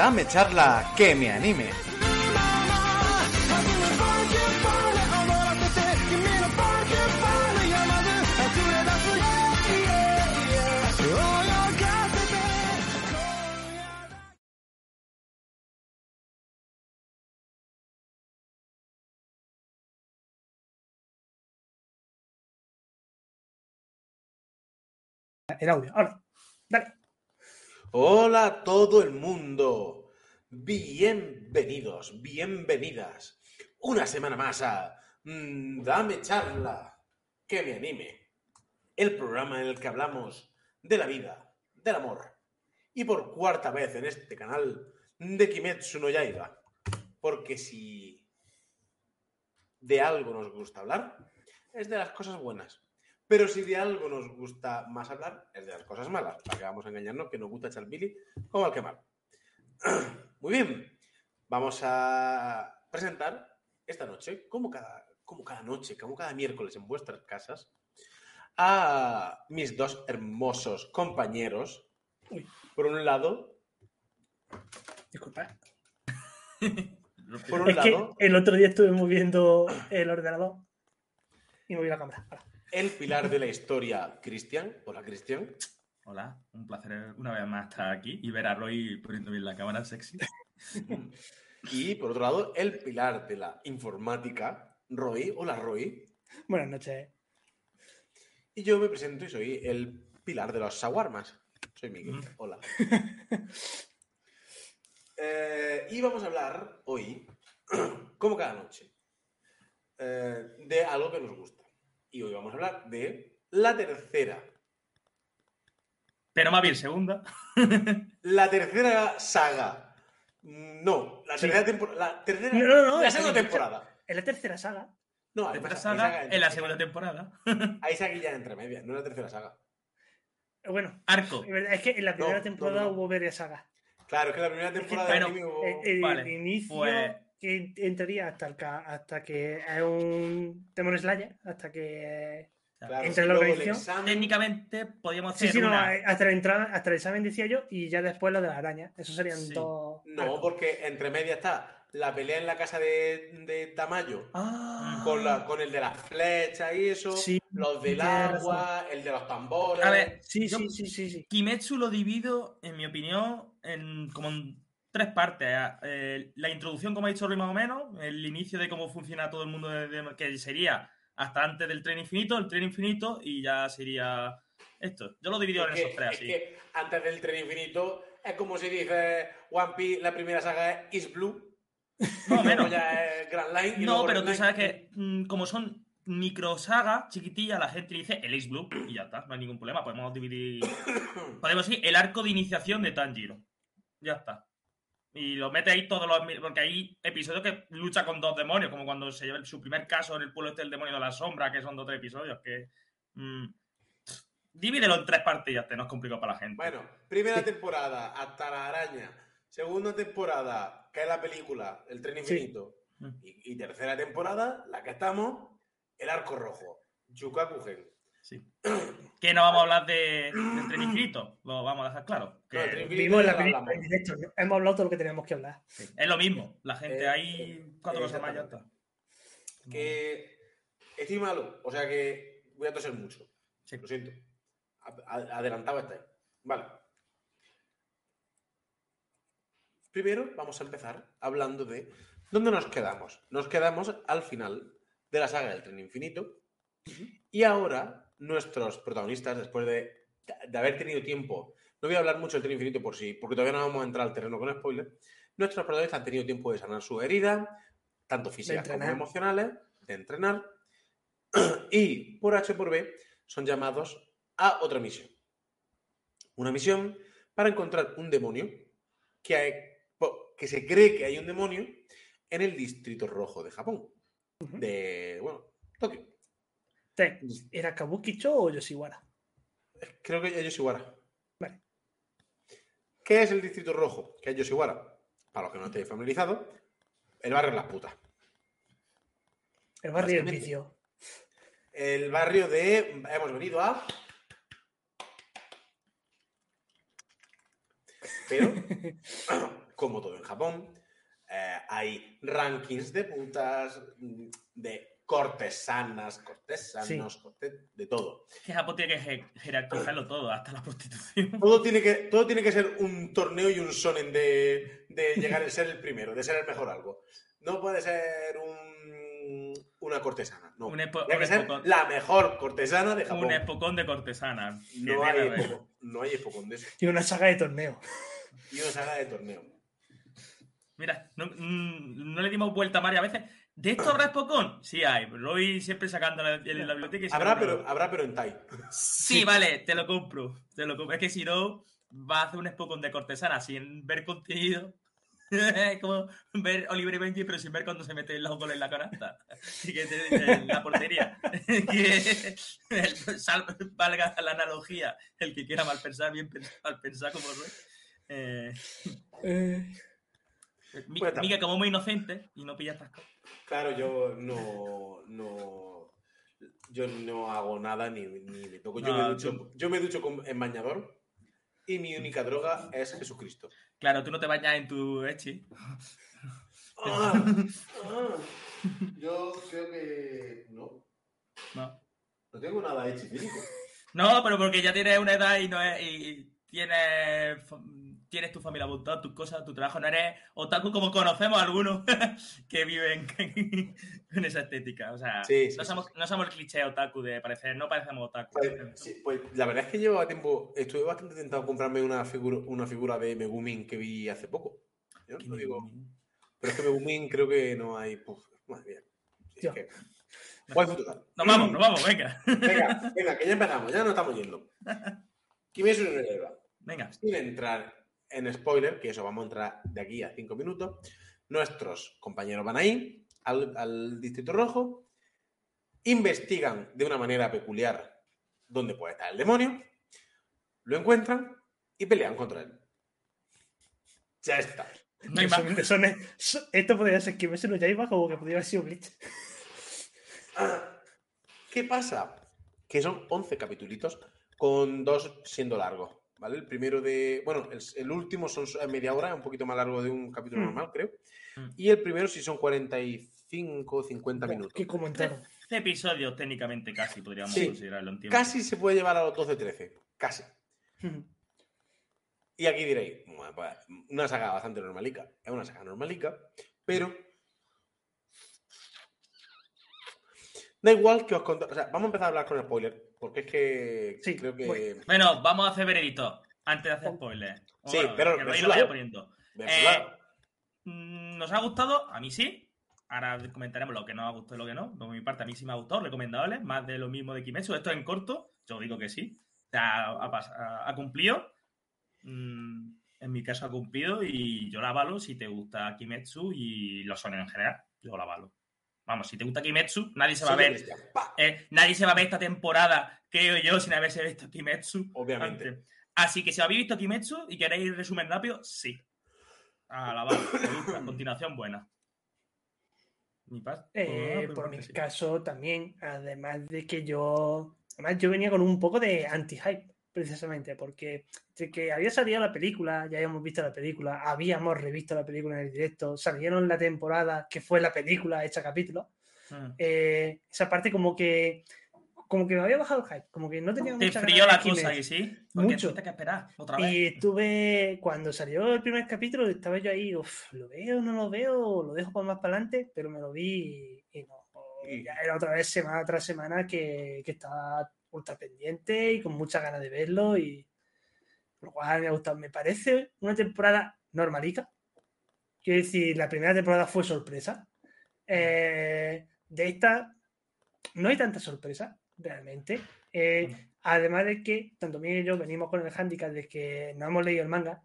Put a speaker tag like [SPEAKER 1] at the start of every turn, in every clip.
[SPEAKER 1] Dame charla que me anime.
[SPEAKER 2] El audio, ahora. Dale.
[SPEAKER 3] Hola a todo el mundo. Bienvenidos, bienvenidas. Una semana más a mm, Dame charla que me anime. El programa en el que hablamos de la vida, del amor. Y por cuarta vez en este canal de Kimetsu no Yaiba. Porque si de algo nos gusta hablar, es de las cosas buenas. Pero si de algo nos gusta más hablar, es de las cosas malas. Para que vamos a engañarnos, que nos gusta echar Billy como al que mal. Muy bien. Vamos a presentar esta noche, como cada, como cada noche, como cada miércoles en vuestras casas, a mis dos hermosos compañeros.
[SPEAKER 2] Uy.
[SPEAKER 3] Por un lado,
[SPEAKER 2] Disculpa.
[SPEAKER 3] por un
[SPEAKER 2] Es que el otro día estuve moviendo el ordenador y moví la cámara. Ahora.
[SPEAKER 3] El pilar de la historia, Cristian. Hola, Cristian.
[SPEAKER 4] Hola, un placer una vez más estar aquí y ver a Roy poniendo bien la cámara sexy.
[SPEAKER 3] Y por otro lado, el pilar de la informática, Roy. Hola, Roy.
[SPEAKER 2] Buenas noches.
[SPEAKER 3] Y yo me presento y soy el pilar de los shawarmas. Soy Miguel.
[SPEAKER 4] Mm.
[SPEAKER 3] Hola. Eh, y vamos a hablar hoy, como cada noche, eh, de algo que nos gusta. Y hoy vamos a hablar de la tercera.
[SPEAKER 4] Pero más bien segunda.
[SPEAKER 3] La tercera saga. Mm, No, la
[SPEAKER 2] Sí.
[SPEAKER 3] tercera temporada. La tercera.
[SPEAKER 2] No, no, no,
[SPEAKER 3] la
[SPEAKER 2] es
[SPEAKER 3] segunda
[SPEAKER 2] que-
[SPEAKER 3] temporada.
[SPEAKER 2] En la tercera saga.
[SPEAKER 3] No,
[SPEAKER 4] La tercera saga
[SPEAKER 3] saga
[SPEAKER 4] en la segunda temporada.
[SPEAKER 3] Hay saguilla entre medias, no es la tercera saga.
[SPEAKER 2] eh, Bueno,
[SPEAKER 4] Arco.
[SPEAKER 2] es es que en la primera
[SPEAKER 3] No,
[SPEAKER 2] temporada
[SPEAKER 3] no, no.
[SPEAKER 2] hubo varias sagas.
[SPEAKER 3] Claro, es que la primera temporada
[SPEAKER 4] bueno,
[SPEAKER 3] de anime hubo-
[SPEAKER 2] El, el
[SPEAKER 4] vale,
[SPEAKER 2] inicio
[SPEAKER 4] pues-
[SPEAKER 2] que entraría hasta, el ca- hasta que es un Demon Slayer, hasta que
[SPEAKER 3] Claro,
[SPEAKER 2] entre la
[SPEAKER 3] el
[SPEAKER 2] organización.
[SPEAKER 4] Técnicamente podríamos
[SPEAKER 2] Sí,
[SPEAKER 4] hacer
[SPEAKER 2] sí, no,
[SPEAKER 4] una...
[SPEAKER 2] eh, hasta, la entrada, hasta el examen decía yo y ya después lo de la araña. Eso serían
[SPEAKER 4] Sí.
[SPEAKER 2] dos.
[SPEAKER 3] No, porque entre medias está la pelea en la casa de, de Tamayo
[SPEAKER 2] Ah,
[SPEAKER 3] con, la, con el de las flechas y eso,
[SPEAKER 2] Sí,
[SPEAKER 3] los del agua, el de los tambores.
[SPEAKER 4] A ver,
[SPEAKER 2] Sí,
[SPEAKER 4] yo
[SPEAKER 2] sí, sí, sí, sí.
[SPEAKER 4] Kimetsu lo divido, en mi opinión, en como en tres partes. Eh, la introducción, como ha dicho Roy, más o menos, el inicio de cómo funciona todo el mundo, de- de- que sería hasta antes del tren infinito, el tren infinito y ya sería esto. Yo lo divido
[SPEAKER 3] es
[SPEAKER 4] en
[SPEAKER 3] que,
[SPEAKER 4] esos tres,
[SPEAKER 3] es
[SPEAKER 4] así.
[SPEAKER 3] que antes del tren infinito es como si dices One Piece, la primera saga es Is Blue,
[SPEAKER 4] Más o
[SPEAKER 3] luego
[SPEAKER 4] menos.
[SPEAKER 3] ya es Grand Line. y
[SPEAKER 4] No, pero tú
[SPEAKER 3] Line.
[SPEAKER 4] sabes que mm, como son microsagas chiquitillas, la gente dice el Ace Blue y ya está, no hay ningún problema. Podemos dividir. Podemos decir el arco de iniciación de Tanjiro. Ya está. Y lo mete ahí todos los. Porque hay episodios que lucha con dos demonios, como cuando se lleva su primer caso en el pueblo este del demonio de la sombra, que son dos o tres episodios. Que. mm, divídelo en tres ya está, no es complicado para la gente.
[SPEAKER 3] Bueno, primera temporada, hasta la araña. Segunda temporada, que es la película, El tren infinito.
[SPEAKER 4] Mm.
[SPEAKER 3] Y, y tercera temporada, la que estamos, El arco rojo, Yukakugen.
[SPEAKER 4] Sí. Que no vamos a hablar de, del tren infinito, lo vamos a dejar claro.
[SPEAKER 2] Hemos hablado todo lo que teníamos que hablar.
[SPEAKER 4] es lo mismo. La gente
[SPEAKER 3] Eh,
[SPEAKER 4] hay cuatro cosas más ya está.
[SPEAKER 3] Que estoy malo, o sea que voy a toser mucho.
[SPEAKER 4] Sí.
[SPEAKER 3] Lo siento. A- a- adelantado está. Vale. Primero vamos a empezar hablando de dónde nos quedamos. Nos quedamos al final de la saga del tren infinito. Y ahora nuestros protagonistas, después de, de haber tenido tiempo, no voy a hablar mucho del tren infinito por sí, porque todavía no vamos a entrar al terreno con spoiler, nuestros protagonistas han tenido tiempo de sanar su herida, tanto físicas como emocionales, de entrenar, y por H por B son llamados a otra misión. Una misión para encontrar un demonio que, hay- que se cree que hay un demonio en el distrito rojo de Japón. De, bueno, Tokio.
[SPEAKER 2] Te- ¿Era Kabukicho o Yoshiwara?
[SPEAKER 3] Creo que es Yoshiwara.
[SPEAKER 2] Vale.
[SPEAKER 3] ¿Qué es el distrito rojo? Que es Yoshiwara. Para los que no estéis familiarizados, el barrio de las putas.
[SPEAKER 2] El barrio del vicio.
[SPEAKER 3] El barrio de. Hemos venido a. Pero. como todo en Japón. Eh, hay rankings de putas, de cortesanas, cortesanos, corte- de todo.
[SPEAKER 4] Que Japón tiene que je- jerarquizarlo todo, hasta la prostitución.
[SPEAKER 3] Todo tiene que, todo tiene que ser un torneo y un sonen de, de llegar a ser el primero, de ser el mejor algo. No puede ser un- una cortesana, no.
[SPEAKER 4] Un epo-
[SPEAKER 3] Tiene
[SPEAKER 4] un
[SPEAKER 3] que ser
[SPEAKER 4] epocón.
[SPEAKER 3] la mejor cortesana de Japón.
[SPEAKER 4] Un espocón de cortesana.
[SPEAKER 3] No hay, epoco- no hay epocón de eso.
[SPEAKER 2] Y una saga de torneo.
[SPEAKER 3] Y una saga de torneo.
[SPEAKER 4] Mira, no, mm, no le dimos vuelta a Mario a veces. ¿De esto habrá espocón? Sí hay. Lo voy siempre sacando en la, biblioteca. y
[SPEAKER 3] Habrá pero, habrá, pero en Thai.
[SPEAKER 4] Sí, vale, te lo compro. Te lo compro. Es que si no, va a hacer un espocón de cortesana sin ver contenido. Es como ver Oliver y Benji, pero sin ver cuando se mete los goles en la canasta. Y que en la portería. que el- sal- valga la analogía. El que quiera mal pensar, bien pensar, mal pensar como no es. Eh, Mi-
[SPEAKER 3] Pues,
[SPEAKER 4] Miguel, como muy inocente y no pilla estas cosas.
[SPEAKER 3] Claro, yo no, no, yo no hago nada ni, ni me toco. Yo,
[SPEAKER 4] No,
[SPEAKER 3] me ducho,
[SPEAKER 4] tú-
[SPEAKER 3] yo me ducho con, en bañador y mi única droga es Jesucristo.
[SPEAKER 4] Claro, tú no te bañas en tu echi.
[SPEAKER 3] Ah, ah. Yo creo que no.
[SPEAKER 4] No.
[SPEAKER 3] No tengo nada hecho físico.
[SPEAKER 4] No, pero porque ya tienes una edad y no es, y tienes, tienes tu familia montada, tus cosas, tu trabajo. No eres otaku como conocemos algunos que viven en esa estética. O sea,
[SPEAKER 3] Sí, sí,
[SPEAKER 4] no,
[SPEAKER 3] sí,
[SPEAKER 4] somos, no somos el cliché otaku de parecer, no parecemos otaku.
[SPEAKER 3] Pues, sí, pues la verdad es que llevaba tiempo, estuve bastante tentado a comprarme una figura, una figura de Megumin que vi hace poco. Yo
[SPEAKER 4] Qué
[SPEAKER 3] no digo,
[SPEAKER 4] bien.
[SPEAKER 3] pero es que Megumin creo que no hay. Puf, madre mía. Es que- total.
[SPEAKER 4] Nos vamos, nos vamos, venga.
[SPEAKER 3] Venga, venga, que ya empezamos, ya no estamos yendo. Kimetsu no Yaiba.
[SPEAKER 4] Venga.
[SPEAKER 3] Sin entrar en spoiler, que eso vamos a entrar de aquí a cinco minutos, nuestros compañeros van ahí, al, al Distrito Rojo, investigan de una manera peculiar dónde puede estar el demonio, lo encuentran y pelean contra él. Ya está.
[SPEAKER 4] No hay más.
[SPEAKER 2] Son- son- son- esto podría ser que me no Yaiba como que podría haber sido Bleach.
[SPEAKER 3] Ah, ¿Qué pasa? Que son 11 capitulitos con dos siendo largos, ¿vale? El primero de... Bueno, el, el último son s- media hora, un poquito más largo de un capítulo
[SPEAKER 2] Mm.
[SPEAKER 3] normal, creo.
[SPEAKER 4] Mm.
[SPEAKER 3] Y el primero sí son 45, 50
[SPEAKER 2] Buah,
[SPEAKER 3] minutos.
[SPEAKER 2] Qué comentaron.
[SPEAKER 4] Este episodio técnicamente casi podríamos
[SPEAKER 3] Sí.
[SPEAKER 4] considerarlo en tiempo.
[SPEAKER 3] Casi se puede llevar a los 12-13, casi. Y aquí diréis, "Bueno, pues, una saga bastante normalica. Es una saga normalica, pero... Da igual que os conté... O sea, vamos a empezar a hablar con spoiler, porque es que
[SPEAKER 2] Sí,
[SPEAKER 3] creo que...
[SPEAKER 4] Bueno, vamos a hacer veredicto antes de hacer spoilers.
[SPEAKER 3] Sí,
[SPEAKER 4] Bueno,
[SPEAKER 3] pero-
[SPEAKER 4] que
[SPEAKER 3] eso
[SPEAKER 4] lo vaya poniendo. Eh. Mm, ¿Nos ha gustado? A mí sí. Ahora comentaremos lo que nos ha gustado y lo que no. Por mi parte, a mí sí me ha gustado, recomendable. Más de lo mismo de Kimetsu. Esto en corto, yo digo que sí. O sea, ha, ha- ha cumplido. Mm, en mi caso ha cumplido y yo la avalo si te gusta Kimetsu y los son en general. Yo la avalo. Vamos, si te gusta Kimetsu, nadie se va a ver. Eh, nadie se va a ver esta temporada, creo yo, sin haberse visto Kimetsu.
[SPEAKER 3] Obviamente.
[SPEAKER 4] antes. Así que si habéis visto Kimetsu y queréis resumen rápido, sí. A la bala. A continuación, buena. Mi
[SPEAKER 2] Eh,
[SPEAKER 4] por-
[SPEAKER 2] por
[SPEAKER 4] por-
[SPEAKER 2] mi
[SPEAKER 4] sí.
[SPEAKER 2] caso también, además de que yo, además yo venía con un poco de anti-hype, precisamente, porque de que había salido la película, ya habíamos visto la película, habíamos revisto la película en el directo, salieron la temporada que fue la película hecha capítulo,
[SPEAKER 4] Mm.
[SPEAKER 2] eh, esa parte como que como que me había bajado el hype, como que no tenía
[SPEAKER 4] Te
[SPEAKER 2] mucha
[SPEAKER 4] frío la cosa, que sí. Porque
[SPEAKER 2] Mucho.
[SPEAKER 4] que esperar otra vez.
[SPEAKER 2] Y estuve, cuando salió el primer capítulo, estaba yo ahí, "Uf, ¿lo veo, no lo veo? ¿Lo dejo para más para adelante? Pero me lo vi y, y no.
[SPEAKER 3] Y-
[SPEAKER 2] Ya era otra vez semana tras semana que, que estaba ultra pendiente y con muchas ganas de verlo y por lo cual me ha gustado. Me parece una temporada normalica. Quiero decir, la primera temporada fue sorpresa. Eh, de esta no hay tanta sorpresa, realmente. Eh, Además de que tanto Miguel y yo venimos con el hándicap de que no hemos leído el manga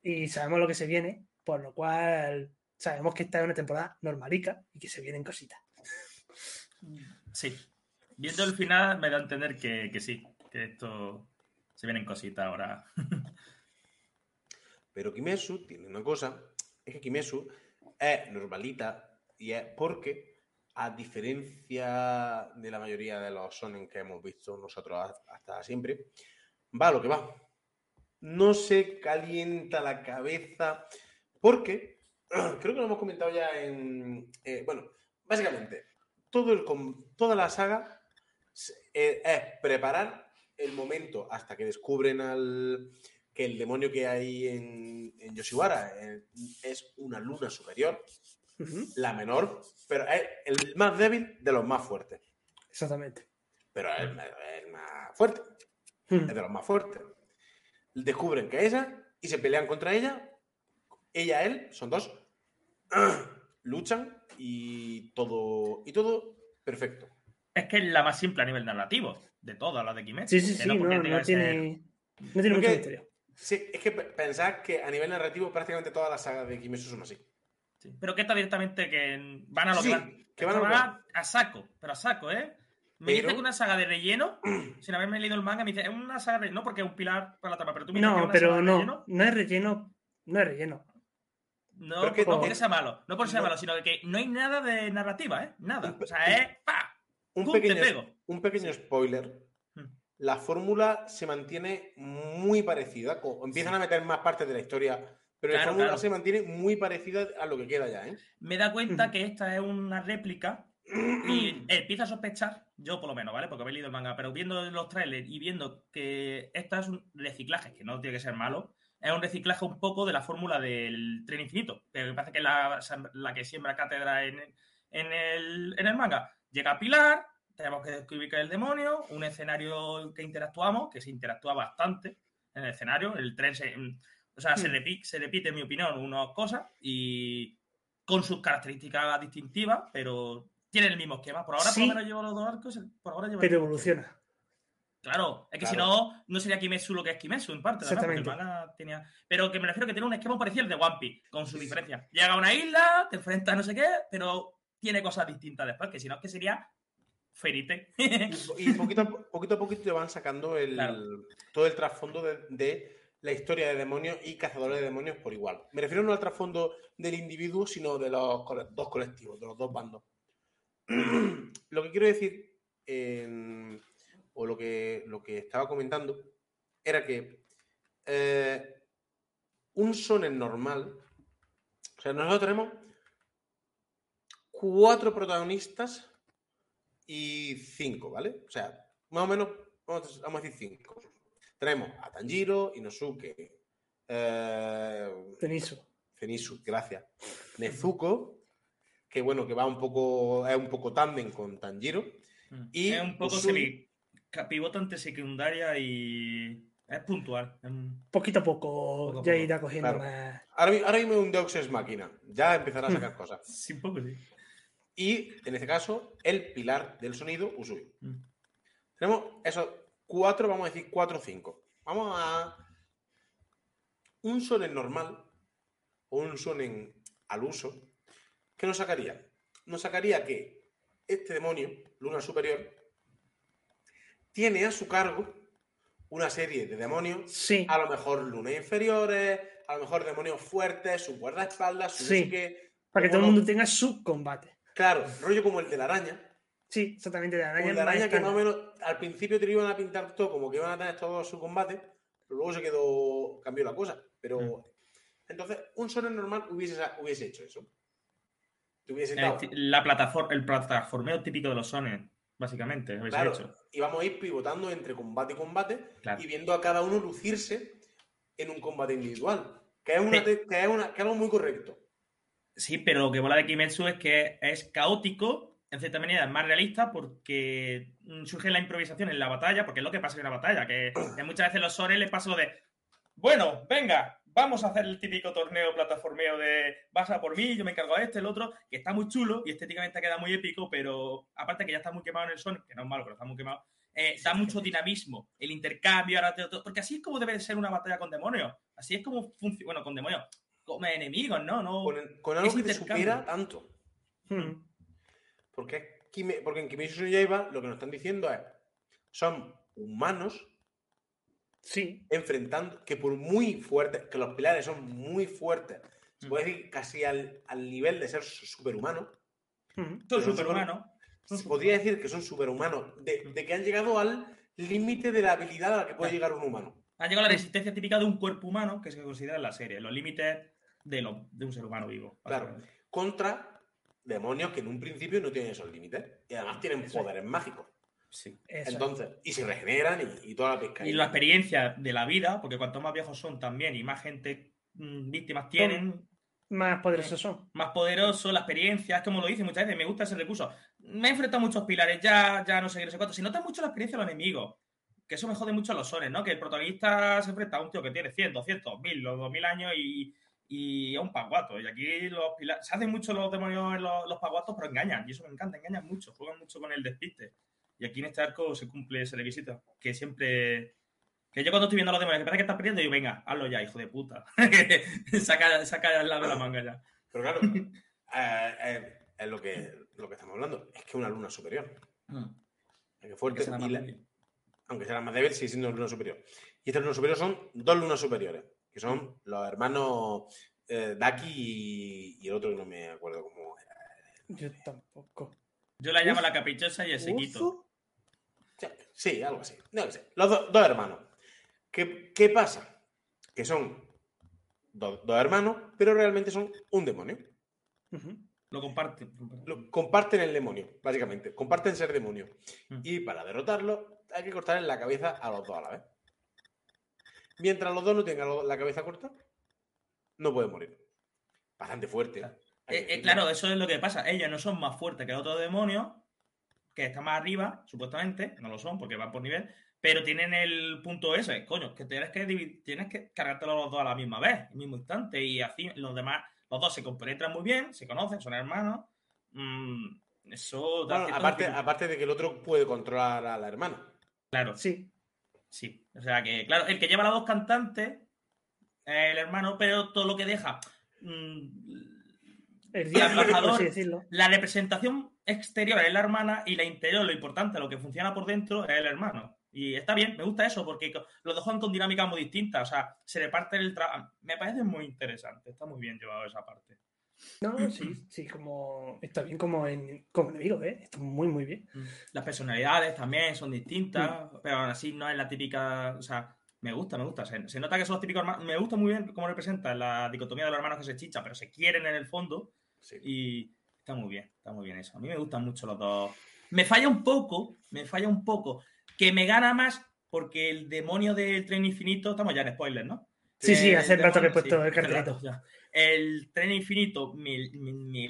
[SPEAKER 2] y sabemos lo que se viene, por lo cual sabemos que esta es una temporada normalica y que se vienen cositas.
[SPEAKER 4] Sí. Viendo el final me da a entender que, que sí. Que esto se vienen cositas ahora.
[SPEAKER 3] Pero Kimetsu tiene una cosa, es que Kimetsu es normalita y es porque, a diferencia de la mayoría de los sonen que hemos visto nosotros ha- hasta siempre, va lo que va. No se calienta la cabeza Porque, creo que lo hemos comentado ya en... eh, bueno, básicamente, todo el, toda la saga es preparar el momento hasta que descubren al que el demonio que hay en, en Yoshiwara eh, es una luna superior, la menor, pero es el más débil de los más fuertes.
[SPEAKER 2] Exactamente.
[SPEAKER 3] Pero es el más, fuerte,
[SPEAKER 2] Ujú.
[SPEAKER 3] es de los más fuertes. Descubren que es esa y se pelean contra ella. Ella, él, son dos. Luchan y todo, y todo perfecto.
[SPEAKER 4] Es que es la más simple a nivel narrativo de todas las de Kimetsu.
[SPEAKER 2] Sí, sí,
[SPEAKER 4] que
[SPEAKER 2] sí, no, no
[SPEAKER 4] que ser-
[SPEAKER 2] tiene, no tiene
[SPEAKER 3] Creo
[SPEAKER 2] mucho
[SPEAKER 3] que-
[SPEAKER 2] misterio.
[SPEAKER 3] Sí, es que pe- pensad que a nivel narrativo prácticamente todas las sagas de Kimetsu son así.
[SPEAKER 4] Sí, Pero que está directamente que van a lo
[SPEAKER 3] Sí,
[SPEAKER 4] que van.
[SPEAKER 3] que van a lo que
[SPEAKER 4] a, a saco, pero a saco, ¿eh? Me
[SPEAKER 3] Pero-
[SPEAKER 4] dice que una saga de relleno, sin haberme leído el manga, me dice, es una saga de no porque es un pilar para la trama, pero tú me dices que es
[SPEAKER 2] No,
[SPEAKER 4] una saga
[SPEAKER 2] pero no,
[SPEAKER 4] relleno,
[SPEAKER 2] no es relleno. No es relleno.
[SPEAKER 4] no,
[SPEAKER 3] que
[SPEAKER 4] no
[SPEAKER 2] no-
[SPEAKER 4] porque sea malo, no porque sea
[SPEAKER 3] no-
[SPEAKER 4] malo, sino que no hay nada de narrativa, ¿eh? Nada. O sea, es ¡pa!
[SPEAKER 3] Un
[SPEAKER 4] ¡Pum! te
[SPEAKER 3] pequeño,
[SPEAKER 4] pego.
[SPEAKER 3] un pequeño spoiler.
[SPEAKER 4] Hmm.
[SPEAKER 3] La fórmula se mantiene muy parecida. Empiezan a meter más partes de la historia, pero la
[SPEAKER 4] Claro,
[SPEAKER 3] fórmula
[SPEAKER 4] claro.
[SPEAKER 3] se mantiene muy parecida a lo que queda ya, ¿eh?
[SPEAKER 4] Me da cuenta que esta es una réplica y empiezo a sospechar, yo por lo menos, ¿vale? Porque he leído el manga, pero viendo los trailers y viendo que esta es un reciclaje, que no tiene que ser malo, es un reciclaje un poco de la fórmula del tren infinito, que me parece que es la, la que siembra cátedra en, en, el, en el manga. Llega Pilar, tenemos que descubrir que es el demonio, un escenario que interactuamos, que se interactúa bastante en el escenario, el tren se... O sea, se,
[SPEAKER 2] Hmm.
[SPEAKER 4] repite, se repite, en mi opinión, unas cosas y con sus características distintivas, pero tienen el mismo esquema. Por ahora,
[SPEAKER 2] Sí.
[SPEAKER 4] por lo menos llevo los dos arcos, por ahora llevo
[SPEAKER 2] Pero evoluciona.
[SPEAKER 4] Claro, es que si no, no sería Kimetsu lo que es Kimetsu, en parte,
[SPEAKER 2] Exactamente.
[SPEAKER 4] manga tenía... Pero que me refiero que tiene un esquema parecido al de One Piece, con su diferencia. Llega a una isla, te enfrentas a no sé qué, pero tiene cosas distintas después, que si no, es que sería Ferite.
[SPEAKER 3] Y, poquito, a, po- poquito a poquito te van sacando el,
[SPEAKER 4] Claro.
[SPEAKER 3] todo el trasfondo de, de la historia de demonios y cazadores de demonios por igual. Me refiero no al trasfondo del individuo, sino de los dos colectivos, de los dos bandos. lo que quiero decir, o lo que, lo que estaba comentando, era que eh, un sonen normal, o sea, nosotros tenemos cuatro protagonistas y cinco, ¿vale? O sea, más o menos, vamos a, decir cinco. Tenemos a Tanjiro, Inosuke, eh,
[SPEAKER 2] Tenisu.
[SPEAKER 3] Zenitsu, gracias, Nezuko, que bueno, que va un poco, es un poco tándem con Tanjiro, Y
[SPEAKER 4] es un poco
[SPEAKER 3] Usui-
[SPEAKER 4] semi... Pivota secundaria y... Es puntual.
[SPEAKER 2] Poquito a poco,
[SPEAKER 4] Poco a
[SPEAKER 2] ya
[SPEAKER 4] poco.
[SPEAKER 2] irá cogiendo
[SPEAKER 3] Claro.
[SPEAKER 2] más.
[SPEAKER 3] ahora, mi- ahora mismo es un Deus Máquina, ya empezará a sacar cosas.
[SPEAKER 4] Sí, un poco sí.
[SPEAKER 3] Y en este caso, el pilar del sonido, Usui.
[SPEAKER 4] Mm.
[SPEAKER 3] Tenemos esos cuatro, vamos a decir cuatro o cinco. Vamos a. Un sonen normal o un sonen al uso. ¿Qué nos sacaría? Nos sacaría que este demonio, Luna Superior, tiene a su cargo una serie de demonios,
[SPEAKER 2] Sí,
[SPEAKER 3] a lo mejor lunas inferiores, a lo mejor demonios fuertes, su guardaespaldas, su
[SPEAKER 2] Sí. para que todo el mundo tenga su combate.
[SPEAKER 3] Claro, rollo como el de la araña.
[SPEAKER 2] Sí, exactamente. De la
[SPEAKER 3] Como
[SPEAKER 2] araña
[SPEAKER 3] el de
[SPEAKER 2] es más
[SPEAKER 3] araña que más o menos al principio te lo iban a pintar todo como que iban a tener todo su combate, pero luego se quedó, cambió la cosa. Pero
[SPEAKER 4] Mm.
[SPEAKER 3] entonces, un Sonen normal hubiese, hubiese hecho eso. Te hubiese
[SPEAKER 4] El La plataforma, el plataformeo típico de los Sonen, básicamente,
[SPEAKER 3] claro,
[SPEAKER 4] hecho.
[SPEAKER 3] y vamos a ir pivotando entre combate y combate
[SPEAKER 4] Claro.
[SPEAKER 3] y viendo a cada uno lucirse en un combate individual. Que es, una,
[SPEAKER 4] Sí.
[SPEAKER 3] que es, una- que es algo muy correcto.
[SPEAKER 4] Sí, pero lo que mola de Kimetsu es que es caótico, en cierta manera es más realista porque surge la improvisación en la batalla, porque es lo que pasa en una batalla, que, que muchas veces los Sonen les pasa lo de, bueno, venga, vamos a hacer el típico torneo plataformeo de vas a por mí, yo me encargo de este, el otro, que está muy chulo y estéticamente queda muy épico, pero aparte que ya está muy quemado en el Son, que no es malo, pero está muy quemado, eh, da mucho dinamismo, el intercambio, ahora te- porque así es como debe de ser una batalla con demonios, así es como funciona, bueno, con demonios, como enemigos, ¿no? no
[SPEAKER 3] Con, con algo que te supera tanto.
[SPEAKER 2] Mm.
[SPEAKER 3] Porque, porque en Kimetsu no Yaiba lo que nos están diciendo es son humanos
[SPEAKER 2] Sí,
[SPEAKER 3] enfrentando, que por muy fuertes, que los pilares son muy fuertes, se puede decir casi al, al nivel de ser su- superhumanos,
[SPEAKER 2] Mm.
[SPEAKER 4] Son superhumanos.
[SPEAKER 3] Se podría decir que son superhumanos, de,
[SPEAKER 4] Mm.
[SPEAKER 3] de que han llegado al límite de la habilidad a la que puede llegar un humano.
[SPEAKER 4] Ha llegado la resistencia típica de un cuerpo humano que se considera en la serie. Los límites de, lo- de un ser humano vivo.
[SPEAKER 3] Claro. Contra demonios que en un principio no tienen esos límites. Y además tienen
[SPEAKER 2] Eso es.
[SPEAKER 3] poderes mágicos.
[SPEAKER 4] Sí.
[SPEAKER 2] Eso.
[SPEAKER 3] Entonces, y se regeneran y, y toda la pesca.
[SPEAKER 4] Y la experiencia de la vida, porque cuanto más viejos son también y más gente, mm, víctimas tienen,
[SPEAKER 2] Más poderosos son.
[SPEAKER 4] más poderoso, la experiencia, es como lo dice muchas veces, me gusta ese recurso. Me he enfrentado a muchos pilares, ya, ya no sé qué, no sé cuánto. Se nota mucho la experiencia de los enemigos, que eso me jode mucho a los sones, ¿no? Que el protagonista se enfrenta a un tío que tiene 100, 200, 1000 o 2000 años y, y es un paguato. Y aquí los pilares, se hacen mucho los demonios en los, los paguatos, pero engañan, y eso me encanta, engañan mucho, juegan mucho con el despiste. Y aquí en este arco se cumple ese requisito, que siempre... Que yo cuando estoy viendo a los demonios que parece que estás perdiendo, digo, venga, hazlo ya, hijo de puta. saca, saca el lado de la manga ya.
[SPEAKER 3] Pero claro, eh, eh, es lo que, lo que estamos hablando. Es que una luna superior. Es que fuerte. Y la- aunque será más débil, sigue siendo luna superior. Y estas lunas superiores son dos lunas superiores, que son los hermanos eh, Daki y, y el otro que no me acuerdo cómo era.
[SPEAKER 2] Yo tampoco.
[SPEAKER 4] Yo la llamo
[SPEAKER 2] Uf.
[SPEAKER 4] la caprichosa y el sequito.
[SPEAKER 3] Sí, Sí, algo así. No lo sé. Los do- dos hermanos. ¿Qué, qué pasa? Que son do- dos hermanos, pero realmente son un demonio.
[SPEAKER 4] Lo comparten. comparten.
[SPEAKER 3] Lo- comparten el demonio, básicamente. Comparten ser demonio.
[SPEAKER 4] Mm.
[SPEAKER 3] Y para derrotarlo, hay que cortarle la cabeza a los dos a la vez. Mientras los dos no tengan la cabeza corta, no pueden morir. Bastante fuerte.
[SPEAKER 4] Claro. Eh, eh,
[SPEAKER 3] decirlo.
[SPEAKER 4] claro, eso es lo que pasa. Ellos no son más fuertes que otros demonios, que están más arriba, supuestamente. No lo son, porque van por nivel. Pero tienen el punto ese, coño, que tienes que, tienes que cargártelo los dos a la misma vez, el mismo instante. Y así los demás, los dos se compenetran muy bien, se conocen, son hermanos. Mm, eso
[SPEAKER 3] Bueno, aparte de que el otro puede controlar a la hermana.
[SPEAKER 4] Claro,
[SPEAKER 2] Sí.
[SPEAKER 4] Sí, o sea que, claro, el que lleva a las dos cantantes es el hermano, pero todo lo que deja. mm,
[SPEAKER 2] El decirlo.
[SPEAKER 4] la representación exterior es la hermana y la interior, lo importante, lo que funciona por dentro, es el hermano. Y está bien, me gusta eso, porque dos juegan con dinámicas muy distintas. O sea, se reparte el trabajo. Me parece muy interesante, está muy bien llevado esa parte.
[SPEAKER 2] No, sí, sí, como. Está bien como, en, como enemigo, ¿eh? Está muy, muy bien.
[SPEAKER 4] Las personalidades también son distintas, pero aún así no es la típica. O sea, me gusta, me gusta. Se, se nota que son los típicos hermanos. Me gusta muy bien cómo representa la dicotomía de los hermanos que se chicha, pero se quieren en el fondo.
[SPEAKER 3] Sí.
[SPEAKER 4] Y está muy bien, está muy bien eso. A mí me gustan mucho los dos. Me falla un poco, me falla un poco, que me gana más porque el demonio del tren infinito, estamos ya en spoilers, ¿no?
[SPEAKER 2] Sí, sí,
[SPEAKER 4] El
[SPEAKER 2] hace rato que he puesto
[SPEAKER 4] sí,
[SPEAKER 2] el cartelito.
[SPEAKER 4] El tren infinito me,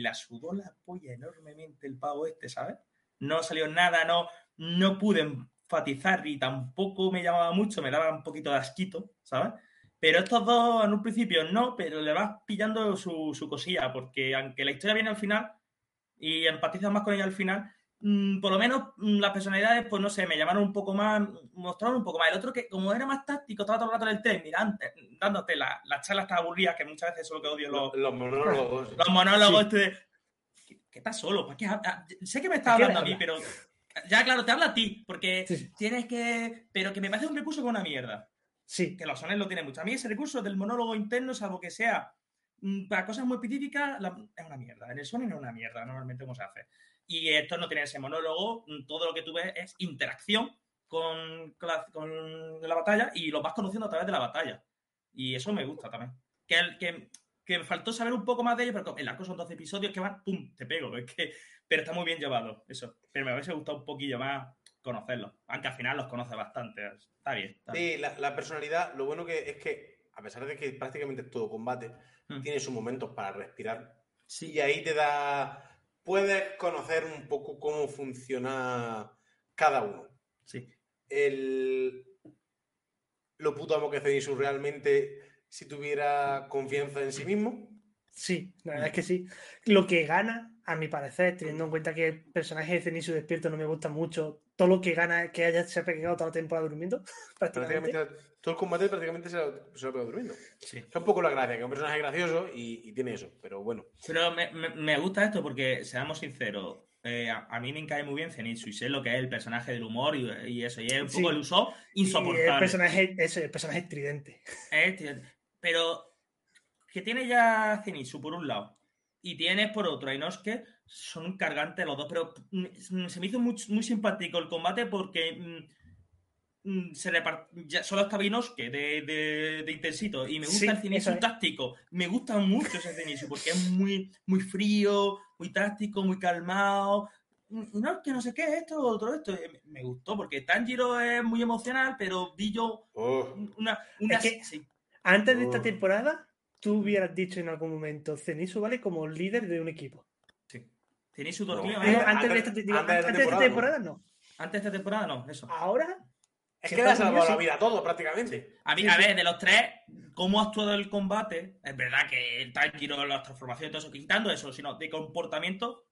[SPEAKER 4] la sudó la polla enormemente el pavo este, ¿sabes? No salió nada, no, no pude enfatizar y tampoco me llamaba mucho, me daba un poquito de asquito, ¿sabes? Pero estos dos en un principio no, pero le vas pillando su, su cosilla, porque aunque la historia viene al final y empatizas más con ella al final, por lo menos mm, las personalidades, pues no sé, me llamaron un poco más, mostraron un poco más. El otro que, como era más táctico, estaba todo el rato en el tren, mirando, dándote la- las charlas tan aburridas, que muchas veces eso es lo que odio los,
[SPEAKER 3] Los, monólogos.
[SPEAKER 4] los monólogos
[SPEAKER 2] Sí.
[SPEAKER 4] este ¿qué, qué estás solo? ¿Para qué hab- ah, sé que me estás
[SPEAKER 2] ¿Para qué
[SPEAKER 4] hablando a mí, pero ya claro, te habla a ti, porque
[SPEAKER 2] Sí,
[SPEAKER 4] tienes que... Pero que me parece un recurso con una mierda.
[SPEAKER 2] Sí,
[SPEAKER 4] Que los sones lo tienen mucho. A mí ese recurso del monólogo interno, salvo que sea mm, para cosas muy específicas, la- es una mierda. En el sonen es una mierda, normalmente como se hace. Y esto no tiene ese monólogo, todo lo que tú ves es interacción con, con la, con la batalla y lo vas conociendo a través de la batalla. Y eso me gusta también. Que, el, que, que me faltó saber un poco más de ello, pero el arco son 12 episodios que van, ¡pum! Te pego. Es que, pero está muy bien llevado, eso. Pero me hubiese gustado un poquillo más conocerlos. Aunque al final los conoce bastante. Está bien. Está bien.
[SPEAKER 3] Sí, la, la personalidad, lo bueno que es que, a pesar de que prácticamente es todo combate,
[SPEAKER 4] Mm.
[SPEAKER 3] tiene sus momentos para respirar.
[SPEAKER 4] Sí.
[SPEAKER 3] Y ahí te da. Puedes conocer un poco cómo funciona cada uno.
[SPEAKER 4] Sí.
[SPEAKER 3] El. Lo puto amo que hace Zenitsu realmente, si tuviera confianza en sí mismo.
[SPEAKER 2] sí, la verdad es que sí. Lo que gana, a mi parecer, teniendo en cuenta que el personaje de Cenitsu despierto no me gusta mucho, todo lo que gana es que haya se ha pegado toda la temporada durmiendo, prácticamente.
[SPEAKER 3] Prácticamente, todo el combate prácticamente se lo, se lo pega durmiendo.
[SPEAKER 4] Sí.
[SPEAKER 3] Es un poco la gracia, que es un personaje gracioso y, y tiene eso, pero bueno.
[SPEAKER 4] Pero me, me- me gusta esto porque, seamos sinceros, eh, a, a mí me cae muy bien Zenitsu y sé lo que es el personaje del humor y, y eso. Y es un
[SPEAKER 2] Sí.
[SPEAKER 4] poco el uso
[SPEAKER 2] Y el
[SPEAKER 4] insoportable.
[SPEAKER 2] personaje, eso, el personaje estridente.
[SPEAKER 4] Es estridente. pero que tiene ya Zenitsu por un lado y tienes por otro a Inosuke, son un cargante los dos, pero mm, se me hizo muy, muy simpático el combate porque mm, mm, se repart- ya solo estaba Inosuke de, de, de Intensito y me gusta
[SPEAKER 2] Sí,
[SPEAKER 4] el
[SPEAKER 2] es.
[SPEAKER 4] táctico. Me gusta mucho ese Zenitsu porque es muy, muy frío, muy táctico, muy calmado. Mm, No, que no sé qué, esto, otro, esto. Eh, Me, gustó porque Tanjiro es muy emocional, pero vi yo
[SPEAKER 3] Oh,
[SPEAKER 4] una. una
[SPEAKER 2] Es que-
[SPEAKER 4] sí,
[SPEAKER 2] Antes de esta
[SPEAKER 3] Oh.
[SPEAKER 2] temporada, tú hubieras dicho en algún momento, Zenitsu vale como líder de un equipo.
[SPEAKER 4] Zenitsu
[SPEAKER 3] No.
[SPEAKER 4] dormido.
[SPEAKER 3] Eh,
[SPEAKER 2] Eh, antes, de esta, digo,
[SPEAKER 3] antes de esta
[SPEAKER 2] antes de esta
[SPEAKER 3] temporada,
[SPEAKER 2] temporada, no.
[SPEAKER 4] Antes de esta temporada, no, eso.
[SPEAKER 2] Ahora,
[SPEAKER 3] es que le ha salvado la vida a todo, prácticamente.
[SPEAKER 4] A, mí,
[SPEAKER 2] Sí,
[SPEAKER 4] a
[SPEAKER 2] sí.
[SPEAKER 4] ver, de los tres, cómo ha actuado el combate, es verdad que el Tanjiro, las transformaciones y todo eso, quitando eso, sino de comportamiento,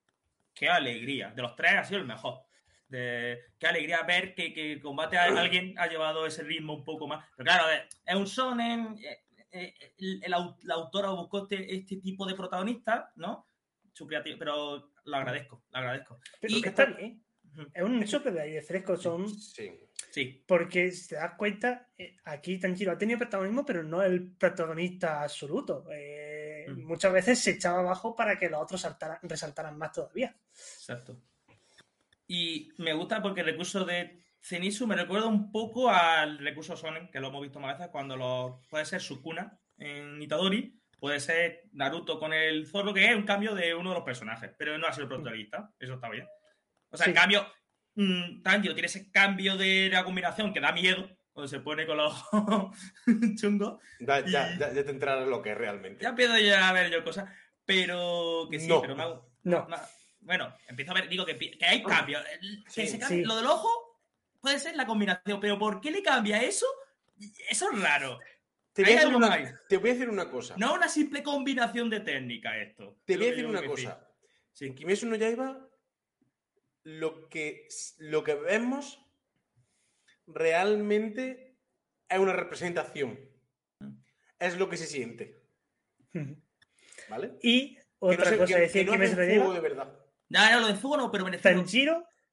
[SPEAKER 4] qué alegría. De los tres ha sido el mejor. De, qué alegría ver que, que el combate a alguien ha llevado ese ritmo un poco más. Pero claro, eh, es un shonen, eh, eh, el, el la autora buscó este, este tipo de protagonista, ¿no? Su creativo, pero lo agradezco, lo agradezco.
[SPEAKER 2] pero
[SPEAKER 4] Y-
[SPEAKER 2] que está bien. Es un súper de aire fresco. Son,
[SPEAKER 3] Sí.
[SPEAKER 4] Sí,
[SPEAKER 2] porque si te das cuenta, eh, aquí Tanjiro ha tenido protagonismo, pero no el protagonista absoluto. Eh,
[SPEAKER 4] Mm.
[SPEAKER 2] Muchas veces se echaba abajo para que los otros saltaran- resaltaran más todavía.
[SPEAKER 4] Exacto. Y me gusta porque el recurso de Zenitsu me recuerda un poco al recurso Sonen, que lo hemos visto más veces, cuando lo, puede ser Sukuna en Itadori, puede ser Naruto con el zorro, que es un cambio de uno de los personajes, pero no ha sido el protagonista, eso está bien. O sea, en
[SPEAKER 2] Sí.
[SPEAKER 4] cambio, mm, Tanjiro tiene ese cambio de la combinación que da miedo, cuando se pone con los ojos chungos.
[SPEAKER 3] Ya,
[SPEAKER 4] Y-
[SPEAKER 3] ya, ya te entrarás lo que es realmente.
[SPEAKER 4] Ya empiezo ya a ver yo cosas, pero que sí,
[SPEAKER 3] No.
[SPEAKER 4] pero me
[SPEAKER 2] No.
[SPEAKER 4] Ma- Bueno, empiezo a ver, digo que, que hay cambios. Que
[SPEAKER 3] Sí,
[SPEAKER 4] se cambie-
[SPEAKER 2] sí.
[SPEAKER 4] Lo del ojo puede ser la combinación, pero ¿por qué le cambia eso? Eso es raro.
[SPEAKER 3] Te voy, a decir una,
[SPEAKER 4] más.
[SPEAKER 3] te voy a decir una cosa.
[SPEAKER 4] No una simple combinación de técnica esto.
[SPEAKER 3] te voy a decir una cosa.
[SPEAKER 4] Sí.
[SPEAKER 3] En Kimetsu no Yaiba, lo que, lo que vemos realmente es una representación. Es lo que se siente. ¿Vale?
[SPEAKER 2] Y
[SPEAKER 3] Que no
[SPEAKER 2] otra
[SPEAKER 3] se-
[SPEAKER 2] cosa
[SPEAKER 3] que-
[SPEAKER 2] decir
[SPEAKER 3] que no
[SPEAKER 2] que
[SPEAKER 3] de verdad.
[SPEAKER 4] Ya, ya, lo de fuego no, pero me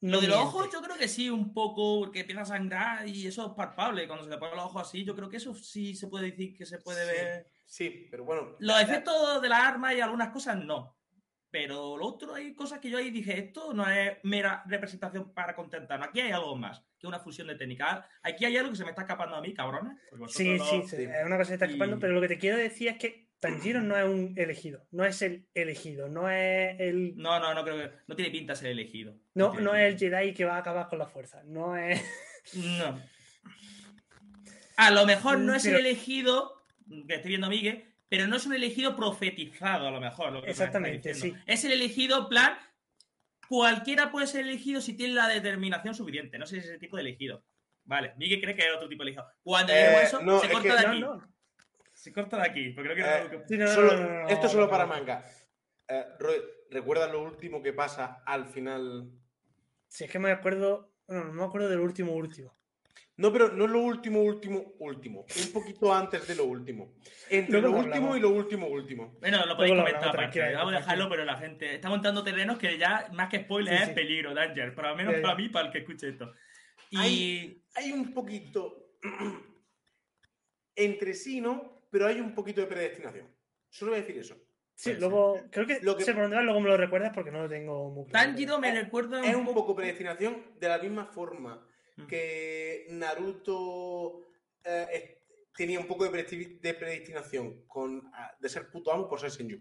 [SPEAKER 4] Lo
[SPEAKER 2] no
[SPEAKER 4] de los ojos yo creo que sí, un poco, que empieza a sangrar y eso es palpable. Cuando se le ponen los ojos así, yo creo que eso sí se puede decir que se puede
[SPEAKER 3] Sí.
[SPEAKER 4] ver.
[SPEAKER 3] Sí, pero bueno.
[SPEAKER 4] Los efectos de las armas y algunas cosas no. Pero lo otro hay cosas que yo ahí dije, esto no es mera representación para contentarnos. Aquí hay algo más que una fusión de técnicas. Aquí hay algo que se me está escapando a mí, cabrones. porque vosotros
[SPEAKER 2] Sí,
[SPEAKER 4] lo-
[SPEAKER 2] sí, es una cosa que está escapando,
[SPEAKER 4] Y-
[SPEAKER 2] pero lo que te quiero decir es que Tanjiro no es un elegido, no es el elegido, no es el
[SPEAKER 4] No, no, no creo que. No tiene pinta ser elegido.
[SPEAKER 2] no, no es el. Jedi que va a acabar con la fuerza, no es
[SPEAKER 4] No. A lo mejor no es el elegido, que estoy viendo a Miguel, pero no es un elegido profetizado, a lo mejor. lo que
[SPEAKER 2] Exactamente, sí.
[SPEAKER 4] Es el elegido, en plan, cualquiera puede ser elegido si tiene la determinación suficiente. No sé si es ese tipo de elegido. Vale, Miguel cree que es otro tipo de elegido. Cuando
[SPEAKER 3] Eh,
[SPEAKER 4] a eso,
[SPEAKER 3] no,
[SPEAKER 4] se
[SPEAKER 3] es
[SPEAKER 4] corta
[SPEAKER 3] que-
[SPEAKER 4] de
[SPEAKER 2] no,
[SPEAKER 4] aquí.
[SPEAKER 2] no.
[SPEAKER 4] Se corta de aquí, porque creo que
[SPEAKER 3] Eh,
[SPEAKER 4] no
[SPEAKER 2] Sí,
[SPEAKER 3] Solo-
[SPEAKER 2] no,
[SPEAKER 3] esto
[SPEAKER 2] no,
[SPEAKER 3] solo
[SPEAKER 2] no,
[SPEAKER 3] para
[SPEAKER 2] no.
[SPEAKER 3] manga. Eh, Roy, ¿recuerdas lo último que pasa al final?
[SPEAKER 2] Si es que me acuerdo, no, no me acuerdo del último último.
[SPEAKER 3] No, pero no lo último, último, último. Un poquito antes de lo último. Entre lo
[SPEAKER 2] lo
[SPEAKER 3] último y lo último, último.
[SPEAKER 4] Bueno, lo podéis
[SPEAKER 2] Luego
[SPEAKER 4] comentar aparte. Vamos a dejarlo, pero la gente está montando terrenos que ya, más que spoiler,
[SPEAKER 2] Sí,
[SPEAKER 4] es
[SPEAKER 2] sí.
[SPEAKER 4] peligro, danger. Pero al menos para mí, para el que escuche esto. Y.
[SPEAKER 3] Hay- Hay un poquito entre sí, ¿no? Pero hay un poquito de predestinación. Solo voy a decir eso.
[SPEAKER 2] Sí, luego creo que,
[SPEAKER 3] Lo que-
[SPEAKER 2] sé por dónde vas, luego me lo recuerdas porque no lo tengo muy claro.
[SPEAKER 4] Tanjiro me
[SPEAKER 3] Es-
[SPEAKER 4] recuerda
[SPEAKER 3] Es un poco predestinación de la misma forma
[SPEAKER 4] Mm.
[SPEAKER 3] que Naruto eh, tenía un poco de, predesti- de predestinación con, de ser puto amo por ser Senju.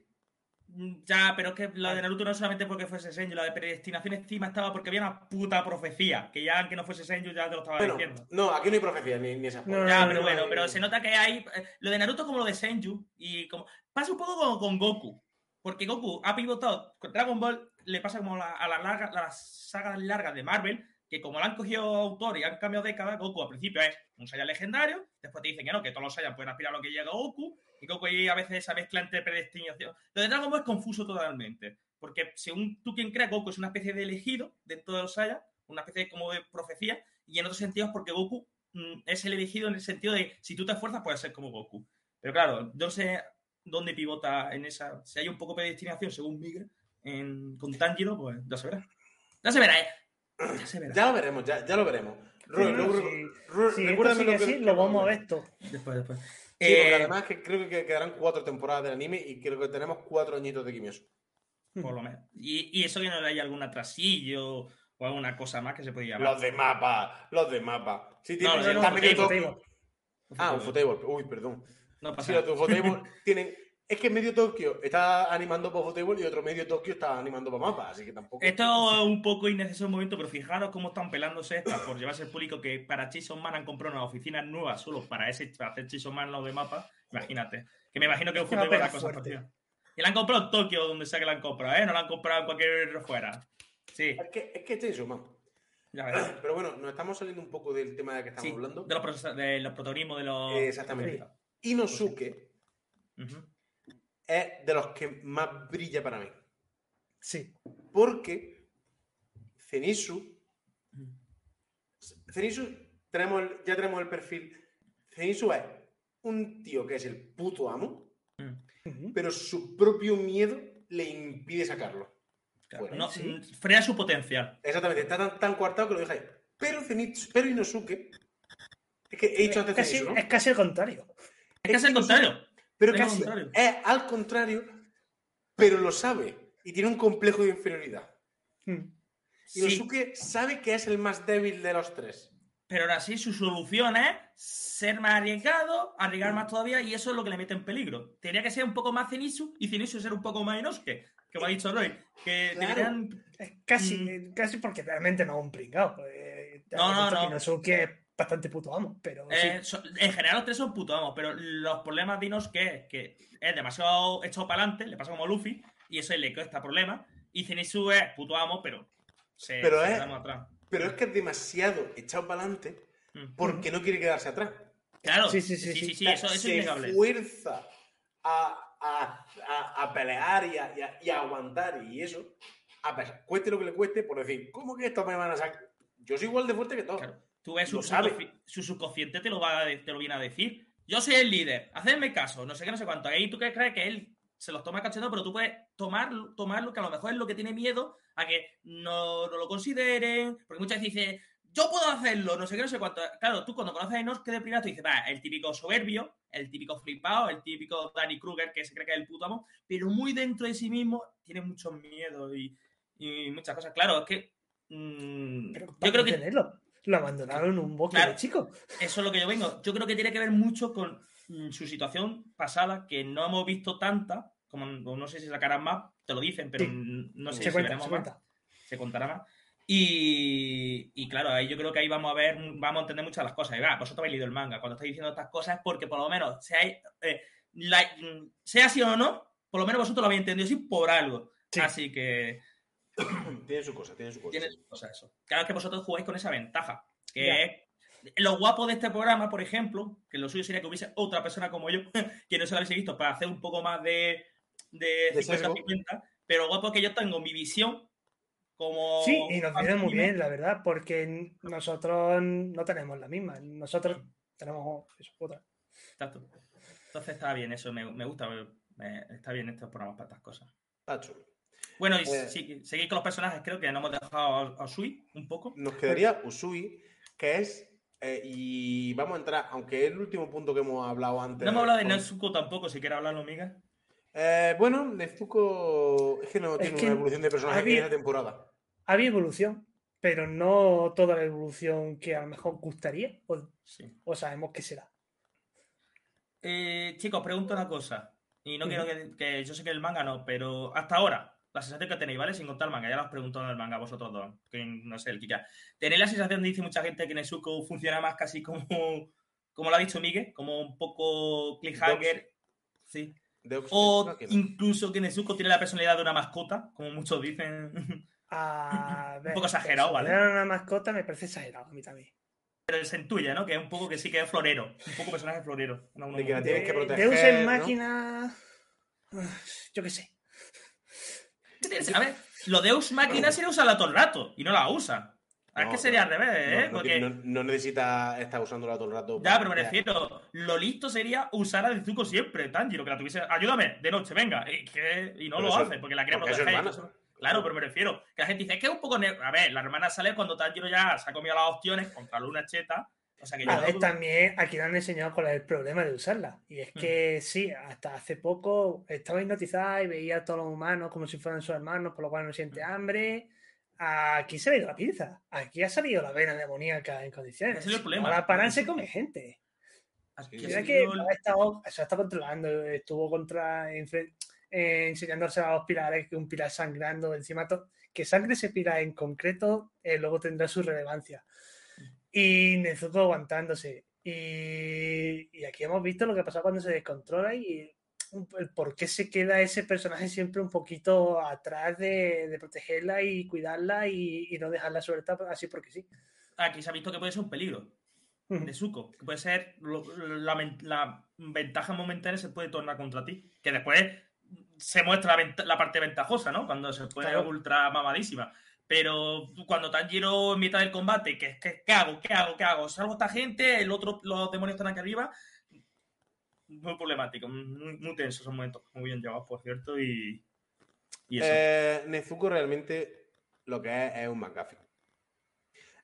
[SPEAKER 4] Mm, Ya, pero es que lo de Naruto no solamente porque fuese Senju, la de predestinación encima estaba porque había una puta profecía, que ya aunque no fuese Senju ya te lo estaba
[SPEAKER 3] Bueno,
[SPEAKER 4] diciendo.
[SPEAKER 3] no, aquí no hay profecía ni, ni esas
[SPEAKER 2] No,
[SPEAKER 3] cosas.
[SPEAKER 4] Ya,
[SPEAKER 2] no,
[SPEAKER 4] pero
[SPEAKER 2] no,
[SPEAKER 4] bueno,
[SPEAKER 3] hay-
[SPEAKER 4] pero se nota que hay. eh, Lo de Naruto es como lo de Senju. Y como. Pasa un poco como con Goku. Porque Goku ha pivotado. Con Dragon Ball le pasa como la- a, la larga- las sagas largas de Marvel. Que como la han cogido autor y han cambiado décadas, Goku al principio es un Saiyan legendario. Después te dicen que no, que todos los Saiyan pueden aspirar a lo que llega Goku. Y Goku ahí a veces esa mezcla entre predestinación. Lo de Dragon Ball es confuso totalmente. Porque según tú quien creas, Goku es una especie de elegido dentro de los Saiyan. Una especie de, como de profecía. Y en otros sentidos porque Goku mm, es el elegido en el sentido de si tú te esfuerzas puedes ser como Goku. Pero claro, yo no sé dónde pivota en esa. Si hay un poco de predestinación, según Miguel, en, con Tanjiro, pues ya se verá. Ya se verá, ¿eh? Ya se verá.
[SPEAKER 3] Ya lo veremos, ya, ya lo veremos. Roy,
[SPEAKER 2] Sí,
[SPEAKER 3] luego-
[SPEAKER 2] sí.
[SPEAKER 3] Recuérdame lo que-
[SPEAKER 2] así, lo vamos a ver esto.
[SPEAKER 4] Después, después.
[SPEAKER 3] Sí, porque
[SPEAKER 4] Eh,
[SPEAKER 3] además que creo que quedarán cuatro temporadas del anime y creo que tenemos cuatro añitos de Kimetsu.
[SPEAKER 4] Por lo menos. Y, y eso que no hay algún atrasillo O alguna cosa más que se podía
[SPEAKER 3] Los
[SPEAKER 4] llamar.
[SPEAKER 3] de mapa, los de mapa. Sí,
[SPEAKER 4] No,
[SPEAKER 3] tienen,
[SPEAKER 4] los Ufotable,
[SPEAKER 3] medio
[SPEAKER 2] Ufotable.
[SPEAKER 3] Tokio. Ah, Ufotable. Uy, perdón.
[SPEAKER 4] No pasa
[SPEAKER 3] Sí, los de Ufotable tienen. Es que medio Tokio está animando para Ufotable y otro medio Tokio está animando para mapa, así que tampoco.
[SPEAKER 4] Esto es un poco innecesario un momento, pero fijaros cómo están pelándose estas por llevarse el público que para Chison Man han comprado unas oficinas nuevas solo para, ese, para hacer Chison Man los de mapa. Imagínate. Que me imagino que un
[SPEAKER 2] va a
[SPEAKER 4] fútbol la cosa. Y la han comprado en Tokio, donde sea que la han comprado, ¿eh? No la han comprado en cualquier fuera. Sí,
[SPEAKER 3] Es que es que es Chainsaw Man.
[SPEAKER 4] ya.
[SPEAKER 3] Pero bueno, nos estamos saliendo un poco del tema de que estamos
[SPEAKER 4] Sí,
[SPEAKER 3] hablando.
[SPEAKER 4] de los, proces- de los protagonismos de los.
[SPEAKER 3] Exactamente. Inosuke
[SPEAKER 4] Ujú.
[SPEAKER 3] Es de los que más brilla para mí.
[SPEAKER 2] Sí.
[SPEAKER 3] Porque Zenitsu. Zenitsu, tenemos el- ya tenemos el perfil. Zenitsu es un tío que es el puto amo,
[SPEAKER 4] Mm.
[SPEAKER 3] Pero su propio miedo le impide sacarlo.
[SPEAKER 4] Claro,
[SPEAKER 3] Bueno,
[SPEAKER 4] no,
[SPEAKER 2] sí.
[SPEAKER 4] mm, frena su potencial.
[SPEAKER 3] Exactamente, está tan, tan coartado que lo deja ahí. Pero Zenitsu, pero Inosuke. Es que he dicho
[SPEAKER 2] Es
[SPEAKER 3] antes
[SPEAKER 2] casi,
[SPEAKER 3] Zenitsu, ¿no?
[SPEAKER 2] es casi el contrario.
[SPEAKER 4] Es es el contrario.
[SPEAKER 3] Pero
[SPEAKER 4] es lo
[SPEAKER 3] casi
[SPEAKER 4] contrario.
[SPEAKER 3] es al contrario, pero lo sabe. Y tiene un complejo de inferioridad.
[SPEAKER 2] Mm.
[SPEAKER 4] Sí,
[SPEAKER 3] Inosuke sabe que es el más débil de los tres.
[SPEAKER 4] pero ahora sí, su solución es ser más arriesgado, arriesgar más todavía, y eso es lo que le mete en peligro. Tenía que ser un poco más Zenitsu y Zenitsu ser un poco más Inosuke, que me ha dicho Roy. Que
[SPEAKER 3] Claro.
[SPEAKER 4] deberían.
[SPEAKER 2] Casi,
[SPEAKER 4] Mm.
[SPEAKER 2] casi porque realmente no es un pringao. Eh, ya
[SPEAKER 4] No, no, no.
[SPEAKER 2] Inosuke bastante puto amo, pero sí.
[SPEAKER 4] eh, so- en general, los tres son puto amos, pero los problemas de Inosuke es que es demasiado echado para adelante, le pasa como a Luffy, y eso le cuesta problemas. Y Zenitsu es puto amo, pero se,
[SPEAKER 3] Pero
[SPEAKER 4] se
[SPEAKER 3] es-
[SPEAKER 4] queda más atrás.
[SPEAKER 3] Pero es que es demasiado echado para adelante
[SPEAKER 4] Mm.
[SPEAKER 3] porque no quiere quedarse atrás.
[SPEAKER 4] Claro,
[SPEAKER 2] Sí,
[SPEAKER 4] sí,
[SPEAKER 2] sí,
[SPEAKER 4] sí,
[SPEAKER 2] sí,
[SPEAKER 4] sí,
[SPEAKER 2] sí.
[SPEAKER 4] eso, eso es
[SPEAKER 3] se
[SPEAKER 4] innegable.
[SPEAKER 3] fuerza a, a- a- a pelear y a, y a- y a aguantar y eso. A pesar, cueste lo que le cueste, por decir, ¿cómo que esto me van a sacar? Yo soy igual de fuerte que todos.
[SPEAKER 4] Claro. Tú ves su, su subconsciente te lo, va a te lo viene a decir. Yo soy el líder, hacedme caso, no sé qué, no sé cuánto. Ahí tú que crees que él se los toma cachendo, pero tú puedes tomarlo, tomarlo, que a lo mejor es lo que tiene miedo a que no, no lo consideren. Porque muchas veces dice, yo puedo hacerlo, no sé qué, no sé cuánto. Claro, tú cuando conoces a Inosuke de primera, tú dices, va, el típico soberbio, el típico flipado, el típico Danny Kruger que se cree que es el puto amo, pero muy dentro de sí mismo tiene muchos miedos y, y muchas cosas. Claro, es que. mm, yo creo que
[SPEAKER 2] tenerlo. Lo abandonaron un bosque
[SPEAKER 4] Claro.
[SPEAKER 2] de chicos.
[SPEAKER 4] eso es lo que yo vengo. Yo creo que tiene que ver mucho con mm, su situación pasada, que no hemos visto tanta, como no sé si sacarán más, te lo dicen, pero
[SPEAKER 2] Sí.
[SPEAKER 4] no sé
[SPEAKER 2] se
[SPEAKER 4] si
[SPEAKER 2] cuenta,
[SPEAKER 4] veremos
[SPEAKER 2] se
[SPEAKER 4] más,
[SPEAKER 2] cuenta.
[SPEAKER 4] se contará más. Y, y claro, ahí yo creo que ahí vamos a ver, vamos a entender muchas de las cosas. Y va, vosotros habéis leído el manga. Cuando estáis diciendo estas cosas es porque por lo menos, sea, eh, la- mm, sea así o no, por lo menos vosotros lo habéis entendido así por algo.
[SPEAKER 2] Sí.
[SPEAKER 4] Así que
[SPEAKER 3] Tiene su cosa, tiene su cosa.
[SPEAKER 4] tiene o sea, eso. Claro que vosotros jugáis con esa ventaja. Que es lo guapo de este programa, por ejemplo, que lo suyo sería que hubiese otra persona como yo, que no se lo hubiese visto, para hacer un poco más de, de
[SPEAKER 3] De sesgo.
[SPEAKER 4] 50-50. Pero lo guapo es que yo tengo mi visión como.
[SPEAKER 2] Sí, y nos viene muy bien, la verdad, porque nosotros no tenemos la misma. Nosotros tenemos eso, otra.
[SPEAKER 4] Exacto. Entonces está bien, eso me, me gusta. me- está bien estos programas para estas cosas.
[SPEAKER 3] Está chulo.
[SPEAKER 4] Bueno, y
[SPEAKER 3] Eh.
[SPEAKER 4] si seguís con los personajes, creo que no hemos dejado a, a Sui un poco.
[SPEAKER 3] Nos quedaría Usui, que es. eh, y vamos a entrar, aunque es el último punto que hemos hablado antes.
[SPEAKER 4] No hemos hablado de
[SPEAKER 3] con-
[SPEAKER 4] Nezuko tampoco, si quieres hablarlo, amiga.
[SPEAKER 3] Eh, bueno, Nezuko es que no
[SPEAKER 2] Es
[SPEAKER 3] tiene
[SPEAKER 2] que
[SPEAKER 3] una evolución de personaje
[SPEAKER 2] había-
[SPEAKER 3] en esta temporada.
[SPEAKER 2] Había evolución, pero no toda la evolución que a lo mejor gustaría o,
[SPEAKER 4] Sí.
[SPEAKER 2] o sabemos que será.
[SPEAKER 4] Eh, chicos, pregunto una cosa. Y no quiero que, que- Yo sé que el manga no, pero hasta ahora, la sensación que tenéis, ¿vale? Sin contar el manga, ya lo has preguntado en el manga vosotros dos. Que no sé, el Kika. ¿Tenéis la sensación, dice mucha gente, que Nezuko funciona más casi como. Como lo ha dicho Miguel, como un poco cliffhanger. Sí. O
[SPEAKER 3] no, que no.
[SPEAKER 4] incluso que Nezuko tiene la personalidad de una mascota, como muchos dicen.
[SPEAKER 2] A ver,
[SPEAKER 4] poco exagerado, ¿vale?
[SPEAKER 2] de una mascota me parece exagerado a mí también.
[SPEAKER 4] Pero se intuye, ¿no? Que es un poco que sí que es florero. Un poco personaje florero. en algunos
[SPEAKER 3] De que la. Tienes que
[SPEAKER 2] De-
[SPEAKER 3] proteger,
[SPEAKER 2] Deus en
[SPEAKER 3] ¿no?
[SPEAKER 2] máquina. Yo qué sé.
[SPEAKER 4] A ver, lo de Deus Máquina sería usarla todo el rato y no la usa. es
[SPEAKER 3] No,
[SPEAKER 4] que sería
[SPEAKER 3] no,
[SPEAKER 4] al revés,
[SPEAKER 3] No,
[SPEAKER 4] ¿eh?
[SPEAKER 3] no
[SPEAKER 4] Porque,
[SPEAKER 3] tiene- no- no necesita estar usándola todo el rato.
[SPEAKER 4] ya, pero me refiero, lo listo sería usar a Nezuko siempre, Tanjiro, que la tuviese. Ayúdame, de noche, venga. Y, que- y no
[SPEAKER 3] Pero
[SPEAKER 4] lo
[SPEAKER 3] eso-
[SPEAKER 4] hace, porque la quiere
[SPEAKER 3] porque es su
[SPEAKER 4] proteger. Claro, pero me refiero, que la gente dice, es que es un poco. A ver, la hermana sale cuando Tanjiro ya se ha comido las opciones contra Luna Cheta. O sea que
[SPEAKER 2] A
[SPEAKER 4] dudo-
[SPEAKER 2] también aquí nos han enseñado cuál es el problema de usarla. Y es que sí, hasta hace poco estaba hipnotizada y veía a todos los humanos como si fueran sus hermanos, por lo cual no siente hambre. aquí se ha ido la pinza. Aquí ha salido la vena demoníaca en condiciones.
[SPEAKER 4] Ese es el problema.
[SPEAKER 2] Ahora Paran se come gente. Mira
[SPEAKER 3] sí,
[SPEAKER 2] que
[SPEAKER 4] yo-
[SPEAKER 2] ha estado, se ha estado controlando, estuvo contra eh, enseñándose a los pilares, que un pilar sangrando encima, to- que sangre ese pilar en concreto, eh, luego tendrá su relevancia. Y Nezuko aguantándose. Y, y aquí hemos visto lo que pasa cuando se descontrola y el por qué se queda ese personaje siempre un poquito atrás de, de protegerla y cuidarla y, y no dejarla suelta así porque sí.
[SPEAKER 4] Aquí se ha visto que puede ser un peligro de Zuko. Que puede ser lo- la, la ventaja momentánea se puede tornar contra ti. Que después se muestra la, la parte ventajosa, ¿no? Cuando se pone
[SPEAKER 2] Claro.
[SPEAKER 4] ultra mamadísima. Pero cuando Tanjiro en mitad del combate, que, que ¿qué hago? ¿Qué hago? ¿Qué hago? ¿Salvo a esta gente? ¿El otro, los demonios están aquí arriba? Muy problemático, muy, muy tenso esos momentos. Muy bien llevados, por cierto, y, y eso.
[SPEAKER 3] Eh, Nezuko realmente lo que es es un McGuffin.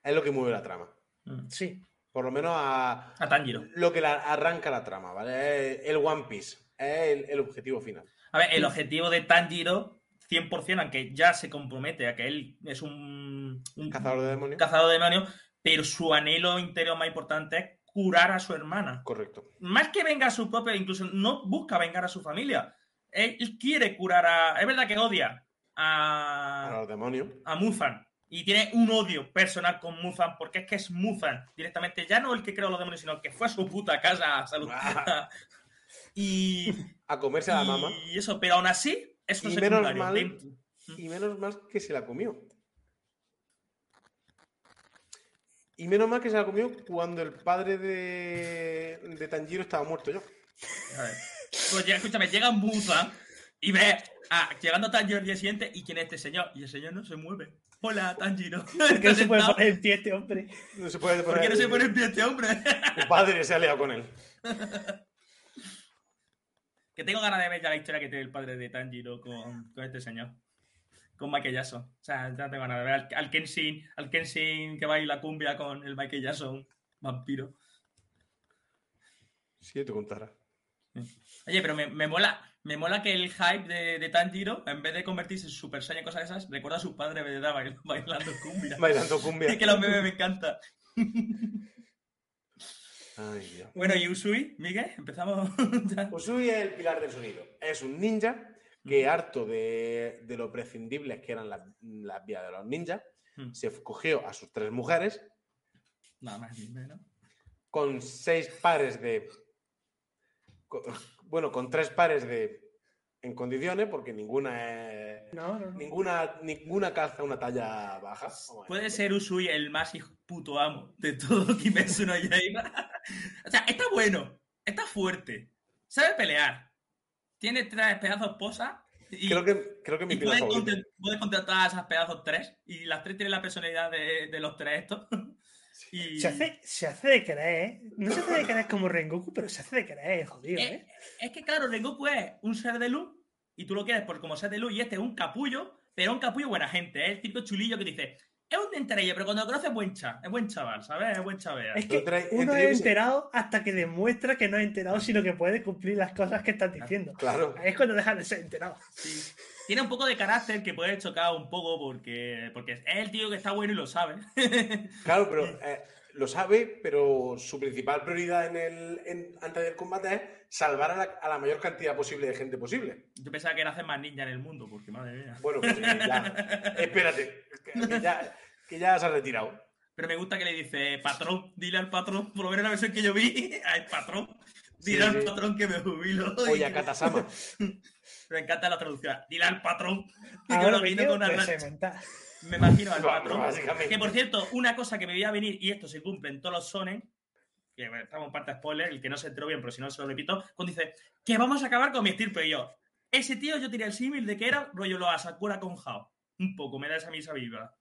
[SPEAKER 3] Es lo que mueve la trama.
[SPEAKER 4] Mm.
[SPEAKER 2] Sí,
[SPEAKER 3] Por lo menos a
[SPEAKER 4] A Tanjiro.
[SPEAKER 3] lo que la arranca la trama, ¿vale? Es el One Piece. Es el, el objetivo final.
[SPEAKER 4] A ver, el objetivo de Tanjiro, 100%, aunque ya se compromete a que él es un, un
[SPEAKER 3] Cazador de demonios.
[SPEAKER 4] cazador de demonios, pero su anhelo interior más importante es curar a su hermana.
[SPEAKER 3] Correcto.
[SPEAKER 4] Más que venga a su propia, incluso no busca vengar a su familia. Él quiere curar a. Es verdad que odia
[SPEAKER 3] A
[SPEAKER 4] a,
[SPEAKER 3] los demonios.
[SPEAKER 4] a Muzan. Y tiene un odio personal con Muzan, porque es que es Muzan directamente. Ya no el que creó los demonios, sino el que fue a su puta casa a saludar. y,
[SPEAKER 3] A comerse a la
[SPEAKER 4] y
[SPEAKER 3] mamá.
[SPEAKER 4] eso, pero aún así, eso
[SPEAKER 3] Y
[SPEAKER 4] es
[SPEAKER 3] menos mal- Y menos mal que se la comió. Y menos mal que se la comió cuando el padre de, de Tanjiro estaba muerto.
[SPEAKER 4] A ver. Pues escúchame, llega Muzan y ve a, llegando Tanjiro el día siguiente y quién es este señor. Y el señor no se mueve. Hola, Tanjiro.
[SPEAKER 2] ¿por qué no se puede poner en pie este hombre?
[SPEAKER 3] No se puede
[SPEAKER 4] ¿Por qué no se pone en pie este hombre?
[SPEAKER 3] Tu padre se ha liado con él.
[SPEAKER 4] que tengo ganas de ver ya la historia que tiene el padre de Tanjiro con, con este señor. Con Michael Jackson. O sea, ya tengo ganas de ver al, al Kenshin, al Kenshin que baila cumbia con el Michael Jackson vampiro.
[SPEAKER 3] Sí, te contara.
[SPEAKER 4] Oye, pero me, me mola, me mola que el hype de, de Tanjiro, en vez de convertirse en Super Saiyan y cosas de esas, recuerda a su padre de bailando cumbia.
[SPEAKER 3] Bailando cumbia.
[SPEAKER 4] Es que los memes me encantan.
[SPEAKER 3] Ay, Dios.
[SPEAKER 4] Bueno, y Usui, Miguel, empezamos. ya.
[SPEAKER 3] Usui es el pilar del sonido. Es un ninja que, harto de, de lo prescindibles que eran las, las vías de los ninjas,
[SPEAKER 4] Mm.
[SPEAKER 3] se cogió a sus tres mujeres
[SPEAKER 4] Nada más ni menos.
[SPEAKER 3] con seis pares de. Bueno, con tres pares de. En condiciones, porque ninguna es.
[SPEAKER 2] No, no, no.
[SPEAKER 3] Ninguna, ninguna calza una talla baja.
[SPEAKER 4] Puede ser Usui el más hijo puto amo de todo Kimetsu no Yaiba. o sea, está bueno, está fuerte, sabe pelear, tiene tres pedazos esposas y,
[SPEAKER 3] Creo que, creo que mi
[SPEAKER 4] y
[SPEAKER 3] pilar
[SPEAKER 4] puede,
[SPEAKER 3] favorito.
[SPEAKER 4] content- puede contratar a esas pedazos tres y las tres tienen la personalidad de, de los tres estos.
[SPEAKER 2] Se hace, se hace de creer, ¿eh? No se hace de creer como Rengoku, pero se hace de creer, jodido,
[SPEAKER 4] Eh,
[SPEAKER 2] ¿eh?
[SPEAKER 4] es que claro, Rengoku es un ser de luz y tú lo quieres por como ser de luz y este es un capullo, pero un capullo buena gente, es el típico chulillo que dice, es un enterello, pero cuando lo conoces es buen cha, es buen chaval, ¿sabes? Es buen chaval.
[SPEAKER 2] Es que uno es enterado hasta que demuestra que no es enterado, sino que puede cumplir las cosas que estás diciendo.
[SPEAKER 3] Claro.
[SPEAKER 2] Es cuando deja de ser enterado.
[SPEAKER 4] Sí. Tiene un poco de carácter que puede chocar un poco porque, porque es el tío que está bueno y lo sabe.
[SPEAKER 3] Claro, pero eh, lo sabe, pero su principal prioridad en el, en- antes del combate es salvar a la, a la mayor cantidad posible de gente posible.
[SPEAKER 4] Yo pensaba que era hacer más ninja en el mundo, porque madre mía.
[SPEAKER 3] Bueno, pues eh, ya. Espérate, que, que ya, que ya se ha retirado.
[SPEAKER 4] Pero me gusta que le dice, patrón, dile al patrón, por lo menos la versión que yo vi, al patrón, dile
[SPEAKER 3] Sí,
[SPEAKER 4] al
[SPEAKER 3] sí.
[SPEAKER 4] patrón que me jubilo.
[SPEAKER 3] Oye, Katasama.
[SPEAKER 4] Me encanta la traducción. Dile al patrón.
[SPEAKER 2] Ahora
[SPEAKER 4] yo lo
[SPEAKER 2] me
[SPEAKER 4] imagino con una. Me imagino al patrón. Que por cierto, una cosa que me veía venir, y esto se cumple en todos los sonen, que bueno, estamos en parte spoiler, el que no se enteró bien, pero si no se lo repito, cuando dice que vamos a acabar con mi estirpe y yo. Ese tío yo tiré el símil de que era rollo lo Asakura con Hao. Un poco, me da esa misa viva.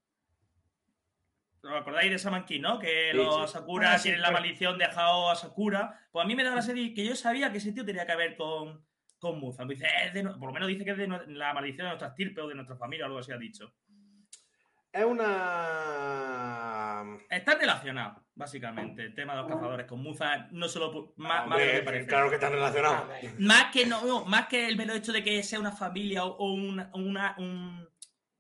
[SPEAKER 4] ¿Os acordáis de Saman King, no? Que
[SPEAKER 3] Sí,
[SPEAKER 4] los
[SPEAKER 3] sí.
[SPEAKER 4] Asakura
[SPEAKER 2] Ah, sí,
[SPEAKER 4] tienen la
[SPEAKER 2] claro.
[SPEAKER 4] maldición de Hao Asakura. Pues a mí me da la serie que yo sabía que ese tío tenía que ver con, con Muzan. Dice, "Es de no-", por lo menos dice que es de la maldición de nuestra estirpe o de nuestra familia o algo así ha dicho.
[SPEAKER 3] Es una.
[SPEAKER 4] Están relacionados, básicamente, el tema de los cazadores con Muzan, no solo por- más, que parece.
[SPEAKER 3] claro que están relacionados.
[SPEAKER 4] Más que no, no, más que el mero hecho de que sea una familia o, o una, una- un,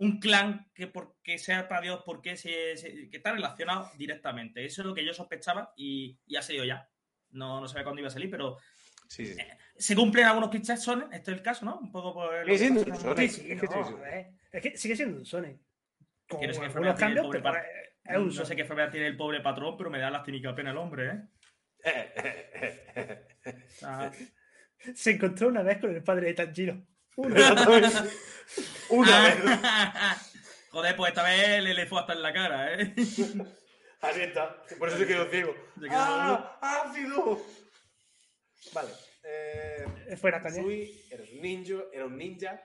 [SPEAKER 4] un clan que porque sea para Dios, porque se, se- que está relacionado directamente. Eso es lo que yo sospechaba y, y ha salido ya. No, no sabía cuándo iba a salir, pero
[SPEAKER 3] Sí, sí.
[SPEAKER 4] se cumplen algunos son, este es el caso, ¿no? Un poco por...
[SPEAKER 3] Son-
[SPEAKER 4] con-
[SPEAKER 2] Sí, sí,
[SPEAKER 3] es que
[SPEAKER 2] sigue siendo un Sonic.
[SPEAKER 4] Que no sé qué enfermedad tiene el pobre
[SPEAKER 2] pero
[SPEAKER 4] pa-
[SPEAKER 2] es, es un
[SPEAKER 4] No sé
[SPEAKER 2] Sonic.
[SPEAKER 4] qué enfermedad tiene el pobre patrón, pero me da lástima pena el hombre, ¿eh? O sea,
[SPEAKER 2] Se encontró una vez con el padre de Tanjiro. Una.
[SPEAKER 3] Exactamente. Una vez.
[SPEAKER 4] Joder, pues esta vez le, le fue hasta en la cara, ¿eh?
[SPEAKER 3] Así está. Por eso se quedó ciego.
[SPEAKER 4] Se quedó
[SPEAKER 3] ¡Ah! ¡Ácido! Vale. Eh,
[SPEAKER 2] Fuera caña.
[SPEAKER 3] Sui era un ninja, era un ninja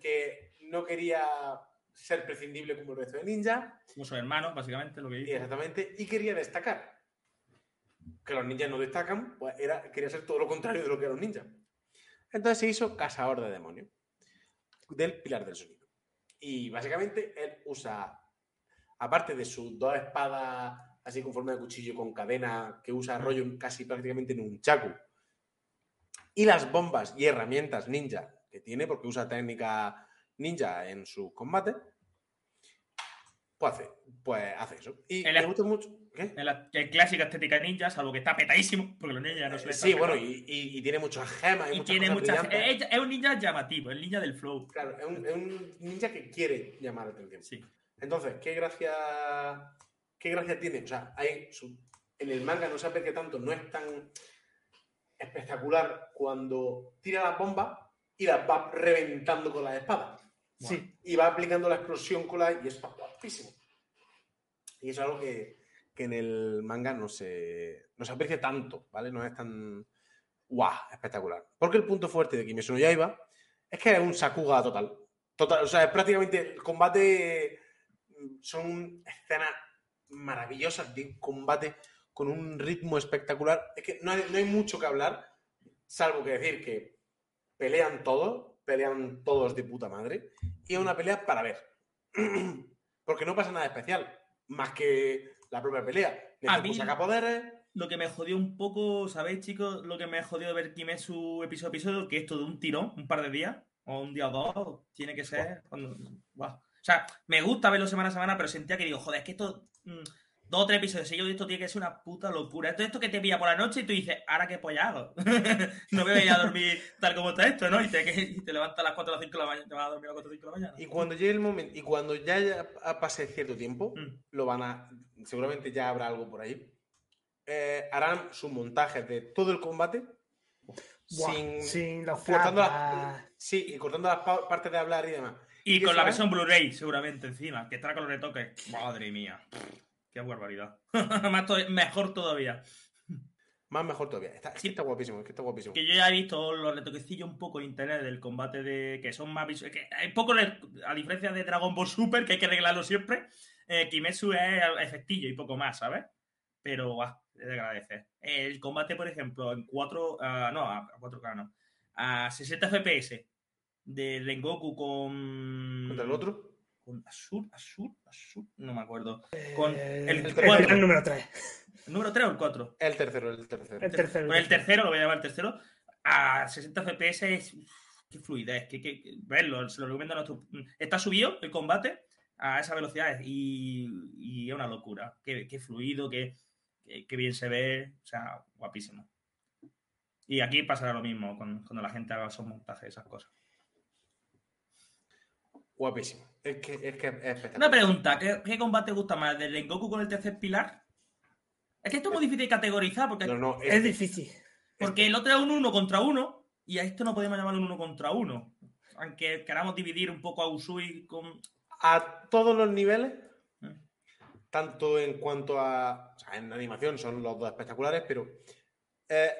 [SPEAKER 3] que no quería ser prescindible como el resto de ninjas,
[SPEAKER 4] Como su hermano, básicamente, lo que
[SPEAKER 3] y
[SPEAKER 4] dice.
[SPEAKER 3] exactamente, y quería destacar. Que los ninjas no destacan, pues era, quería ser todo lo contrario de lo que eran los ninjas. Entonces se hizo cazador de demonios del pilar del sonido. Y básicamente él usa, aparte de sus dos espadas así con forma de cuchillo con cadena que usa rollo casi prácticamente en un chaku, y las bombas y herramientas ninja que tiene, porque usa técnica ninja en sus combates, pues hace, pues hace eso. Y
[SPEAKER 4] El-
[SPEAKER 3] me gusta mucho. ¿Qué?
[SPEAKER 4] En la en clásica estética ninja, salvo que está petadísimo, porque los ninjas no suelen
[SPEAKER 3] Sí, bueno, y, y- y tiene muchas gemas. Y,
[SPEAKER 4] Y
[SPEAKER 3] muchas
[SPEAKER 4] tiene
[SPEAKER 3] cosas
[SPEAKER 4] muchas. Es, es un ninja llamativo, el ninja del flow.
[SPEAKER 3] Claro, es un, es un ninja que quiere llamar la atención.
[SPEAKER 4] Sí.
[SPEAKER 3] Entonces, ¿qué gracia, qué gracia tiene? O sea, hay su- en el manga no sabe que tanto no es tan espectacular cuando tira las bombas y las va reventando con las espadas.
[SPEAKER 2] Sí.
[SPEAKER 3] Y va aplicando la explosión con la... y es guapísimo. Y eso es algo que, que en el manga no se, no se aprecia tanto, ¿vale? No es tan... ¡guau! Espectacular. Porque el punto fuerte de Kimetsu no Yaiba es que es un Sakuga total. Total, o sea, es prácticamente el combate. mm, Son escenas maravillosas de combate con un ritmo espectacular. Es que no no hay mucho que hablar, salvo que decir que pelean todos, pelean todos de puta madre, y es una pelea para ver. Porque no pasa nada especial, más que la propia pelea.
[SPEAKER 4] A mí-
[SPEAKER 3] saca poderes.
[SPEAKER 4] Lo que me jodió un poco, ¿sabéis, chicos? Lo que me jodió de ver Kimetsu episodio a episodio, que esto de un tirón, un par de días, o un día o dos, tiene que ser. cuando-. O sea, me gusta verlo semana a semana, pero sentía que digo, joder, es que esto. mm, dos o tres episodios seguidos de esto tiene que ser una puta locura. Esto, esto que te pilla por la noche y tú dices, ¿ahora qué polla hago? no me voy a dormir tal como está esto, ¿no? Y te, y te levantas a las 4 o las 5 de la mañana, te vas a dormir a las 4 o 5 de la mañana.
[SPEAKER 3] Y cuando llegue el momento, y cuando ya, ya pase cierto tiempo,
[SPEAKER 4] Mm.
[SPEAKER 3] lo van a. Seguramente ya habrá algo por ahí. eh, harán sus montajes de todo el combate.
[SPEAKER 2] Buah,
[SPEAKER 3] sin,
[SPEAKER 2] sin los
[SPEAKER 3] cortando las, sí, y cortando las pa- partes de hablar y demás.
[SPEAKER 4] Y
[SPEAKER 3] ¿Y
[SPEAKER 4] con la versión Blu-ray, seguramente, encima, que estará con los retoques. Madre mía. Qué barbaridad. Más to- mejor todavía.
[SPEAKER 3] Más mejor todavía. Está, es que está guapísimo, es que está guapísimo.
[SPEAKER 4] Que yo ya he visto los retoquecillos un poco en internet del combate de. que son más visuales. Que hay poco, a diferencia de Dragon Ball Super, que hay que arreglarlo siempre. eh, Kimetsu es efectillo y poco más, ¿sabes? Pero, guau, es de agradecer. El combate, por ejemplo, en 4. no, a 4K no. A 60 FPS de Rengoku con.
[SPEAKER 3] ¿Contra el otro?
[SPEAKER 4] Con Asur, Asur, Asur, no me acuerdo. Con
[SPEAKER 2] Eh,
[SPEAKER 4] el
[SPEAKER 2] el,
[SPEAKER 4] cuatro.
[SPEAKER 2] número 3.
[SPEAKER 4] ¿El número 3 o el 4?
[SPEAKER 3] El tercero, el tercero.
[SPEAKER 2] El tercero.
[SPEAKER 4] Con el tercero, lo voy a llamar el tercero, a 60 FPS es. uf, qué fluidez, que, que, que- verlo, se lo recomiendo a nuestro. Está subido el combate a esa velocidad y, y es una locura. Qué, qué fluido, qué, qué- qué bien se ve, o sea, guapísimo. Y aquí pasará lo mismo con- cuando la gente haga esos montajes, esas cosas.
[SPEAKER 3] Guapísimo. Es que es, que es espectacular.
[SPEAKER 4] Una pregunta, ¿qué, qué combate gusta más? ¿Del Rengoku con el tercer pilar? Es que esto es muy difícil de categorizar porque
[SPEAKER 3] No, no,
[SPEAKER 2] Es difícil.
[SPEAKER 4] Porque el otro es un uno contra uno, y a esto no podemos llamarlo un uno contra uno. Aunque queramos dividir un poco a Usui con.
[SPEAKER 3] a todos los niveles,
[SPEAKER 4] Mm.
[SPEAKER 3] tanto en cuanto a. O sea, en animación son los dos espectaculares, pero. eh,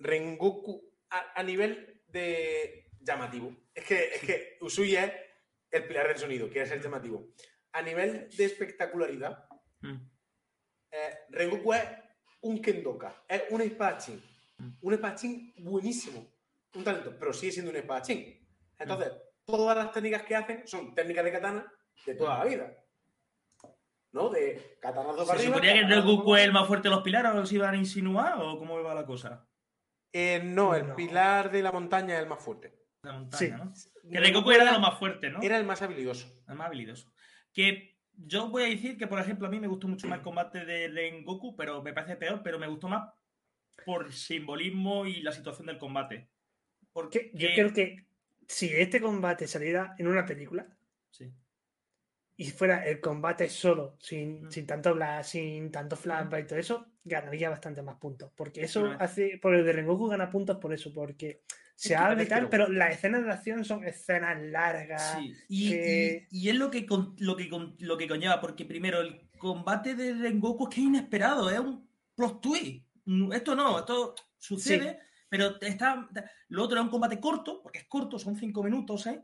[SPEAKER 3] Rengoku a, a nivel de llamativo. Es que, es que Usui es el pilar del sonido, quiere ser llamativo. A nivel de espectacularidad,
[SPEAKER 4] Mm.
[SPEAKER 3] eh, Rengoku es un Kendoka, es un espadachín.
[SPEAKER 4] Mm.
[SPEAKER 3] Un espadachín buenísimo, un talento, pero sigue siendo un espadachín. Entonces,
[SPEAKER 4] Mm.
[SPEAKER 3] todas las técnicas que hacen son técnicas de katana de toda la vida. ¿No? De katanazo para
[SPEAKER 4] ¿Se
[SPEAKER 3] arriba.
[SPEAKER 4] suponía que el Rengoku es el más fuerte de los pilares o los iban a insinuar o cómo va la cosa?
[SPEAKER 3] Eh, no, el
[SPEAKER 2] No.
[SPEAKER 3] pilar de la montaña es el más fuerte.
[SPEAKER 4] De montaña,
[SPEAKER 2] Sí.
[SPEAKER 4] ¿no? Que Rengoku era de lo más fuerte, ¿no?
[SPEAKER 3] Era el más habilidoso.
[SPEAKER 4] El más habilidoso. Que yo voy a decir que, por ejemplo, a mí me gustó mucho más el combate de Rengoku, pero me parece peor, pero me gustó más por simbolismo y la situación del combate. Porque
[SPEAKER 2] Que yo creo que si este combate saliera en una película
[SPEAKER 4] Sí.
[SPEAKER 2] y fuera el combate solo, sin,
[SPEAKER 4] Mm.
[SPEAKER 2] sin tanto bla, sin tanto flashback y todo eso, ganaría bastante más puntos. Porque eso hace. Por el de Rengoku gana puntos por eso, porque se habla y tal, pero las escenas de acción son escenas largas.
[SPEAKER 4] Sí, y,
[SPEAKER 2] que-
[SPEAKER 4] y- y es lo que, con- lo, que, con- lo que conlleva, porque primero el combate de Rengoku es que es inesperado, es un plot twist. Esto no, esto sucede, pero está. Lo otro es un combate corto, porque es corto, son cinco minutos, ¿eh?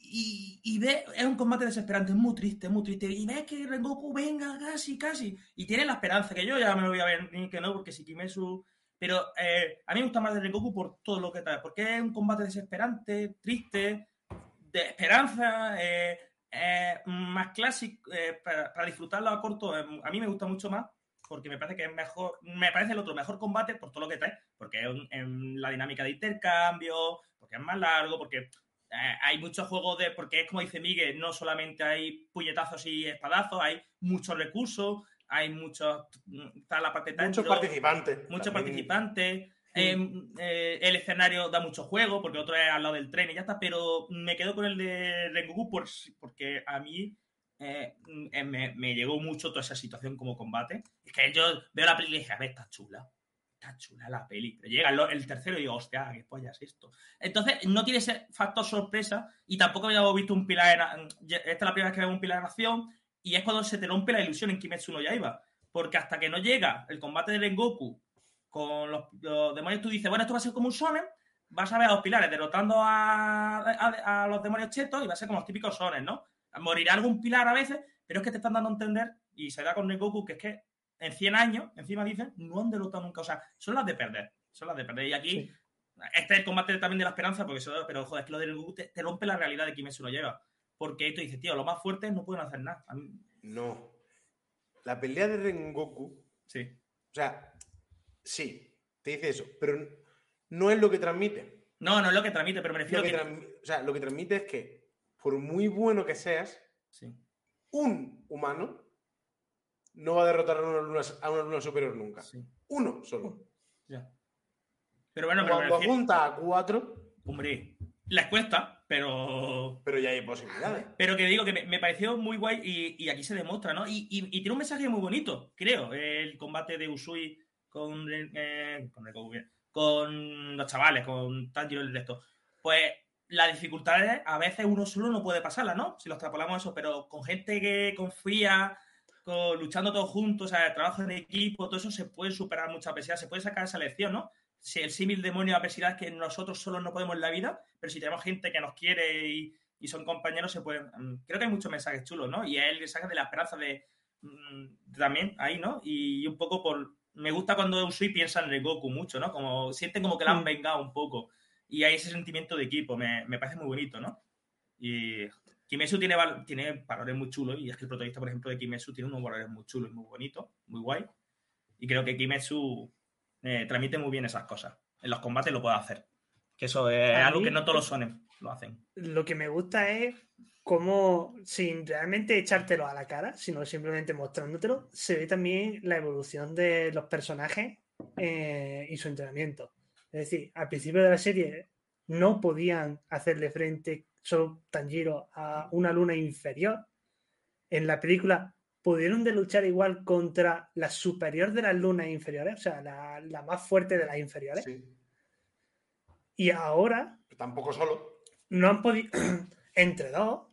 [SPEAKER 4] Y, y ve, es un combate desesperante, es muy triste, muy triste. Y ves que Rengoku venga casi, casi. Y tiene la esperanza, que yo ya me lo voy a ver, ni que no, porque si Kimetsu. Pero eh, a mí me gusta más de Rengoku por todo lo que trae, porque es un combate desesperante, triste, de esperanza, eh, eh, más clásico, eh, para, para disfrutarlo a corto, eh, a mí me gusta mucho más, porque me parece que es mejor, me parece el otro mejor combate por todo lo que trae, porque es un- en la dinámica de intercambio, porque es más largo, porque eh, hay muchos juegos de, porque es como dice Miguel, no solamente hay puñetazos y espadazos, hay muchos recursos, hay muchos, está la parte de
[SPEAKER 3] Muchos participantes.
[SPEAKER 4] muchos participantes. eh, eh, el escenario da mucho juego, porque otro es al lado del tren y ya está, pero me quedo con el de Rengoku por, porque a mí eh, eh, me, me llegó mucho toda esa situación como combate. Es que yo veo la peli y dije, a ver, está chula. Está chula la peli. Pero llega el, el tercero y digo, hostia, ¿qué polla es esto? Entonces, no tiene ese factor sorpresa y tampoco habíamos visto un pilar en... Esta es la primera vez que vemos un pilar en acción y es cuando se te rompe la ilusión en Kimetsu no Yaiba. Porque hasta que no llega el combate de Rengoku con los, los demonios, tú dices, bueno, esto va a ser como un sonen, vas a ver a los pilares derrotando a, a- a los demonios chetos y va a ser como los típicos sones, ¿no? Morirá algún pilar a veces, pero es que te están dando a entender, y se da con Rengoku, que es que en 100 años, encima dicen, no han derrotado nunca. O sea, son las de perder. Son las de perder. Y aquí,
[SPEAKER 2] Sí.
[SPEAKER 4] este es el combate también de la esperanza, porque eso, pero joder, es que lo de Rengoku te, te rompe la realidad de Kimetsu no lleva. Porque tú dices, tío, los más fuertes no pueden hacer nada. Mí-
[SPEAKER 3] No. La pelea de Rengoku,
[SPEAKER 4] sí.
[SPEAKER 3] o sea, sí, te dice eso, pero no es lo que transmite.
[SPEAKER 4] No, no es lo que transmite, pero me
[SPEAKER 3] Lo
[SPEAKER 4] refiero
[SPEAKER 3] que
[SPEAKER 4] que.
[SPEAKER 3] o sea, lo que transmite es que, por muy bueno que seas,
[SPEAKER 4] Sí.
[SPEAKER 3] un humano no va a derrotar a una luna, a una luna superior nunca.
[SPEAKER 4] sí.
[SPEAKER 3] Uno solo.
[SPEAKER 4] Ya. Pero bueno, pero
[SPEAKER 3] Cuando
[SPEAKER 4] refiero-
[SPEAKER 3] junta a cuatro,
[SPEAKER 4] Hombre, les cuesta, pero.
[SPEAKER 3] pero ya hay posibilidades.
[SPEAKER 4] Pero que digo que me, me pareció muy guay y, y aquí se demuestra, ¿no? Y, y- y tiene un mensaje muy bonito, creo, el combate de Usui con, eh, con, los chavales, con Tanjiro y el resto. Pues las dificultades a veces uno solo no puede pasarlas, ¿no? Si lo extrapolamos eso, pero con gente que confía, con, luchando todos juntos, o sea, el trabajo en equipo, todo eso se puede superar muchas adversidades, se puede sacar esa lección, ¿no? Si el símil demonio de adversidad es que nosotros solos no podemos en la vida, pero si tenemos gente que nos quiere y, y son compañeros, se pueden. mm, Creo que hay muchos mensajes chulos, ¿no? Y es el mensaje de la esperanza de. mm, también ahí, ¿no? Y un poco por. Me gusta cuando Usui piensa en Rengoku mucho, ¿no? Como sienten como que la han
[SPEAKER 2] Mm.
[SPEAKER 4] vengado un poco. Y hay ese sentimiento de equipo, me, me parece muy bonito, ¿no? Y Kimetsu tiene, val- tiene valores muy chulos, y es que el protagonista, por ejemplo, de Kimetsu tiene unos valores muy chulos muy bonitos, muy guay. Y creo que Kimetsu eh, transmite muy bien esas cosas. En los combates lo puede hacer. Que eso es
[SPEAKER 2] A
[SPEAKER 4] algo
[SPEAKER 2] mí-
[SPEAKER 4] que no todos los sonen lo hacen.
[SPEAKER 2] Lo que me gusta es cómo, sin realmente echártelo a la cara, sino simplemente mostrándotelo, se ve también la evolución de los personajes eh, y su entrenamiento. Es decir, al principio de la serie no podían hacerle frente solo Tanjiro a una luna inferior. En la película pudieron de luchar igual contra la superior de las lunas inferiores, o sea, la, la más fuerte de las inferiores.
[SPEAKER 3] Sí.
[SPEAKER 2] Y ahora
[SPEAKER 3] Pero tampoco solo.
[SPEAKER 2] no han podido, entre dos,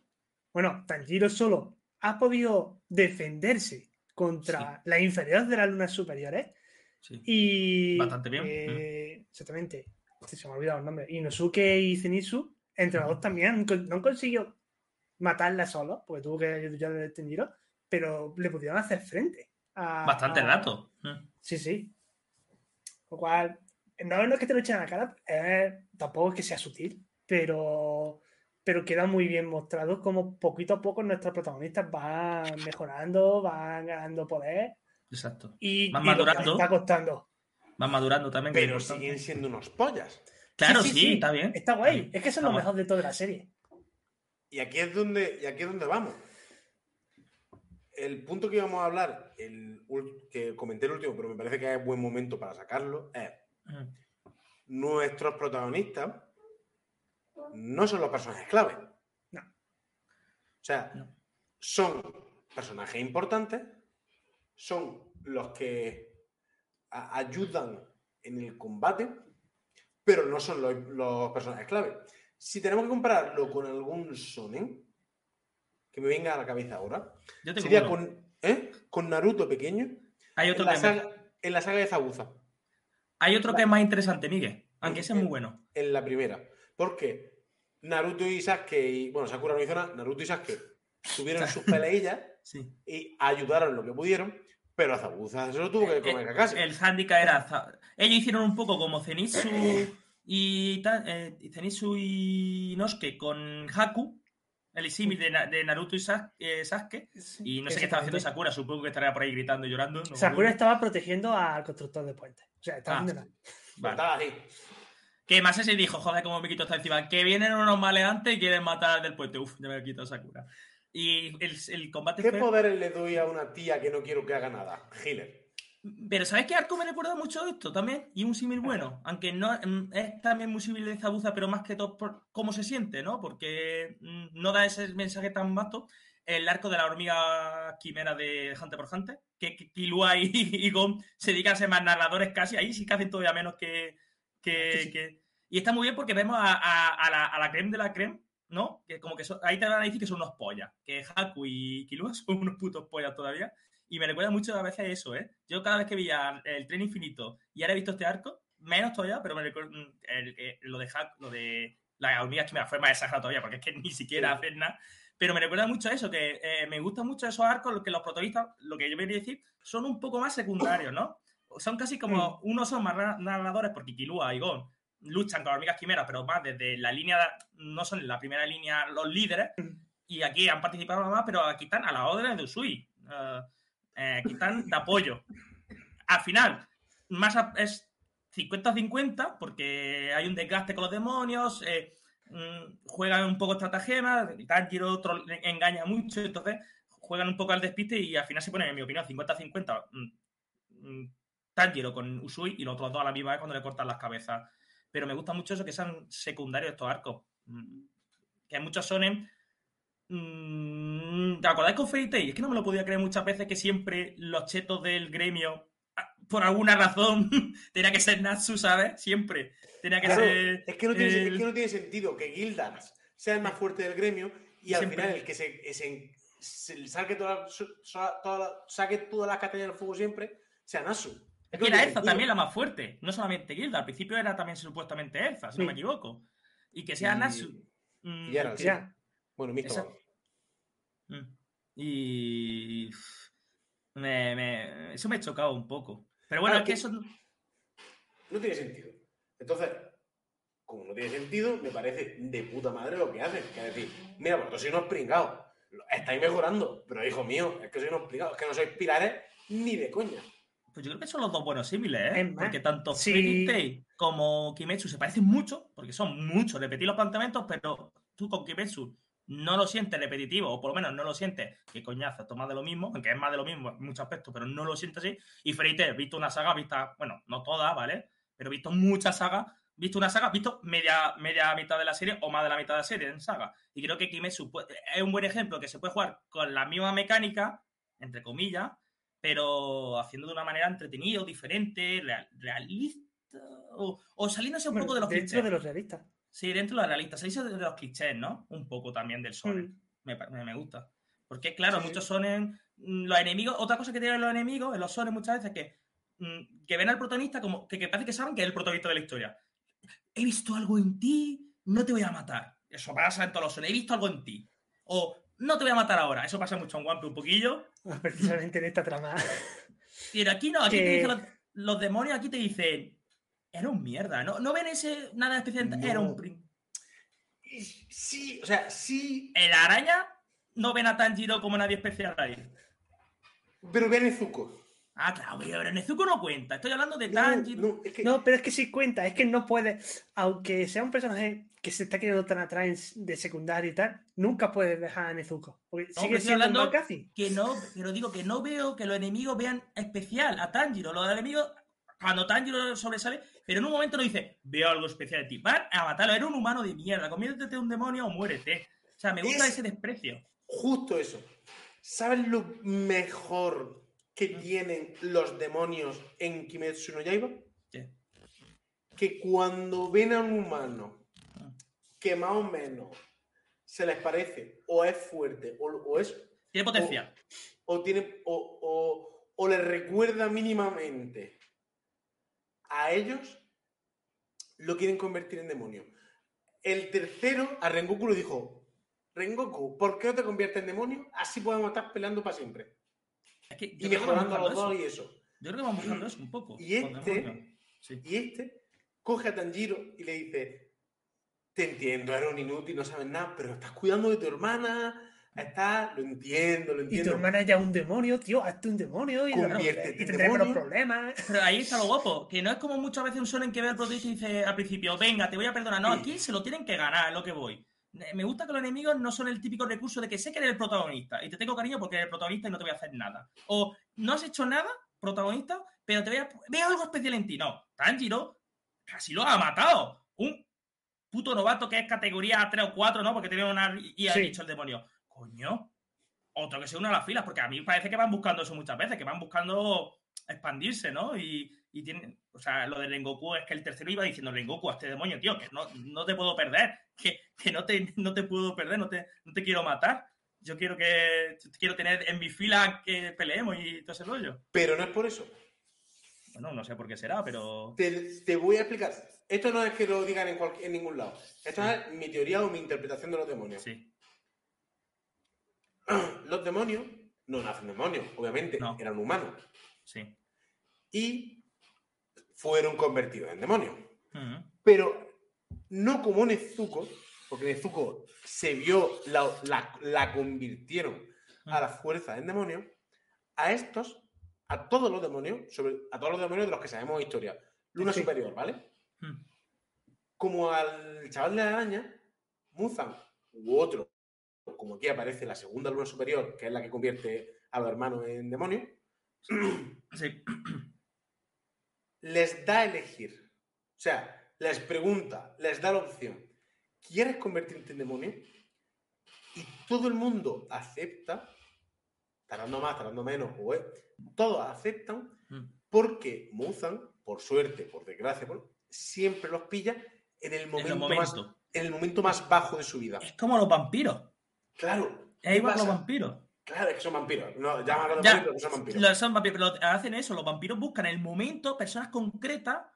[SPEAKER 2] bueno, Tanjiro solo ha podido defenderse contra la inferior de las lunas superiores
[SPEAKER 4] Sí.
[SPEAKER 2] y...
[SPEAKER 4] Bastante bien.
[SPEAKER 2] eh, Exactamente. Sí, Se me ha olvidado el nombre. Inosuke y Zenitsu, entre los dos también, no han conseguido matarla solo, porque tuvo que ayudar de Tanjiro, pero le pudieron hacer frente. a-
[SPEAKER 4] Bastante
[SPEAKER 2] a-
[SPEAKER 4] rato. Mm.
[SPEAKER 2] Sí, sí. Lo cual, no, no es que te lo echen a la cara, eh, tampoco es que sea sutil, pero, pero queda muy bien mostrado como poquito a poco nuestros protagonistas van mejorando, van ganando poder
[SPEAKER 4] Exacto.
[SPEAKER 2] y,
[SPEAKER 4] Van
[SPEAKER 2] y
[SPEAKER 4] madurando.
[SPEAKER 2] está costando.
[SPEAKER 4] Van madurando también.
[SPEAKER 3] Pero siguen siendo unos pollas.
[SPEAKER 4] Claro,
[SPEAKER 2] Sí,
[SPEAKER 4] sí,
[SPEAKER 2] sí, sí.
[SPEAKER 4] está bien.
[SPEAKER 2] Está guay. Es que eso es lo mejor de toda la serie.
[SPEAKER 3] Y aquí es donde, y aquí es donde vamos. El punto que íbamos a hablar, el, que comenté el último, pero me parece que es buen momento para sacarlo, es
[SPEAKER 4] Mm.
[SPEAKER 3] nuestros protagonistas no son los personajes clave.
[SPEAKER 2] No.
[SPEAKER 3] O sea,
[SPEAKER 4] No.
[SPEAKER 3] son personajes importantes, son los que ayudan en el combate, pero no son los, los personajes clave. Si tenemos que compararlo con algún sonen, que me venga a la cabeza ahora,
[SPEAKER 4] Yo tengo
[SPEAKER 3] sería con, ¿eh? con Naruto pequeño
[SPEAKER 4] Hay
[SPEAKER 3] en
[SPEAKER 4] otro,
[SPEAKER 3] la,
[SPEAKER 4] que me-
[SPEAKER 3] saga, en la saga de Zabuza.
[SPEAKER 4] Hay otro que es más interesante, Miguel. Aunque ese es muy bueno.
[SPEAKER 3] en la primera. Porque Naruto y Sasuke, y, bueno, Sakura no hizo nada, Naruto y Sasuke tuvieron sus peleillas
[SPEAKER 4] Sí.
[SPEAKER 3] y ayudaron lo que pudieron, pero a Zabuza se lo tuvo que comer cacase.
[SPEAKER 4] El handicap era. Ellos hicieron un poco como Zenitsu y, ta- eh, y Zenitsu y Nosuke con Haku, el símil de, Na- de Naruto y Sas- eh, Sasuke. Y no sé qué estaba haciendo Sakura, supongo que estaría por ahí gritando y llorando. no
[SPEAKER 2] Sakura estaba protegiendo al constructor de puentes. O sea, estaba
[SPEAKER 4] Ah.
[SPEAKER 2] haciendo nada.
[SPEAKER 4] Vale.
[SPEAKER 3] Estaba así.
[SPEAKER 4] Que más ese dijo, joder, como me quito esta encima. Que vienen unos maleantes y quieren matar al del puente. Uf, ya me he quitado Sakura. Y el, el combate
[SPEAKER 3] ¿Qué
[SPEAKER 4] fue-
[SPEAKER 3] poderes le doy a una tía que no quiero que haga nada? Healer.
[SPEAKER 4] Pero ¿sabes qué arco me recuerda mucho esto también? Y un símil bueno. Aunque no mm, es también muy símil de Zabuza, pero más que todo por cómo se siente, ¿no? Porque mm, no da ese mensaje tan vasto. El arco de la hormiga quimera de Hunter por Hunter, que, Killua y, y Gon se dedican a ser más narradores casi. Ahí sí que hacen todavía menos que. que-
[SPEAKER 2] Sí, sí.
[SPEAKER 4] que- Y está muy bien porque vemos a, a- a la, a la creme de la creme, ¿no? Que como que ahí te van a decir que son unos pollas. Que Haku y Killua son unos putos pollas todavía. Y me recuerda mucho a veces eso, ¿eh? Yo cada vez que veía el tren infinito y ahora he visto este arco, menos todavía, pero me recuerda mm, el- el- lo de Hack, lo de la hormiga me fue más exagerado todavía, porque es que ni siquiera
[SPEAKER 3] Sí.
[SPEAKER 4] hacen nada. Pero me recuerda mucho a eso, que eh, me gustan mucho esos arcos, que los protagonistas, lo que yo quería decir, son un poco más secundarios, ¿no? Son casi como, unos son más ra- narradores, porque Kilua y Gon luchan con hormigas quimeras, pero más desde la línea, no son en la primera línea los líderes, y aquí han participado más, pero aquí están a la orden de Usui. Eh, eh, están de apoyo. Al final, más es 50-50, porque hay un desgaste con los demonios, eh, mm, juegan un poco estratagema, Tanjiro otro engaña mucho, entonces juegan un poco al despiste y al final se ponen, en mi opinión, 50-50 mm, mm, Tanjiro con Usui y los otros dos a la misma vez cuando le cortan las cabezas. Pero me gusta mucho eso que sean secundarios estos arcos. Que muchos sonen ¿Te acordáis con Fairy? Es que no me lo podía creer muchas veces que siempre los chetos del gremio, ah, por alguna razón, tenía que ser Natsu, ¿sabes? Siempre. Tenía que
[SPEAKER 3] Claro,
[SPEAKER 4] ser.
[SPEAKER 3] es, que no tiene,
[SPEAKER 4] el-
[SPEAKER 3] es que no tiene sentido que Gildas sea el más fuerte del gremio y al
[SPEAKER 4] Siempre.
[SPEAKER 3] final el que se, se- se saque, toda, saque todas las castañas del fuego siempre sea Nasu.
[SPEAKER 4] Es que era
[SPEAKER 3] sentido.
[SPEAKER 4] también la más fuerte, no solamente Gilda. Al principio era también supuestamente Elsa, si no me equivoco. Y que sea
[SPEAKER 3] Y-
[SPEAKER 4] Natsu. mm,
[SPEAKER 3] y Geralt, sí. Bueno, Mista
[SPEAKER 4] Esa-. Mm. Y. me- me- eso me ha chocado un poco. Pero bueno,
[SPEAKER 3] Claro,
[SPEAKER 4] es que eso.
[SPEAKER 3] No tiene sentido. Entonces, como no tiene sentido, me parece de puta madre lo que hacen. Que es decir, mira, vosotros sois unos pringados. Estáis mejorando, pero hijo mío, es que sois unos pringados, es que no sois pilares ni de coña.
[SPEAKER 4] Pues yo creo que son los dos buenos símiles, ¿eh?
[SPEAKER 2] Es
[SPEAKER 4] porque tanto
[SPEAKER 2] sí.
[SPEAKER 4] Como Kimetsu se parecen mucho, porque son muchos, repetir los planteamientos, pero tú con Kimetsu no lo sientes repetitivo, o por lo menos no lo sientes, que coñazo, esto es más de lo mismo, aunque es más de lo mismo en muchos aspectos, pero no lo sientes así. Y he visto una saga, vista, bueno, no toda, ¿vale? Pero he visto muchas sagas, visto una saga, visto media, media mitad de la serie o más de la mitad de la serie en saga. Y creo que Kimetsu es un buen ejemplo que se puede jugar con la misma mecánica, entre comillas, pero haciendo de una manera entretenida o diferente, real- realista, o, o saliéndose un
[SPEAKER 2] Bueno,
[SPEAKER 4] poco de los
[SPEAKER 2] dentro
[SPEAKER 4] clichés.
[SPEAKER 2] de los realistas.
[SPEAKER 4] Sí, dentro de los realistas, salirse de los clichés, ¿no? Un poco también del sonen.
[SPEAKER 2] Mm.
[SPEAKER 4] Me, pa- me- me gusta. Porque, claro,
[SPEAKER 3] Sí,
[SPEAKER 4] muchos sonen, mm, los enemigos, otra cosa que tienen los enemigos en los sones muchas veces que, mm, que ven al protagonista como que, que parece que saben que es el protagonista de la historia. He visto algo en ti, no te voy a matar. Eso pasa en todos los sones, he visto algo en ti. O no te voy a matar ahora. Eso pasa mucho en One Piece un poquillo.
[SPEAKER 2] Precisamente en esta trama.
[SPEAKER 4] Pero aquí no, aquí te dicen los, los demonios, aquí te dicen, era un mierda. No, no ven ese nada especial, era un
[SPEAKER 3] Sí, o sea, sí,
[SPEAKER 4] El araña no ven a Tanjiro como nadie especial ahí.
[SPEAKER 3] pero ve a Nezuko.
[SPEAKER 4] Ah, claro, pero Nezuko no cuenta. Estoy hablando de
[SPEAKER 3] No,
[SPEAKER 4] Tanjiro.
[SPEAKER 3] no, es que
[SPEAKER 2] No, pero es que sí cuenta, es que no puede, aunque sea un personaje que se está quedando tan atrás de secundario y tal, nunca puedes dejar a Nezuko. Porque
[SPEAKER 4] No,
[SPEAKER 2] sigue siendo
[SPEAKER 4] hablando-
[SPEAKER 2] Makasi.
[SPEAKER 4] Que no, pero digo que no veo que los enemigos vean especial a Tanjiro. Los enemigos, cuando Tanjiro sobresale, pero en un momento no dice, veo algo especial de ti. Van a matarlo, era un humano de mierda. Conviértete en un demonio o muérete. O sea, me gusta
[SPEAKER 3] Es-
[SPEAKER 4] ese desprecio.
[SPEAKER 3] justo eso. ¿Sabes lo mejor que tienen los demonios en Kimetsu no Yaiba?
[SPEAKER 4] ¿Qué?
[SPEAKER 3] Que cuando ven a un humano
[SPEAKER 4] Ah.
[SPEAKER 3] que más o menos se les parece o es fuerte o, o es
[SPEAKER 4] Tiene potencial.
[SPEAKER 3] o tiene o, o, o les recuerda mínimamente a ellos, lo quieren convertir en demonio. El tercero a Rengoku le dijo, Rengoku, ¿por qué no te conviertes en demonio? Así podemos estar peleando para siempre.
[SPEAKER 4] Es que
[SPEAKER 3] Y mejorando a los dos y eso.
[SPEAKER 4] Yo creo que van buscando eso un poco.
[SPEAKER 3] Y este-.
[SPEAKER 4] Sí.
[SPEAKER 3] Y este coge a Tanjiro y le dice, te entiendo, eres un inútil, no sabes nada, pero estás cuidando de tu hermana, estás, lo entiendo, lo
[SPEAKER 2] Y
[SPEAKER 3] entiendo.
[SPEAKER 2] tu hermana ya es un demonio, tío, hazte un demonio y,
[SPEAKER 3] Conviértete
[SPEAKER 2] y menos
[SPEAKER 3] demonio.
[SPEAKER 2] problemas.
[SPEAKER 4] Pero ahí está lo guapo, que no es como muchas veces un shonen que ve al protagonista y dice al principio, venga, te voy a perdonar. No, aquí se lo tienen que ganar, es lo que voy. Eh, Me gusta que los enemigos no son el típico recurso de que sé que eres el protagonista y te tengo cariño porque eres el protagonista y no te voy a hacer nada. O no has hecho nada, protagonista, pero te voy a... Veo algo especial en ti. No, Tanjiro casi lo ha matado. Un puto novato que es categoría 3 o 4, ¿no? Porque tiene una... Y ha
[SPEAKER 2] Sí.
[SPEAKER 4] dicho el demonio, coño, otro que se une a las filas, porque a mí parece que van buscando eso muchas veces, que van buscando expandirse, ¿no? Y, y tienen, o sea, lo de Rengoku es que el tercero iba diciendo, Rengoku, a este demonio, tío, que no, no te puedo perder, que, que no, te, no te puedo perder, no te, no te quiero matar. Yo quiero que quiero tener en mi fila que peleemos y todo ese rollo.
[SPEAKER 3] Pero no es por eso.
[SPEAKER 4] Bueno, no sé por qué será, pero.
[SPEAKER 3] Te, te voy a explicar. Esto no es que lo digan en ningún lado. Esto es mi teoría o mi interpretación de los demonios.
[SPEAKER 4] Sí.
[SPEAKER 3] Los demonios no nacen demonios, obviamente,
[SPEAKER 4] No.
[SPEAKER 3] eran humanos.
[SPEAKER 4] Sí.
[SPEAKER 3] Y fueron convertidos en demonios. Pero no como Nezuko, porque Nezuko se vio, la, la- la convirtieron a la fuerza en demonios. A estos, a todos los demonios, sobre, a todos los demonios de los que sabemos historia. Luna
[SPEAKER 2] Sí.
[SPEAKER 3] superior, ¿vale? Como al chaval de la araña, Muzan u otro, como aquí aparece la segunda luna superior, que es la que convierte a los hermanos en demonios,
[SPEAKER 4] Sí.
[SPEAKER 3] les da a elegir. O sea, les pregunta, les da la opción. ¿Quieres convertirte en demonio? Y todo el mundo acepta, tardando más, tardando menos, o es- todos aceptan
[SPEAKER 4] Mm.
[SPEAKER 3] porque Muzan, por suerte, por desgracia, por- siempre los pilla en el
[SPEAKER 4] En
[SPEAKER 3] momento, Más, en el momento más bajo de su vida.
[SPEAKER 4] Es como los vampiros.
[SPEAKER 3] Claro.
[SPEAKER 4] Es
[SPEAKER 3] ¿qué
[SPEAKER 4] igual que los vampiros.
[SPEAKER 3] Claro, es que son vampiros. No, llaman a
[SPEAKER 4] Ya,
[SPEAKER 3] pero son vampiros.
[SPEAKER 4] Los, son vampiros, pero hacen eso, los vampiros buscan el momento personas concretas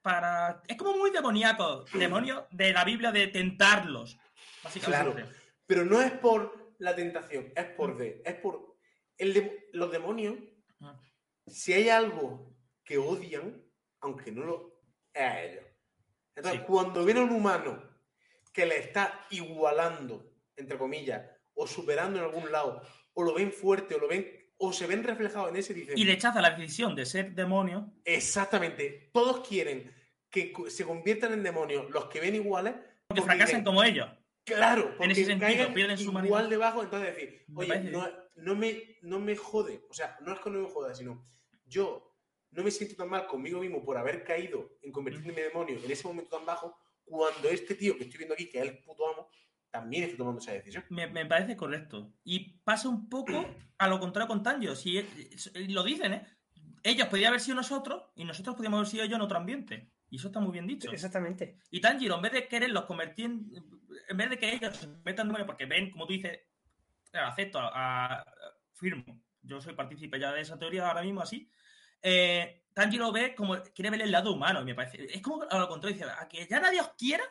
[SPEAKER 4] para... Es como muy demoníaco, demonios de la Biblia de tentarlos, básicamente.
[SPEAKER 3] Pero no es por la tentación, es por de, es por el de- los demonios.
[SPEAKER 4] Ah.
[SPEAKER 3] Si hay algo que odian, aunque no lo es a ellos. Entonces,
[SPEAKER 4] Sí.
[SPEAKER 3] cuando ven a un humano que le está igualando, entre comillas, o superando en algún lado, o lo ven fuerte, o lo ven, o se ven reflejados en ese, dicen.
[SPEAKER 4] Y rechaza la decisión de ser demonio.
[SPEAKER 3] Exactamente. Todos quieren que se conviertan en demonios los que ven iguales.
[SPEAKER 4] Porque
[SPEAKER 3] dicen,
[SPEAKER 4] como ellos.
[SPEAKER 3] Claro, porque
[SPEAKER 4] ese sentido, pierden su
[SPEAKER 3] igual
[SPEAKER 4] humanidad.
[SPEAKER 3] debajo, entonces decir, oye, no, no me, no me jode, o sea, no es que no me joda, sino yo no me siento tan mal conmigo mismo por haber caído en convertirme en demonio en ese momento tan bajo, cuando este tío que estoy viendo aquí, que es el puto amo, también está tomando esa decisión.
[SPEAKER 4] Me, me parece correcto. Y pasa un poco a lo contrario con Tanjiro. Si eh, lo dicen, ¿eh? Ellos podían haber sido nosotros y nosotros podíamos haber sido ellos en otro ambiente. Y eso está muy bien dicho.
[SPEAKER 2] Exactamente.
[SPEAKER 4] Y Tanjiro, en vez de quererlos convertir en, en vez de que ellos se metan demonios, porque ven, como tú dices, acepto, a, a- firmo. Yo soy partícipe ya de esa teoría ahora mismo así. Eh, Tanjiro ve como quiere ver el lado humano y me parece. Es como a lo contrario, dice, a que ya nadie os quiera,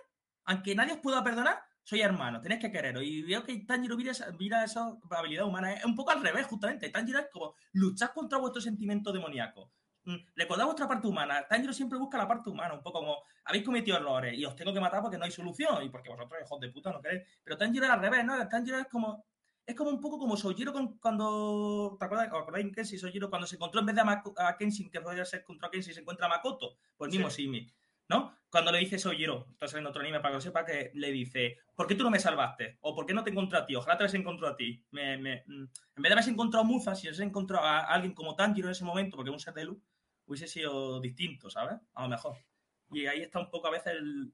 [SPEAKER 4] aunque nadie os pueda perdonar, soy hermano, tenéis que quereros. Y veo que Tanjiro mira esa, mira esa habilidad humana. Es un poco al revés, justamente. Tanjiro es como luchar contra vuestro sentimiento demoníaco. Mm, Recordad vuestra parte humana. Tanjiro siempre busca la parte humana, un poco como habéis cometido errores y os tengo que matar porque no hay solución y porque vosotros, hijos de puta, no queréis. Pero Tanjiro es al revés, ¿no? Tanjiro es como Es como un poco como Sojiro cuando. ¿Te acuerdas? ¿Os acordáis en Kenshi Sojiro cuando se encontró en vez de a, Kenshin, que podría ser contra Kenshin, se encuentra a Makoto? Pues mismo Simi, ¿no? Cuando le dice Sojiro, está saliendo otro anime para que lo sepa, que le dice, ¿por qué tú no me salvaste? ¿O por qué no te encontré a ti? Ojalá te hubiese encontrado a ti. Me- me- mm, en vez de haberse encontrado a Muza, si hubiese encontrado a alguien como Tanjiro en ese momento, porque es un ser de luz, hubiese sido distinto, ¿sabes? A lo mejor. Y ahí está un poco a veces el,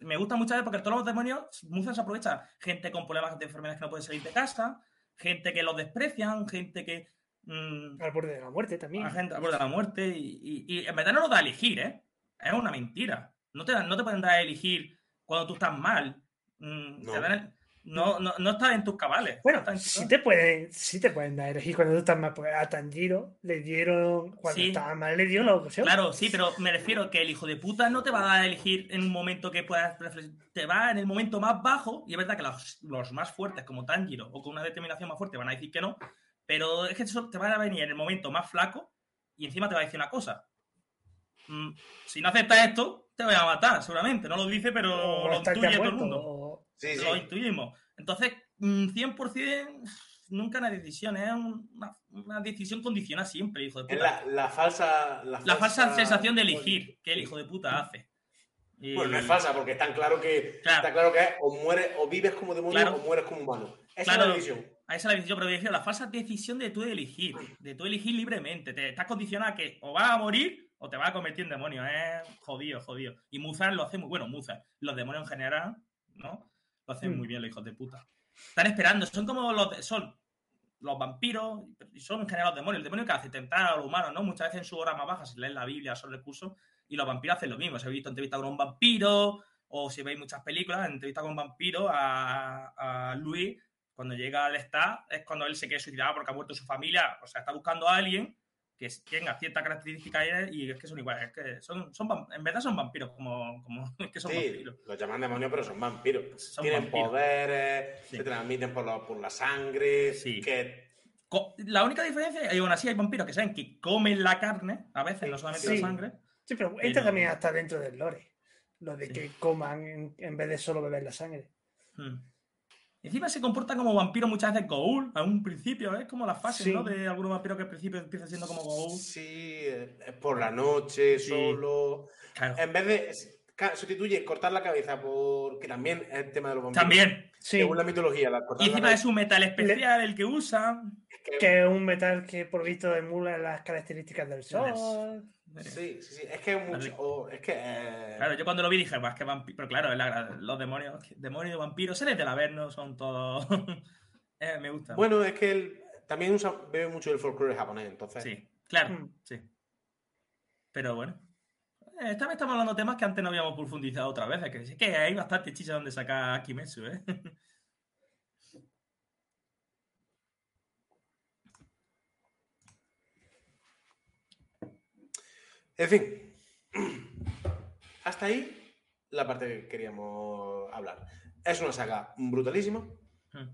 [SPEAKER 4] me gusta muchas veces porque todos los demonios, Muza se aprovecha. Gente con problemas de enfermedades que no puede salir de casa, gente que los desprecian, gente que. mm,
[SPEAKER 2] Al borde de la muerte también.
[SPEAKER 4] a gente al borde de la muerte. Y, y- y en verdad no lo da a elegir, ¿eh? Es una mentira. No te, dan- no te pueden dar a elegir cuando tú estás mal. Mm,
[SPEAKER 3] No.
[SPEAKER 4] te dan- no, no, no estás en tus cabales.
[SPEAKER 2] Bueno,
[SPEAKER 4] No
[SPEAKER 2] sí
[SPEAKER 4] cabales.
[SPEAKER 2] te pueden, sí te pueden dar a elegir cuando tú estás mal. Porque a Tanjiro le dieron, cuando
[SPEAKER 4] Sí.
[SPEAKER 2] estaba mal, le dio la ocasión.
[SPEAKER 4] Claro, sí, pero me refiero que el hijo de puta no te va a dar a elegir en un momento que puedas reflex- Te va en el momento más bajo, y es verdad que los, los más fuertes, como Tanjiro, o con una determinación más fuerte, van a decir que no, pero es que eso te van a venir en el momento más flaco y encima te va a decir una cosa. Mm, si no aceptas esto, te voy a matar, seguramente. No lo dice, pero
[SPEAKER 2] O
[SPEAKER 4] lo intuye todo el mundo.
[SPEAKER 2] o-
[SPEAKER 3] Sí, sí.
[SPEAKER 4] Lo intuimos. Entonces, mm, 100% nunca una decisión, es una, una decisión condicionada siempre, hijo de
[SPEAKER 3] Es
[SPEAKER 4] puta.
[SPEAKER 3] la, la falsa. La,
[SPEAKER 4] La falsa sensación de elegir que el hijo de puta hace. Y-
[SPEAKER 3] Bueno, no es falsa, porque está claro que,
[SPEAKER 4] Claro.
[SPEAKER 3] está claro que es o mueres, o vives como demonio
[SPEAKER 4] Claro.
[SPEAKER 3] o mueres como humano. Esa
[SPEAKER 4] Claro.
[SPEAKER 3] es la decisión.
[SPEAKER 4] A esa es la decisión, pero me refiero a la falsa decisión de tú elegir, de tú elegir libremente. Te estás condicionado a que o vas a morir o te vas a convertir en demonio. Es jodido, jodido. Y Muzan lo hace muy bueno. Muzan, los demonios en general, ¿no? Lo hacen
[SPEAKER 2] Mm.
[SPEAKER 4] muy bien los hijos de puta. Están esperando, son como los de- son los vampiros y son en general los demonios. El demonio que hace tentar a los humanos, ¿no? Muchas veces en su hora más baja, si leen la Biblia, son recursos, y los vampiros hacen lo mismo. Se ha visto entrevistas con un vampiro, o si veis muchas películas, entrevista con un vampiro a, a Luis, cuando llega al Estado, es cuando él se quiere suicidar porque ha muerto su familia. O sea, está buscando a alguien que tenga ciertas características y es que son iguales. Es que son, son en verdad son vampiros, como, como es que son
[SPEAKER 3] Sí,
[SPEAKER 4] vampiros.
[SPEAKER 3] los llaman demonios, pero son vampiros.
[SPEAKER 4] Son
[SPEAKER 3] Tienen
[SPEAKER 4] vampiros.
[SPEAKER 3] poderes,
[SPEAKER 4] Sí.
[SPEAKER 3] se transmiten por, la- por la sangre.
[SPEAKER 4] Sí.
[SPEAKER 3] Que
[SPEAKER 4] La única diferencia, y aún así hay vampiros que saben que comen la carne, a veces, no solamente
[SPEAKER 2] Sí.
[SPEAKER 4] la sangre.
[SPEAKER 2] Sí, pero
[SPEAKER 4] Pero-
[SPEAKER 2] esto también está dentro del lore. Lo de
[SPEAKER 4] Sí.
[SPEAKER 2] que coman en, en vez de solo beber la sangre.
[SPEAKER 4] Mm. Encima se comporta como vampiro muchas veces Goul, a un principio, es como las fases,
[SPEAKER 2] Sí.
[SPEAKER 4] ¿no? De algunos vampiros que al principio empiezan siendo como Goul.
[SPEAKER 3] sí, es por la noche,
[SPEAKER 4] Sí.
[SPEAKER 3] solo.
[SPEAKER 4] Claro.
[SPEAKER 3] En vez de. Sustituye cortar la cabeza por. Que también es el tema de los vampiros.
[SPEAKER 4] También.
[SPEAKER 2] Sí,
[SPEAKER 3] Según la mitología, la cortar
[SPEAKER 4] Y
[SPEAKER 3] la
[SPEAKER 4] encima
[SPEAKER 3] cabeza
[SPEAKER 4] es un metal especial el que usan.
[SPEAKER 3] que-
[SPEAKER 2] que es un metal que por visto emula las características del sol.
[SPEAKER 3] Sí, sí, sí. Es que es mucho. o- es que. eh,
[SPEAKER 4] Claro, yo cuando lo vi dije, pues que vampiro. Pero claro, es la- los demonios, demonios y vampiros, seres del Averno, son todos. Eh, me gusta.
[SPEAKER 3] Bueno, es que él también usa, bebe mucho del folclore japonés, entonces.
[SPEAKER 4] Sí, claro,
[SPEAKER 2] Mm.
[SPEAKER 4] sí. Pero bueno. Eh, Esta vez estamos hablando de temas que antes no habíamos profundizado otra vez. Que es que hay bastante chicha donde sacar Kimetsu, ¿eh?
[SPEAKER 3] En fin. Hasta ahí la parte que queríamos hablar. Es una saga brutalísima.
[SPEAKER 4] Mm.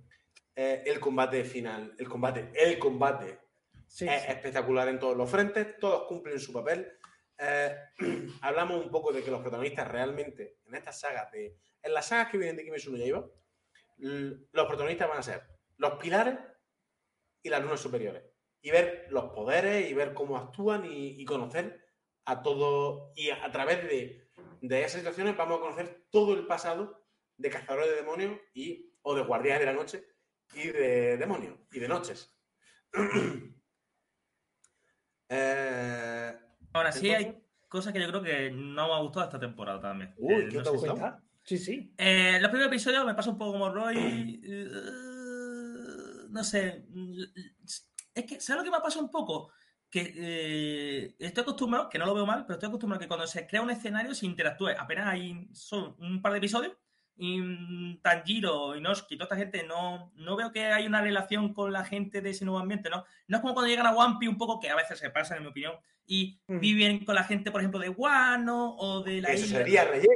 [SPEAKER 3] Eh, el combate final, el combate, el combate
[SPEAKER 2] Sí,
[SPEAKER 3] es
[SPEAKER 2] sí.
[SPEAKER 3] espectacular en todos los frentes, todos cumplen su papel. Eh, hablamos un poco de que los protagonistas realmente en estas sagas, de, en las sagas que vienen de Kimetsu no Yaiba, los protagonistas van a ser los pilares y las lunas superiores. Y ver los poderes y ver cómo actúan y, conocer a todos. Y a, a través de, de esas situaciones vamos a conocer todo el pasado de cazadores de demonios y, o de guardianes de la noche y de demonios y de noches. Eh,
[SPEAKER 4] Ahora sí hay cosas que yo creo que no me ha gustado esta temporada también.
[SPEAKER 3] Uy,
[SPEAKER 4] Eh,
[SPEAKER 3] ¿qué
[SPEAKER 4] no
[SPEAKER 3] te?
[SPEAKER 2] Cuenta. Sí, sí.
[SPEAKER 4] Eh, los primeros episodios me pasa un poco como Roy. eh, no sé. Es que, ¿sabes lo que me ha pasado un poco? Que eh, estoy acostumbrado, que no lo veo mal, pero estoy acostumbrado a que cuando se crea un escenario se interactúe. Apenas hay son un par de episodios y Tanjiro, Inosuke, toda esta gente, no, no veo que hay una relación con la gente de ese nuevo ambiente, ¿no? No es como cuando llegan a One Piece un poco, que a veces se pasa, en mi opinión, y
[SPEAKER 2] Mm.
[SPEAKER 4] viven con la gente, por ejemplo, de Wano o de la
[SPEAKER 3] eso
[SPEAKER 4] isla.
[SPEAKER 3] sería relleno.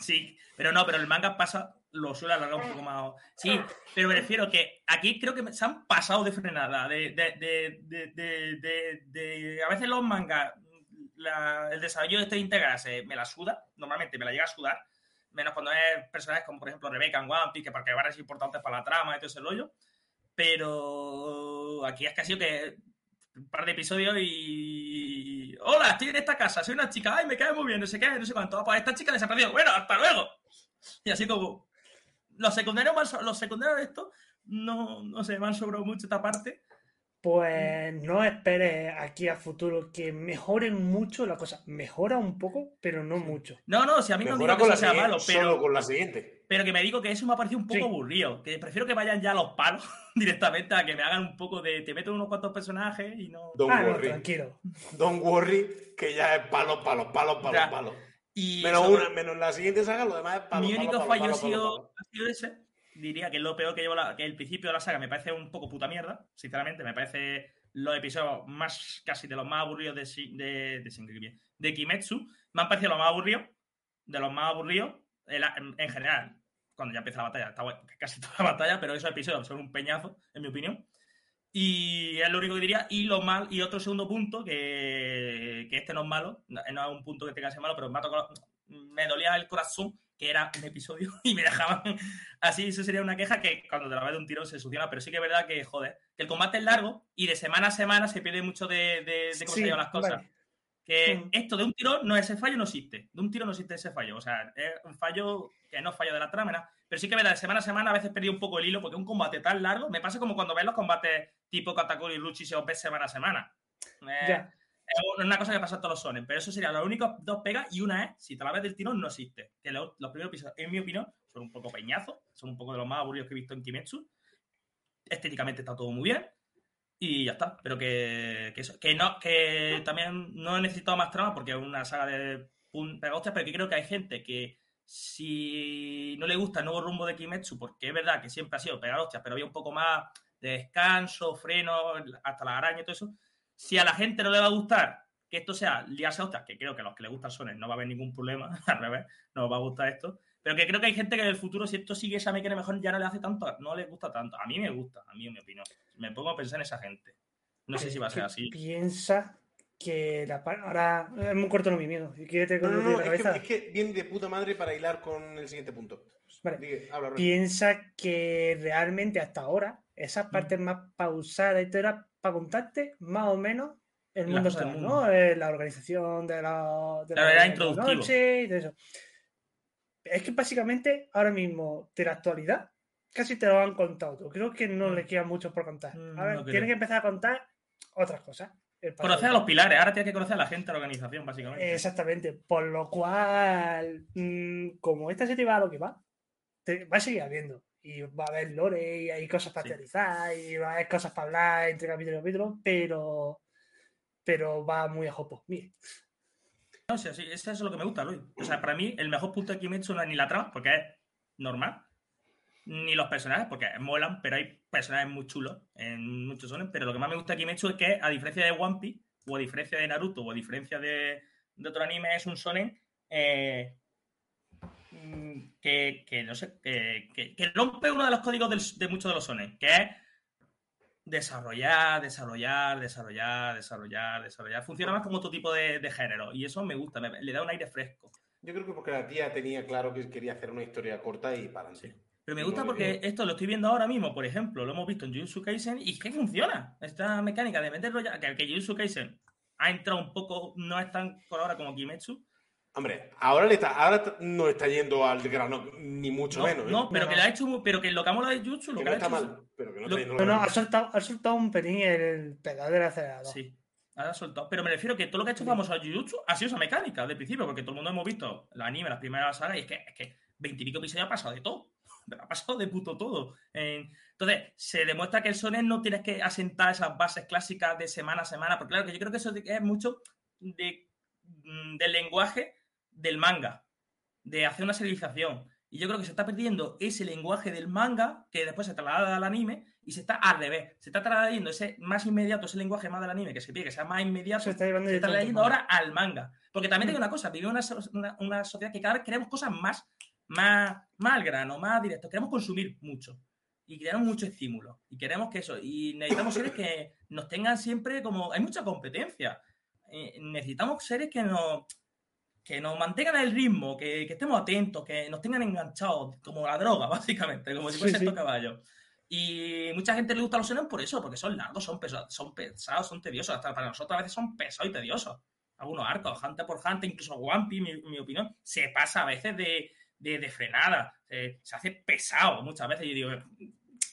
[SPEAKER 4] Sí, pero no, pero el manga pasa, lo suele alargar un poco más. Sí, pero me refiero que aquí creo que se han pasado de frenada. De, de, de, de, de, de- de- a veces los mangas, la- el desarrollo de este integrarse me la suda, normalmente me la llega a sudar. Menos cuando es personajes como, por ejemplo, Rebecca en One Piece, que porque van a ser importantes para la trama y todo ese rollo. Pero aquí es que ha sido que un par de episodios y. Hola, estoy en esta casa, soy una chica, ay, me cae muy bien, no sé qué, no sé cuánto. Ah, Pues esta chica desapareció. Bueno, hasta luego. Y así como. Los secundarios, los secundarios de esto, no, no sé, me han sobrado mucho esta parte.
[SPEAKER 2] Pues no esperes aquí a futuro que mejoren mucho la cosa. Mejora un poco, pero no mucho.
[SPEAKER 4] No, no, si a mí no
[SPEAKER 3] Mejora
[SPEAKER 4] digo que eso sea malo,
[SPEAKER 3] solo
[SPEAKER 4] pero,
[SPEAKER 3] con la siguiente.
[SPEAKER 4] pero que me digo que eso me ha parecido un poco
[SPEAKER 2] Sí.
[SPEAKER 4] aburrido. Que prefiero que vayan ya a los palos directamente a que me hagan un poco de. Te meto unos cuantos personajes y no.
[SPEAKER 3] Don't
[SPEAKER 2] Ah, no, tranquilo.
[SPEAKER 3] Don't worry, que ya es palo, palo, palo, palo,
[SPEAKER 4] Ya.
[SPEAKER 3] palo.
[SPEAKER 4] Y
[SPEAKER 3] Menos
[SPEAKER 4] sobre-
[SPEAKER 3] una, menos la siguiente saga, lo demás es palo.
[SPEAKER 4] Mi único
[SPEAKER 3] palo,
[SPEAKER 4] fallo
[SPEAKER 3] palo,
[SPEAKER 4] ha, sido,
[SPEAKER 3] palo, palo.
[SPEAKER 4] ha sido ese. Diría que es lo peor que llevo la, que el principio de la saga me parece un poco puta mierda, sinceramente. Me parece los episodios más, casi de los más aburridos de, de, de, de Kimetsu. Me han parecido los más aburridos, de los más aburridos, en, general. Cuando ya empieza la batalla, está guay, casi toda la batalla, pero esos episodios son un peñazo, en mi opinión. Y es lo único que diría. Y lo mal, y otro segundo punto, que, que este no es malo, no no es un punto que tenga que ser malo, pero me, ha tocado- me dolía el corazón, que era un episodio, y me dejaban así. Eso sería una queja que cuando te la ves de un tiro se soluciona, pero sí que es verdad que, joder, que el combate es largo y de semana a semana se pierde mucho de, de, de cómo se llevan las cosas.
[SPEAKER 2] vale.
[SPEAKER 4] Que esto de un tiro, no, ese fallo no existe. De un tiro no existe ese fallo. O sea, es un fallo que no es fallo de la trama. Pero sí que es verdad, de semana a semana a veces perdí un poco el hilo porque un combate tan largo me pasa como cuando ves los combates tipo Katakuri y Ruchi se ves semana a semana. Eh,
[SPEAKER 2] Ya.
[SPEAKER 4] Es una cosa que pasa en todos los sones, pero eso sería las únicas dos pegas y una es, si te la ves del tirón, no existe. Que los, los primeros episodios, en mi opinión, son un poco peñazos, son un poco de los más aburridos que he visto en Kimetsu. Estéticamente está todo muy bien y ya está. Pero que, que, eso- que no, que también no he necesitado más trama porque es una saga de pun- pega hostias, pero que creo que hay gente que si no le gusta el nuevo rumbo de Kimetsu, porque es verdad que siempre ha sido pegar hostias, pero había un poco más de descanso, freno, hasta la araña y todo eso. Si a la gente no le va a gustar que esto sea liarse a que creo que a los que les gusta el Sonen no va a haber ningún problema, al revés, no os va a gustar esto, pero que creo que hay gente que en el futuro, si esto sigue esa mecánica mejor, ya no le hace tanto, no le gusta tanto. A mí me gusta, a mí en mi opinión. Me pongo a pensar en esa gente. No sé si va a ser así.
[SPEAKER 2] Piensa que la ahora es muy corto lo mi miedo. ¿Y qué te
[SPEAKER 3] No, no, no,
[SPEAKER 2] la
[SPEAKER 3] es que,
[SPEAKER 2] cabeza?
[SPEAKER 3] es que viene de puta madre para hilar con el siguiente punto.
[SPEAKER 2] Vale.
[SPEAKER 3] Digue, habla, habla.
[SPEAKER 2] Piensa que realmente hasta ahora
[SPEAKER 4] Mm.
[SPEAKER 2] esas partes más pausadas y todo era para contarte más o menos el mundo. ¿no? Eh, La organización de la, de la- la noche y eso. Es que básicamente ahora mismo de la actualidad casi te lo han contado. Creo que no
[SPEAKER 4] Mm.
[SPEAKER 2] le queda mucho por contar.
[SPEAKER 4] Mm, no
[SPEAKER 2] tienen que empezar a contar otras cosas.
[SPEAKER 4] Conocer a los pilares, ahora tienes que conocer a la gente de la organización, básicamente.
[SPEAKER 2] Exactamente. Por lo cual, mm, como esta serie va a lo que va, te- va a seguir habiendo. Y va a haber lore y hay cosas para
[SPEAKER 4] Sí.
[SPEAKER 2] teorizar y va a haber cosas para hablar entre capítulo y capítulo, pero, pero va muy a jopo. Mire,
[SPEAKER 4] No sé, sí, eso es lo que me gusta, Luis. O sea, para mí, el mejor punto de Kimetsu no es ni la trama, porque es normal, ni los personajes, porque molan, pero hay personajes muy chulos en muchos sones. Pero lo que más me gusta de Kimetsu es que, a diferencia de One Piece, o a diferencia de Naruto, o a diferencia de, de otro anime, es un sonen eh, que, que, no sé, que, que- que rompe uno de los códigos del- de muchos de los sonen, que es desarrollar, desarrollar, desarrollar, desarrollar, desarrollar. Funciona más como otro tipo de, de género y eso me gusta, me- le da un aire fresco.
[SPEAKER 3] Yo creo que porque la tía tenía claro que quería hacer una historia corta y para adelante.
[SPEAKER 4] Pero me gusta porque esto lo estoy viendo ahora mismo, por ejemplo, lo hemos visto en Jujutsu Kaisen y que funciona. Esta mecánica de meterlo ya, que, que Jujutsu Kaisen ha entrado un poco, no es tan por ahora como Kimetsu.
[SPEAKER 3] Hombre, ahora, le está, ahora no está yendo al grano, ni mucho
[SPEAKER 4] No,
[SPEAKER 3] menos. ¿eh?
[SPEAKER 4] no, pero
[SPEAKER 2] No,
[SPEAKER 4] que
[SPEAKER 2] no.
[SPEAKER 4] le ha hecho, pero que lo que ha molado de Jujutsu, lo
[SPEAKER 3] que
[SPEAKER 4] que
[SPEAKER 3] no
[SPEAKER 4] ha
[SPEAKER 3] está
[SPEAKER 4] hecho es-
[SPEAKER 3] mal, pero que no
[SPEAKER 4] lo-
[SPEAKER 3] está yendo
[SPEAKER 2] no, ha soltado, ha soltado un pelín el pedal del acelerador.
[SPEAKER 4] Sí, ha soltado. Pero me refiero que todo lo que ha hecho famoso a Jujutsu ha sido esa mecánica de principio, porque todo el mundo hemos visto el anime, las primeras sagas, y es que, es que 20 y pico episodios ha pasado de todo. Pero ha pasado de puto todo. En- Entonces, se demuestra que el Sonen no tienes que asentar esas bases clásicas de semana a semana, porque claro que yo creo que eso es mucho de, mm, del lenguaje del manga, de hacer una serialización. Y yo creo que se está perdiendo ese lenguaje del manga que después se traslada al anime y se está al revés. Se está trasladando ese más inmediato, ese lenguaje más del anime que se pide que sea más inmediato,
[SPEAKER 2] Se está llevando
[SPEAKER 4] se está ahora al manga. Porque también tengo una cosa, vivimos una, una, una sociedad que cada vez queremos cosas más, más, más al grano, más directo. Queremos consumir mucho. Y queremos mucho estímulo. Y queremos que eso. Y necesitamos seres que nos tengan siempre como. Hay mucha competencia. Eh, necesitamos seres que nos. Que nos mantengan el ritmo, que, que estemos atentos, que nos tengan enganchados, como la droga, básicamente, como si
[SPEAKER 2] Sí,
[SPEAKER 4] fuese
[SPEAKER 2] sí.
[SPEAKER 4] estos caballos. Y mucha gente le gusta los shonen por eso, porque son largos, son pesados, son pesados, son tediosos. Hasta para nosotros a veces son pesados y tediosos. Algunos arcos, Hunter por Hunter, incluso One Piece, mi, mi opinión, se pasa a veces de, de, de frenada. Se, se hace pesado muchas veces. Y digo,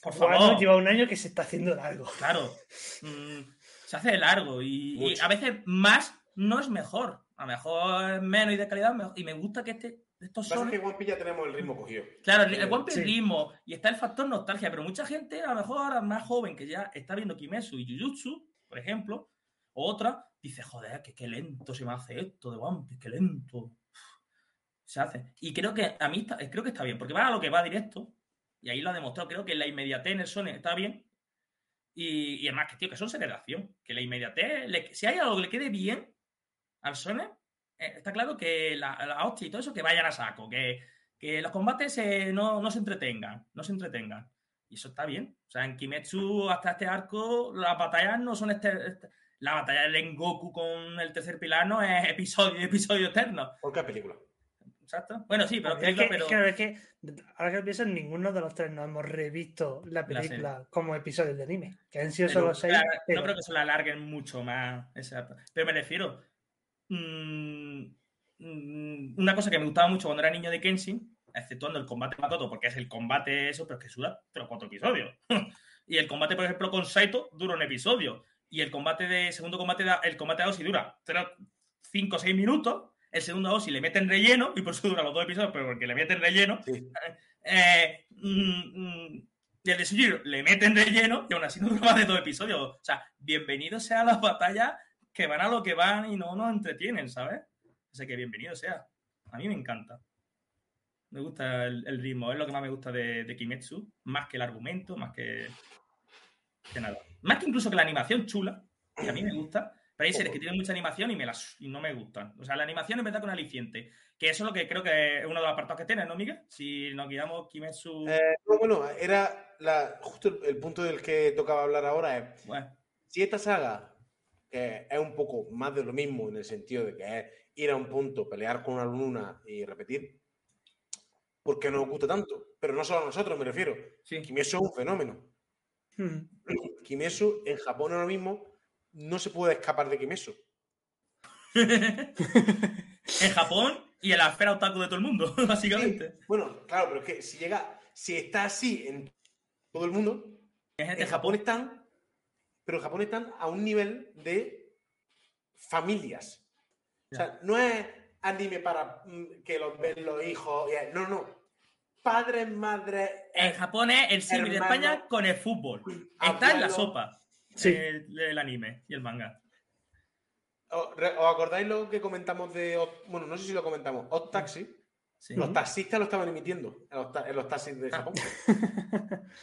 [SPEAKER 4] por
[SPEAKER 2] Bueno,
[SPEAKER 4] favor.
[SPEAKER 2] lleva un año que se está haciendo largo.
[SPEAKER 4] Claro. Mm, se hace largo y, y a veces más no es mejor. A lo mejor es menos y de calidad. mejor. Y me gusta que este, estos son.
[SPEAKER 3] que One Piece ya tenemos el ritmo cogido.
[SPEAKER 4] Claro, el, el One Piece
[SPEAKER 2] Sí.
[SPEAKER 4] ritmo y está el factor nostalgia, pero mucha gente, a lo mejor ahora más joven que ya está viendo Kimetsu y Jujutsu, por ejemplo, o otra, dice, joder, que qué lento se me hace esto de One Piece, qué lento. Se hace. Y creo que a mí está, creo que está bien, porque va a lo que va directo, y ahí lo ha demostrado, creo que la inmediatez en el Sony está bien. Y, y además que, tío, que son acción, que la inmediatez, le- si hay algo que le quede bien al Sony, eh, está claro que la, la hostia y todo eso que vayan a saco, que, que los combates eh, no, no se entretengan, no se entretengan. Y eso está bien. O sea, en Kimetsu hasta este arco, las batallas no son este, este- la batalla de Rengoku con el tercer pilar no es episodio episodio eterno.
[SPEAKER 3] Porque es película.
[SPEAKER 4] Exacto. Bueno, sí, pero,
[SPEAKER 2] es,
[SPEAKER 4] película,
[SPEAKER 2] que,
[SPEAKER 4] pero
[SPEAKER 2] es que, es que, ahora que pienso, ninguno de los tres no hemos revisto la película como episodios de anime. Que han sido
[SPEAKER 4] pero,
[SPEAKER 2] solo seis.
[SPEAKER 4] claro,
[SPEAKER 2] pero-
[SPEAKER 4] no creo que se la alarguen mucho más. Exacto. Pero me refiero. Mm, mm, una cosa que me gustaba mucho cuando era niño de Kenshin, exceptuando el combate Makoto, porque es el combate eso, pero es que sura tres o cuatro episodios. y el combate, por ejemplo, con Saito dura un episodio. Y el combate de. Segundo combate, el combate de Osi dura 5 o 6 minutos. El segundo a Osi le meten relleno, y por eso dura los dos episodios, pero porque le meten relleno.
[SPEAKER 3] Sí.
[SPEAKER 4] Eh, mm, mm, y el de Sujiro le meten relleno y aún así no dura más de dos episodios. O sea, bienvenidos sean las batallas que van a lo que van y no nos entretienen, ¿sabes? Así que bienvenido sea. A mí me encanta. Me gusta el, el ritmo, es lo que más me gusta de, de Kimetsu, más que el argumento, más que, que nada. Más que incluso que la animación chula, que a mí me gusta, pero hay series que tienen mucha animación y, me las, y no me gustan. O sea, la animación es verdad con aliciente, que eso es lo que creo que es uno de los apartados que tiene, ¿no, Miguel? Si nos guiamos Kimetsu...
[SPEAKER 3] Eh, no, bueno, era la, justo el, el punto del que tocaba hablar ahora es
[SPEAKER 4] Bueno,
[SPEAKER 3] si esta saga que es un poco más de lo mismo en el sentido de que es ir a un punto, pelear con una luna y repetir, ¿por qué nos gusta tanto? Pero no solo a nosotros, me refiero.
[SPEAKER 4] sí.
[SPEAKER 3] Kimetsu es un fenómeno.
[SPEAKER 2] Mm.
[SPEAKER 3] Kimetsu en Japón ahora mismo no se puede escapar de Kimetsu.
[SPEAKER 4] en Japón y en la esfera otaku de todo el mundo, básicamente.
[SPEAKER 3] Bueno, claro, pero es que si llega, si está así en todo el mundo, en Japón están, pero en Japón están a un nivel de familias. O sea, no es anime para mm, que los ven los hijos. No, no. Padres, madres.
[SPEAKER 4] En Japón es el símil de España con el fútbol. Está en la sopa.
[SPEAKER 2] Sí.
[SPEAKER 4] El, el anime y el manga.
[SPEAKER 3] ¿Os acordáis lo que comentamos de. Bueno, no sé si lo comentamos. Odd Taxi.
[SPEAKER 4] Sí.
[SPEAKER 3] Los taxistas lo estaban emitiendo en los, ta- en los taxis de Japón.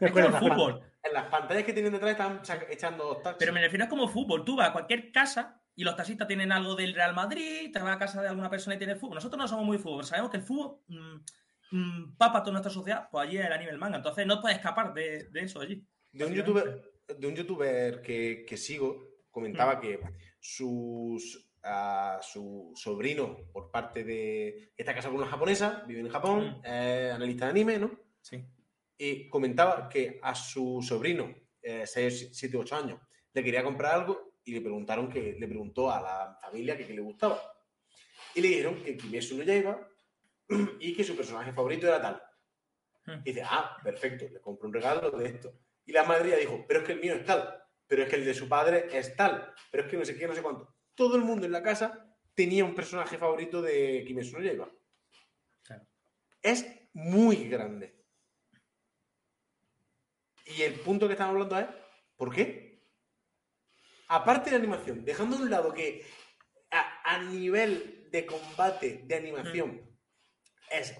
[SPEAKER 4] Es como el fútbol.
[SPEAKER 3] En las pantallas que tienen detrás cha- echando Odd Taxi.
[SPEAKER 4] Pero me refiero es como fútbol. Tú vas a cualquier casa y los taxistas tienen algo del Real Madrid, te vas a casa de alguna persona y tiene fútbol. Nosotros no somos muy fútbol. Sabemos que el fútbol mm, mm, papa toda nuestra sociedad. Pues allí es el anime y el manga. Entonces no puedes escapar de, de eso allí.
[SPEAKER 3] De un youtuber, de un youtuber que, que sigo, comentaba que sus, a su sobrino, por parte de. Está casado con una japonesa, vive en Japón,
[SPEAKER 4] Mm.
[SPEAKER 3] analista de anime, ¿no?
[SPEAKER 4] Sí.
[SPEAKER 3] Y comentaba que a su sobrino, 6, 7, 8 años, le quería comprar algo y le preguntaron que le preguntó a la familia que, qué le gustaba. Y le dijeron que Kimetsu no Yaiba y que su personaje favorito era tal.
[SPEAKER 4] Mm.
[SPEAKER 3] Y dice, ah, perfecto, le compro un regalo de esto. Y la madre ya dijo, pero es que el mío es tal, pero es que el de su padre es tal, pero es que no sé qué, no sé cuánto. Todo el mundo en la casa tenía un personaje favorito de Kimetsu no Yaiba.
[SPEAKER 4] Claro.
[SPEAKER 3] Es muy grande. Y el punto que estamos hablando es, ¿por qué? Aparte de la animación, dejando a un lado que a, a nivel de combate de animación es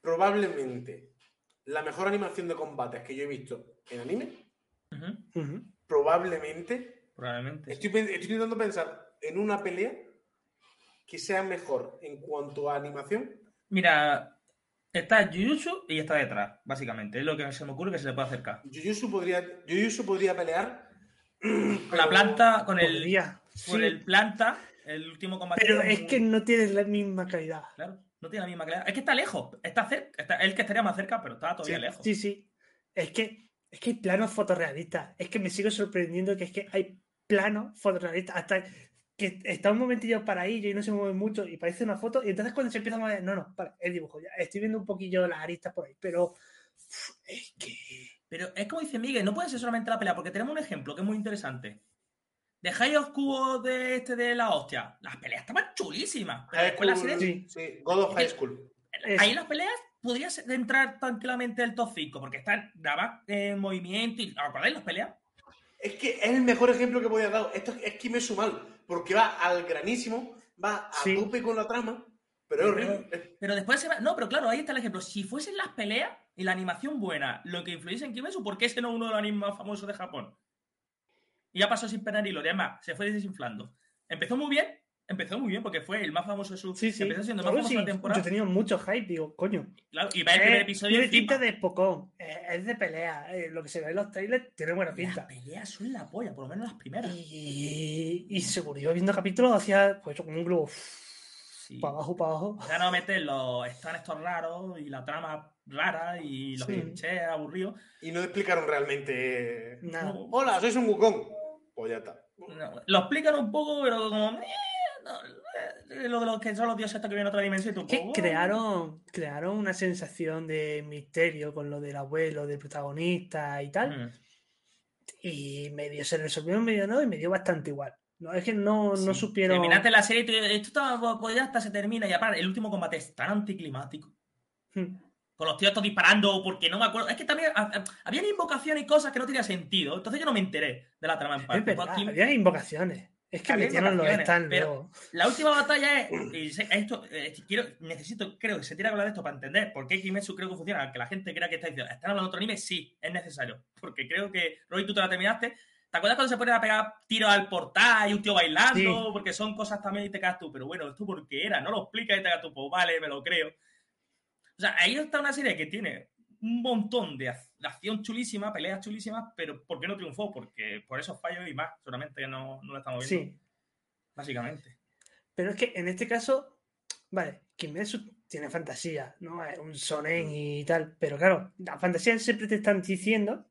[SPEAKER 3] probablemente la mejor animación de combates que yo he visto en anime, probablemente.
[SPEAKER 4] Probablemente.
[SPEAKER 3] Estoy, estoy intentando pensar en una pelea que sea mejor en cuanto a animación.
[SPEAKER 4] Mira, está Jujutsu y está detrás, básicamente. Es lo que se me ocurre que se le puede acercar.
[SPEAKER 3] Jujutsu podría, Jujutsu podría pelear
[SPEAKER 4] Con la planta, con el,
[SPEAKER 2] Podría.
[SPEAKER 4] con
[SPEAKER 2] Sí.
[SPEAKER 4] el planta El último combate.
[SPEAKER 2] Pero es que no tiene la misma calidad.
[SPEAKER 4] Claro, no tiene la misma calidad. Es que está lejos. Está cerca. Está, el que estaría más cerca, pero está todavía
[SPEAKER 3] Sí,
[SPEAKER 4] lejos.
[SPEAKER 2] Sí, sí. Es que, es que hay planos fotorrealistas. Es que me sigo sorprendiendo que es que hay planos fotorrealistas. Hasta que está un momentillo para ahí y no se mueve mucho y parece una foto. Y entonces cuando se empieza a mover, no, no, para, el dibujo. Ya estoy viendo un poquillo las aristas por ahí, pero es que.
[SPEAKER 4] Pero es como dice Miguel, no puede ser solamente la pelea, porque tenemos un ejemplo que es muy interesante. De High of Cubo de este de la hostia. Las peleas estaban chulísimas.
[SPEAKER 3] High School,
[SPEAKER 4] serie,
[SPEAKER 2] Sí.
[SPEAKER 3] sí, God of High School.
[SPEAKER 4] Ahí en las peleas podría ser- entrar tranquilamente el top 5, porque están grabadas en movimiento y. ¿Os acordáis las peleas?
[SPEAKER 3] Es que es el mejor ejemplo que podía dar. Esto es Kimetsu mal, porque va al granísimo, va a
[SPEAKER 2] Sí.
[SPEAKER 3] tope con la trama, pero es horrible.
[SPEAKER 4] Pero después se va. No, pero claro, ahí está el ejemplo. Si fuesen las peleas y la animación buena lo que influyese en Kimetsu, ¿por qué ese no es uno de los animes más famosos de Japón? Y ya pasó sin pena ni gloria. Además, se fue desinflando. Empezó muy bien, empezó muy bien porque fue el más famoso de su.
[SPEAKER 2] Sí, sí.
[SPEAKER 4] Empezó siendo el más famoso
[SPEAKER 2] sí,
[SPEAKER 4] de la temporada.
[SPEAKER 2] Yo tenía mucho hype, digo, coño.
[SPEAKER 4] Claro, y va el primer
[SPEAKER 2] Eh,
[SPEAKER 4] episodio
[SPEAKER 2] tiene pinta de eh, es de pelea. eh, lo que se ve en los trailers tiene buena
[SPEAKER 4] Las
[SPEAKER 2] pinta.
[SPEAKER 4] peleas son la polla, por lo menos las primeras.
[SPEAKER 2] Y, y seguro, yo viendo capítulos hacía pues como un globo
[SPEAKER 4] Sí.
[SPEAKER 2] para abajo, para abajo.
[SPEAKER 4] Ya no meten los están estos raros y la trama rara y los
[SPEAKER 2] Sí.
[SPEAKER 4] clichés aburridos.
[SPEAKER 3] Y no explicaron realmente.
[SPEAKER 2] Nada.
[SPEAKER 3] Hola, sois un Wukong. Pues ya está.
[SPEAKER 4] no, lo explican un poco, pero como. Lo de los que son los dioses estos que vienen a otra dimensión. y tú,
[SPEAKER 2] Que
[SPEAKER 4] pues,
[SPEAKER 2] crearon, crearon una sensación de misterio con lo del abuelo, del protagonista y tal.
[SPEAKER 4] Mm.
[SPEAKER 2] Y medio se resolvió, medio no, y me dio bastante igual. No, es que no, no supieron.
[SPEAKER 4] Terminaste la serie y tú, esto está- pues ya hasta se termina. Y aparte, el último combate es tan anticlimático.
[SPEAKER 2] Hmm.
[SPEAKER 4] Con los tíos estos disparando, porque no me acuerdo. Es que también ha- ha- habían invocaciones y cosas que no tenían sentido. Entonces yo no me enteré de la trama en parte.
[SPEAKER 2] Es verdad, había invocaciones. Es que metieron los stands
[SPEAKER 4] pero-. La última batalla es. esto, eh, quiero, necesito, creo que se tiene que hablar de esto para entender por qué Kimetsu creo que funciona. Que la gente crea que está diciendo, ¿están hablando de otro anime? Sí, es necesario. Porque creo que, Roy, tú te la terminaste. ¿Te acuerdas cuando se ponen a pegar tiros al portal y un tío bailando?
[SPEAKER 2] Sí.
[SPEAKER 4] Porque son cosas también y te quedas tú. Pero bueno, ¿esto por qué era? No lo explicas y te quedas tú, pues vale, me lo creo. O sea, ahí está una serie que tiene un montón de, ac- de acción chulísima, peleas chulísimas, pero ¿por qué no triunfó? Porque por esos fallos y más, solamente que no, no lo estamos viendo.
[SPEAKER 2] Sí.
[SPEAKER 4] Básicamente.
[SPEAKER 2] Pero es que en este caso, vale, Kimetsu tiene fantasía, ¿no? Es un sonen y tal. Pero claro, la fantasía siempre te están diciendo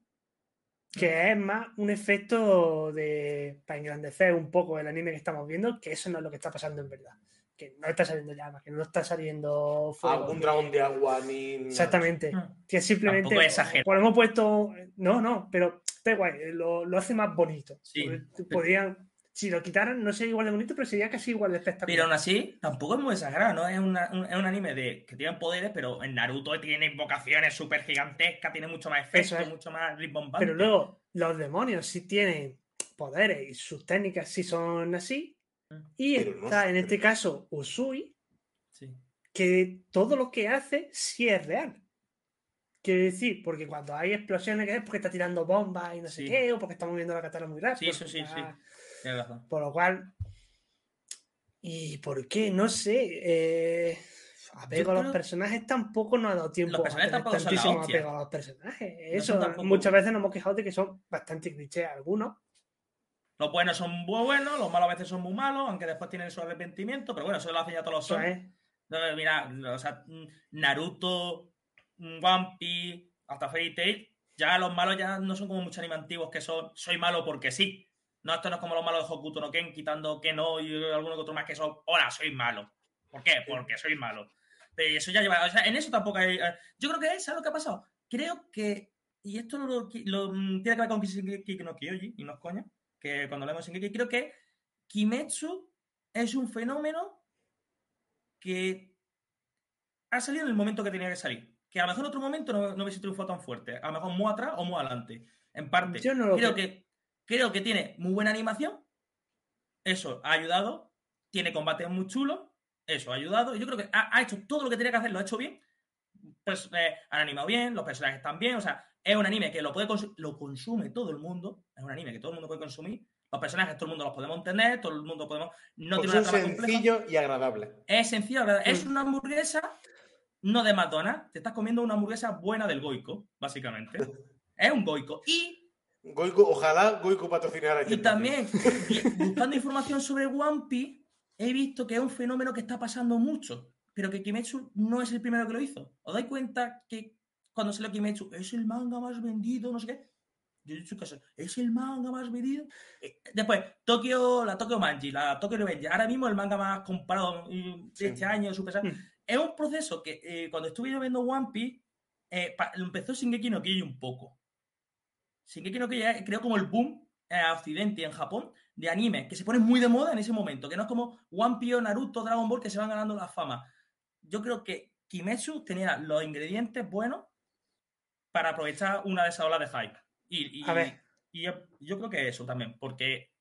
[SPEAKER 2] que es más un efecto de para engrandecer un poco el anime que estamos viendo, que eso no es lo que está pasando en verdad. Que no está saliendo llamas, que no está saliendo fuego.
[SPEAKER 3] Algún dragón de agua ni.
[SPEAKER 2] Exactamente.
[SPEAKER 4] Mm.
[SPEAKER 2] Que simplemente. Pues hemos puesto. No, no, pero da igual, lo, lo hace más bonito.
[SPEAKER 4] Sí.
[SPEAKER 2] Podrían. Si lo quitaran, no sería igual de bonito, pero sería casi igual de espectacular.
[SPEAKER 4] Pero aún así, tampoco es muy exagerado, ¿no? Es, una- un, es un anime de que tienen poderes, pero en Naruto tiene invocaciones súper gigantescas, tiene mucho más efecto,
[SPEAKER 2] es.
[SPEAKER 4] mucho más rimbombante.
[SPEAKER 2] Pero luego, los demonios sí tienen poderes y sus técnicas sí son así. Y
[SPEAKER 3] Pero no
[SPEAKER 2] está en este caso Usui,
[SPEAKER 4] Sí.
[SPEAKER 2] que todo lo que hace sí es real. Quiero decir, porque cuando hay explosiones que es porque está tirando bombas y no sé
[SPEAKER 4] Sí.
[SPEAKER 2] qué, o porque está moviendo la katana muy rápido.
[SPEAKER 4] Sí, eso sí, sí.
[SPEAKER 2] está-
[SPEAKER 4] Tienes razón.
[SPEAKER 2] Por lo cual. ¿Y por qué? No sé. Eh, apego
[SPEAKER 4] Yo
[SPEAKER 2] a los
[SPEAKER 4] creo-
[SPEAKER 2] personajes tampoco nos ha dado tiempo
[SPEAKER 4] Los personajes
[SPEAKER 2] a tener
[SPEAKER 4] tampoco son la
[SPEAKER 2] tantísimo apego a los personajes. Eso,
[SPEAKER 4] tampoco-
[SPEAKER 2] muchas veces nos hemos quejado de que son bastante clichés algunos.
[SPEAKER 4] Los buenos son muy buenos, los malos a veces son muy malos, aunque después tienen su arrepentimiento, pero bueno, eso lo hacen ya todos los son. mira, o sea, mm, Naruto, mm, One Piece, hasta Fairy Tail, ya los malos ya no son como muchos anime antiguos que son soy malo porque sí. No, esto no es como los malos de Hokuto no Ken, quitando que no y alguno que otro más que son, hola, soy malo. ¿Por qué? Porque soy malo. Pero eso ya lleva, o sea, en eso tampoco hay... eh, Yo creo que es, ¿sabes lo que ha pasado? Creo que, y esto lo, mm, tiene que ver con Shingeki no Kyoji, y no es coña, que cuando leemos Shingeki, creo que Kimetsu es un fenómeno que ha salido en el momento que tenía que salir. Que a lo mejor en otro momento no, no hubiese triunfado tan fuerte. A lo mejor muy atrás o muy adelante. En parte.
[SPEAKER 2] Yo no lo
[SPEAKER 4] creo,
[SPEAKER 2] creo.
[SPEAKER 4] que, creo que tiene muy buena animación. Eso ha ayudado. Tiene combates muy chulos. Eso ha ayudado. Yo creo que ha, ha hecho todo lo que tenía que hacer, lo ha hecho bien. Pues eh, han animado bien, los personajes están bien. O sea, es un anime que lo puede lo consume todo el mundo. Es un anime que todo el mundo puede consumir. Los personajes todo el mundo los podemos entender, todo el mundo podemos. No tiene una compleja.
[SPEAKER 3] sencillo y agradable.
[SPEAKER 4] Es sencillo, ¿verdad? Es
[SPEAKER 2] Mm.
[SPEAKER 4] una hamburguesa, no de McDonald's. Te estás comiendo una hamburguesa buena del Goico, básicamente. Es un Goico. Y,
[SPEAKER 3] Goico, ojalá Goico patrocinara este
[SPEAKER 4] y también, buscando información sobre One Piece, he visto que es un fenómeno que está pasando mucho, pero que Kimetsu no es el primero que lo hizo. ¿Os dais cuenta que cuando salió Kimetsu es el manga más vendido, no sé qué? Jujutsu es el manga más vendido. Eh, Después, Tokyo, la Tokyo Manji, la Tokyo Revenge. Ahora mismo el manga más comprado de
[SPEAKER 3] Sí.
[SPEAKER 4] este año, Super.
[SPEAKER 2] Mm.
[SPEAKER 4] Es un proceso que eh, cuando estuve yo viendo One Piece, eh, empezó Shingeki no Kyojin un poco. Shingeki no Kyojin creo como el boom en Occidente y en Japón de anime, que se pone muy de moda en ese momento, que no es como One Piece, Naruto, Dragon Ball, que se van ganando la fama. Yo creo que Kimetsu tenía los ingredientes buenos para aprovechar una de esas olas de hype. Y, y-
[SPEAKER 2] A ver.
[SPEAKER 4] y yo, yo creo que eso también, porque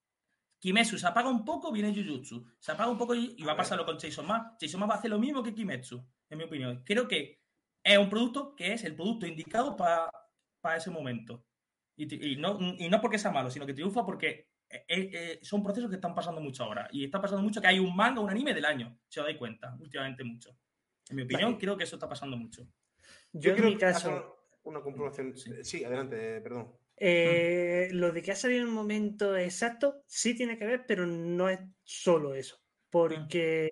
[SPEAKER 4] Kimetsu se apaga un poco, viene Jujutsu. Se apaga un poco y, y va a pasarlo con Chainsaw Man. Chainsaw Man va a hacer lo mismo que Kimetsu, en mi opinión. Creo que es un producto que es el producto indicado para ese momento. Y, no, y no porque sea malo, sino que triunfa porque eh, eh, son procesos que están pasando mucho ahora. Y está pasando mucho que hay un manga, un anime del año, si os dais cuenta, últimamente mucho. En mi opinión,
[SPEAKER 2] Vale.
[SPEAKER 4] creo que eso está pasando mucho.
[SPEAKER 2] Yo, en
[SPEAKER 3] quiero
[SPEAKER 2] mi caso,
[SPEAKER 3] una comprobación.
[SPEAKER 4] Sí.
[SPEAKER 3] Sí, adelante, perdón.
[SPEAKER 2] eh, lo de que ha salido en un momento exacto sí tiene que ver, pero no es solo eso. Porque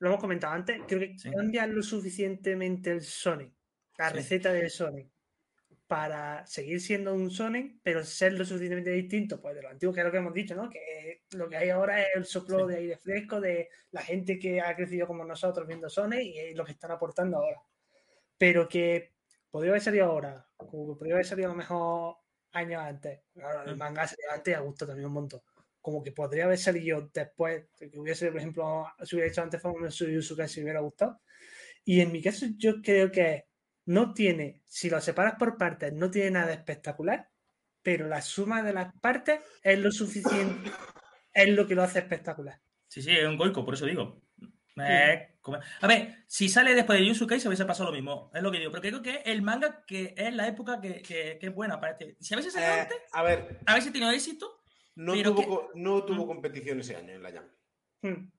[SPEAKER 2] lo hemos comentado antes, creo que
[SPEAKER 4] Sí.
[SPEAKER 2] cambia lo suficientemente el Sonic, la
[SPEAKER 4] Sí.
[SPEAKER 2] receta del Sonic, para seguir siendo un Sonic, pero ser lo suficientemente distinto pues, de lo antiguo, que es lo que hemos dicho, ¿no? Que lo que hay ahora es el soplo
[SPEAKER 4] Sí.
[SPEAKER 2] de aire fresco de la gente que ha crecido como nosotros viendo Sonic y es lo que están aportando ahora. Pero que podría haber salido ahora, como que podría haber salido a lo mejor años antes. Claro, el
[SPEAKER 4] Mm.
[SPEAKER 2] manga salió antes y a gusto también un montón. Como que podría haber salido después, que hubiese, por ejemplo, si hubiera hecho antes Famous Yusuke si hubiera gustado. Y en mi caso, yo creo que no tiene, si lo separas por partes, no tiene nada espectacular, pero la suma de las partes es lo suficiente, es lo que lo hace espectacular.
[SPEAKER 4] Sí, sí, es un goico, por eso digo. Eh, A ver, si sale después de Yusuke se hubiese pasado lo mismo. Es lo que digo. Pero creo que es el manga que es la época que, que- que es buena para este. Si hubiese salido
[SPEAKER 3] Eh,
[SPEAKER 4] antes,
[SPEAKER 3] a ver,
[SPEAKER 4] a ver si tenido éxito.
[SPEAKER 3] no
[SPEAKER 4] pero
[SPEAKER 3] tuvo,
[SPEAKER 4] que-
[SPEAKER 3] no tuvo
[SPEAKER 4] Mm.
[SPEAKER 3] competición ese año en la Jam.
[SPEAKER 2] Hmm.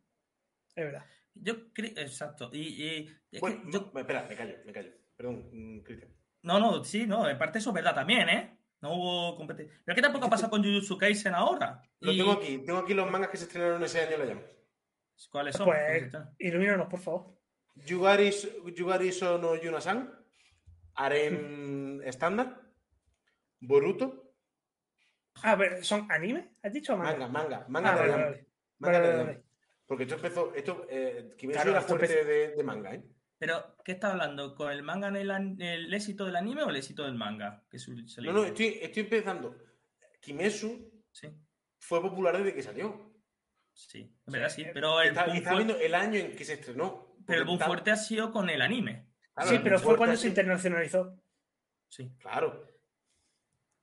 [SPEAKER 2] Es verdad.
[SPEAKER 4] Yo creo. Exacto. Y, y- es
[SPEAKER 3] Bueno,
[SPEAKER 4] que yo-
[SPEAKER 3] espera, me callo, me callo. Perdón, mm, Cristian.
[SPEAKER 4] No, no, sí, no. En parte eso es verdad también, ¿eh? No hubo competencia. Pero que tampoco ha pasado con Jujutsu Kaisen ahora.
[SPEAKER 3] Lo
[SPEAKER 4] Y-
[SPEAKER 3] tengo aquí, tengo aquí los mangas que se estrenaron ese año en la Jam.
[SPEAKER 4] ¿Cuáles son?
[SPEAKER 2] Pues ilumínanos, por favor.
[SPEAKER 3] Yugari, Yugari no Yunasan, Aren estándar, Boruto,
[SPEAKER 2] A ver, ¿son anime? ¿Has dicho manga?
[SPEAKER 3] manga, manga, manga
[SPEAKER 2] Ah,
[SPEAKER 3] de la
[SPEAKER 2] vale.
[SPEAKER 3] Manga
[SPEAKER 2] Vale,
[SPEAKER 3] de la. Porque esto empezó, esto, eh, Kimetsu
[SPEAKER 2] Claro,
[SPEAKER 3] era
[SPEAKER 2] esto
[SPEAKER 3] fuerte
[SPEAKER 2] empezó-
[SPEAKER 3] de, de manga, ¿eh?
[SPEAKER 4] Pero, ¿qué está hablando? ¿Con el manga en el, an- el éxito del anime o el éxito del manga? Que
[SPEAKER 3] No, no, estoy, estoy empezando. Kimetsu
[SPEAKER 4] Sí,
[SPEAKER 3] fue popular desde que salió.
[SPEAKER 4] Sí, es verdad, sí. Pero el
[SPEAKER 3] Está,
[SPEAKER 4] boom,
[SPEAKER 3] está
[SPEAKER 4] fue-
[SPEAKER 3] viendo el año en que se estrenó.
[SPEAKER 4] pero el boom
[SPEAKER 3] está-
[SPEAKER 4] fuerte ha sido con el anime.
[SPEAKER 3] claro,
[SPEAKER 2] sí,
[SPEAKER 3] el
[SPEAKER 2] pero fue
[SPEAKER 3] fuerte
[SPEAKER 2] cuando se internacionalizó.
[SPEAKER 4] Sí.
[SPEAKER 3] Claro.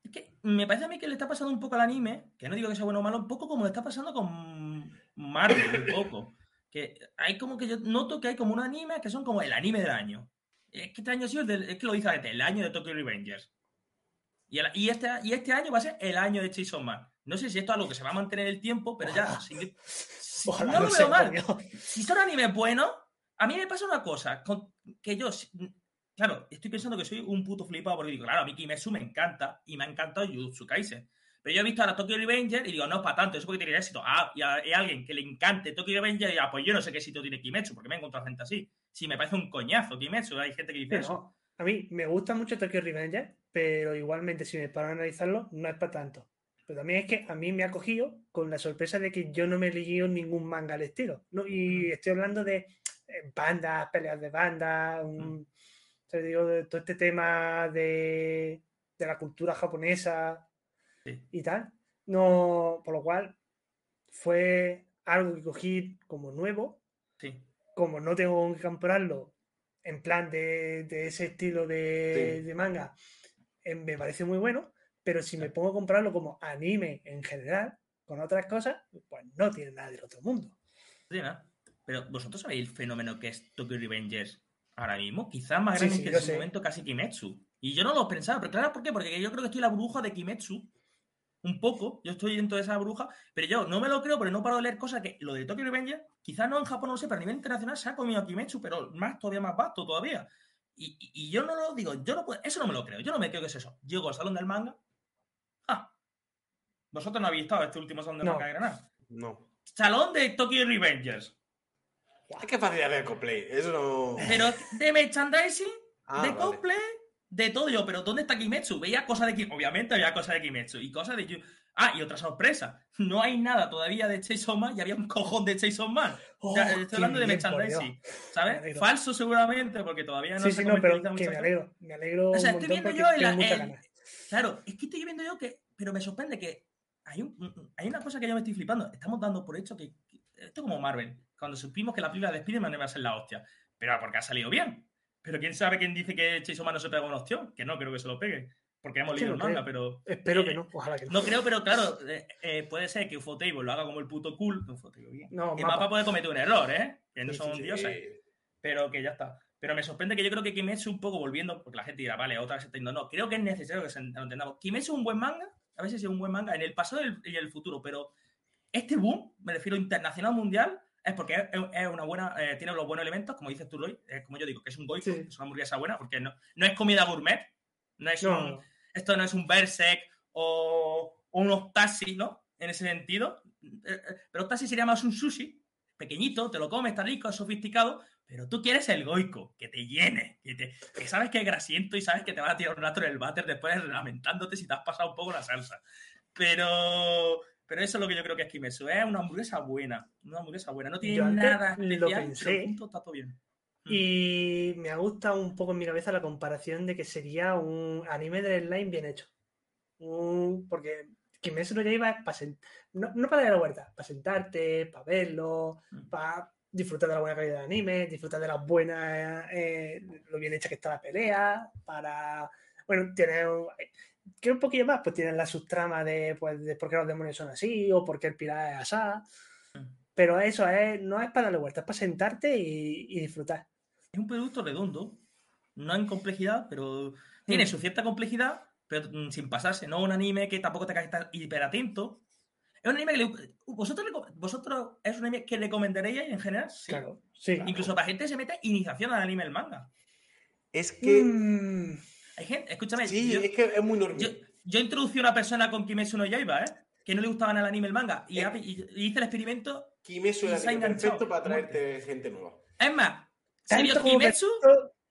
[SPEAKER 4] Es que me parece a mí que le está pasando un poco al anime, que no digo que sea bueno o malo, un poco como le está pasando con Marvel, un poco. Que hay como que yo noto que hay como un anime que son como el anime del año. Es que este año ha sido el, del- es que lo dice el año de Tokyo Revengers. Y, el- y este, y este año va a ser el año de Chainsaw Man. No sé si esto es algo que se va a mantener en el tiempo, pero ya. si- si-
[SPEAKER 2] Ojalá
[SPEAKER 4] no lo veo mal. Si son animes buenos, a mí me pasa una cosa, con- que yo, si- claro, estoy pensando que soy un puto flipado porque digo, claro, a mí Kimetsu me encanta y me ha encantado Jujutsu Kaisen. Pero yo he visto a la Tokyo Revenger y digo, no es para tanto, eso porque tiene éxito. Ah, y a, y a alguien que le encante Tokyo Revenger y ah, pues yo no sé qué sitio tiene Kimetsu, porque me he encontrado gente así. Sí, me parece un coñazo Kimetsu, hay gente que dice
[SPEAKER 2] Pero
[SPEAKER 4] eso.
[SPEAKER 2] a mí me gusta mucho Tokyo Revenger, pero igualmente si me paro a analizarlo, no es para tanto. Pero también es que a mí me ha cogido con la sorpresa de que yo no me he leído ningún manga al estilo. ¿no? Y estoy hablando de eh, bandas, peleas de bandas, un- te digo, de todo este tema de, de la cultura japonesa
[SPEAKER 4] Sí.
[SPEAKER 2] y tal. No, por lo cual fue algo que cogí como nuevo
[SPEAKER 4] Sí.
[SPEAKER 2] como no tengo que comprarlo en plan de, de ese estilo de,
[SPEAKER 3] Sí.
[SPEAKER 2] de manga, eh, me parece muy bueno, pero si me pongo a comprarlo como anime en general, con otras cosas, pues no tiene nada del otro mundo.
[SPEAKER 4] ¿no? Pero vosotros sabéis el fenómeno que es Tokyo Revengers ahora mismo, quizás más grande
[SPEAKER 2] sí,
[SPEAKER 4] que en
[SPEAKER 2] sé.
[SPEAKER 4] momento casi Kimetsu. Y yo no lo pensaba, pero claro, ¿por qué? Porque yo creo que estoy en la burbuja de Kimetsu, un poco, yo estoy dentro de esa bruja, pero yo no me lo creo, pero no paro de leer cosas que lo de Tokyo Revengers, quizás no en Japón, no lo sé, pero a nivel internacional se ha comido a Kimetsu, pero más, todavía más vasto todavía. Y, y- y yo no lo digo, yo no puedo, eso no me lo creo, yo no me creo que es eso. Llego al salón del manga, ah, vosotros no habéis estado este último salón del
[SPEAKER 2] No.
[SPEAKER 4] de Granada.
[SPEAKER 3] No.
[SPEAKER 4] salón de Tokyo Revengers.
[SPEAKER 3] Es que facilidad de cosplay. Eso no.
[SPEAKER 4] Pero de merchandising,
[SPEAKER 3] Ah,
[SPEAKER 4] de
[SPEAKER 3] vale.
[SPEAKER 4] cosplay, de todo yo. Pero ¿dónde está Kimetsu? Veía cosas de Kimetsu. Obviamente había cosas de Kimetsu. Y cosas de... Yu- Ah, y otra sorpresa. No hay nada todavía de Chainsaw Man y había un cojón de Chainsaw Man.
[SPEAKER 2] Oh,
[SPEAKER 4] estoy hablando de merchandising. ¿Sabes? Falso seguramente, porque todavía no
[SPEAKER 2] sí,
[SPEAKER 4] se
[SPEAKER 2] sí, no, pero que me alegro. Me alegro
[SPEAKER 4] O sea,
[SPEAKER 2] un
[SPEAKER 4] estoy viendo yo en la-. Claro, es que estoy viendo yo que. Pero me sorprende que hay, un, hay una cosa que yo me estoy flipando. Estamos dando por hecho que. que- esto como Marvel. Cuando supimos que la película de Spider-Man iba a ser la hostia. Pero porque ha salido bien. Pero quién sabe quién dice que Chase Man no se pega una opción. Que no creo que se lo pegue. Porque hemos leído el
[SPEAKER 2] no
[SPEAKER 4] manga,
[SPEAKER 2] creo.
[SPEAKER 4] pero.
[SPEAKER 2] Espero
[SPEAKER 4] eh,
[SPEAKER 2] que no, ojalá que no.
[SPEAKER 4] No creo, pero claro, eh, eh, puede ser que Ufotable lo haga como el puto cool. Ufotable, bien.
[SPEAKER 2] No,
[SPEAKER 4] Y
[SPEAKER 2] mapa.
[SPEAKER 4] Mapa puede cometer un error, ¿eh? Que no
[SPEAKER 2] Sí,
[SPEAKER 4] son
[SPEAKER 2] sí, sí.
[SPEAKER 4] dioses pero que ya está. Pero me sorprende que yo creo que Kimetsu un poco volviendo, porque la gente dirá, vale, otra vez se está yendo. No, creo que es necesario que se lo entendamos. Kimetsu es un buen manga, a veces es un buen manga en el pasado y y el futuro, pero este boom, me refiero internacional mundial, es porque es, es una buena, eh, tiene los buenos elementos, como dices tú, Loy, eh, como yo digo, que es un goico,
[SPEAKER 2] Sí.
[SPEAKER 4] es una hamburguesa buena, porque no, no es comida gourmet, no es
[SPEAKER 2] No,
[SPEAKER 4] un, esto no es un Berserk o, o unos taxis, ¿no? En ese sentido. Eh, eh, Pero taxi sería más un sushi, pequeñito, te lo comes, está rico, es sofisticado, pero tú quieres el goico, que te llene, que, te- que sabes que es grasiento y sabes que te van a tirar un rato en el váter después lamentándote si te has pasado un poco la salsa. Pero, pero eso es lo que yo creo que es Kimetsu. Es una hamburguesa buena, una hamburguesa buena. No tiene nada
[SPEAKER 2] lo
[SPEAKER 4] especial,
[SPEAKER 2] pensé.
[SPEAKER 4] pero junto está todo bien.
[SPEAKER 2] Y me ha gustado un poco en mi cabeza la comparación de que sería un anime de slime bien hecho. Un- porque Kimetsu no Yaiba es para no, no para dar la vuelta, para sentarte, para verlo,
[SPEAKER 4] Mm.
[SPEAKER 2] para disfrutar de la buena calidad del anime, disfrutar de las buenas, eh, lo bien hecha que está la pelea, para, bueno, tiene un, que un poquillo más, pues tienen la subtrama de, pues, de por qué los demonios son así o por qué el pirata es asá.
[SPEAKER 4] Mm.
[SPEAKER 2] Pero eso es, no es para darle vuelta, es para sentarte y, y disfrutar.
[SPEAKER 4] Es un producto redondo, no en complejidad, pero tiene
[SPEAKER 2] Mm.
[SPEAKER 4] su cierta complejidad, pero mm, sin pasarse. No un anime que tampoco te estar hiper atento. Es un anime que le- vosotros, vosotros es un anime que recomendaréis en general, sí.
[SPEAKER 2] Claro, sí.
[SPEAKER 4] Incluso para gente que se mete iniciación al anime del manga.
[SPEAKER 3] Es que.
[SPEAKER 2] Mm,
[SPEAKER 4] Hay gente, escúchame,
[SPEAKER 3] Sí,
[SPEAKER 4] yo,
[SPEAKER 3] es que es muy normal.
[SPEAKER 4] yo, yo introducí a una persona con Kimetsu no Yaiba, ¿eh? Que no le gustaban el anime el manga. Y,
[SPEAKER 3] Eh.
[SPEAKER 4] ha- y- y hice el experimento.
[SPEAKER 3] Kimetsu el perfecto para traerte gente nueva.
[SPEAKER 4] Es más, se vio Kimetsu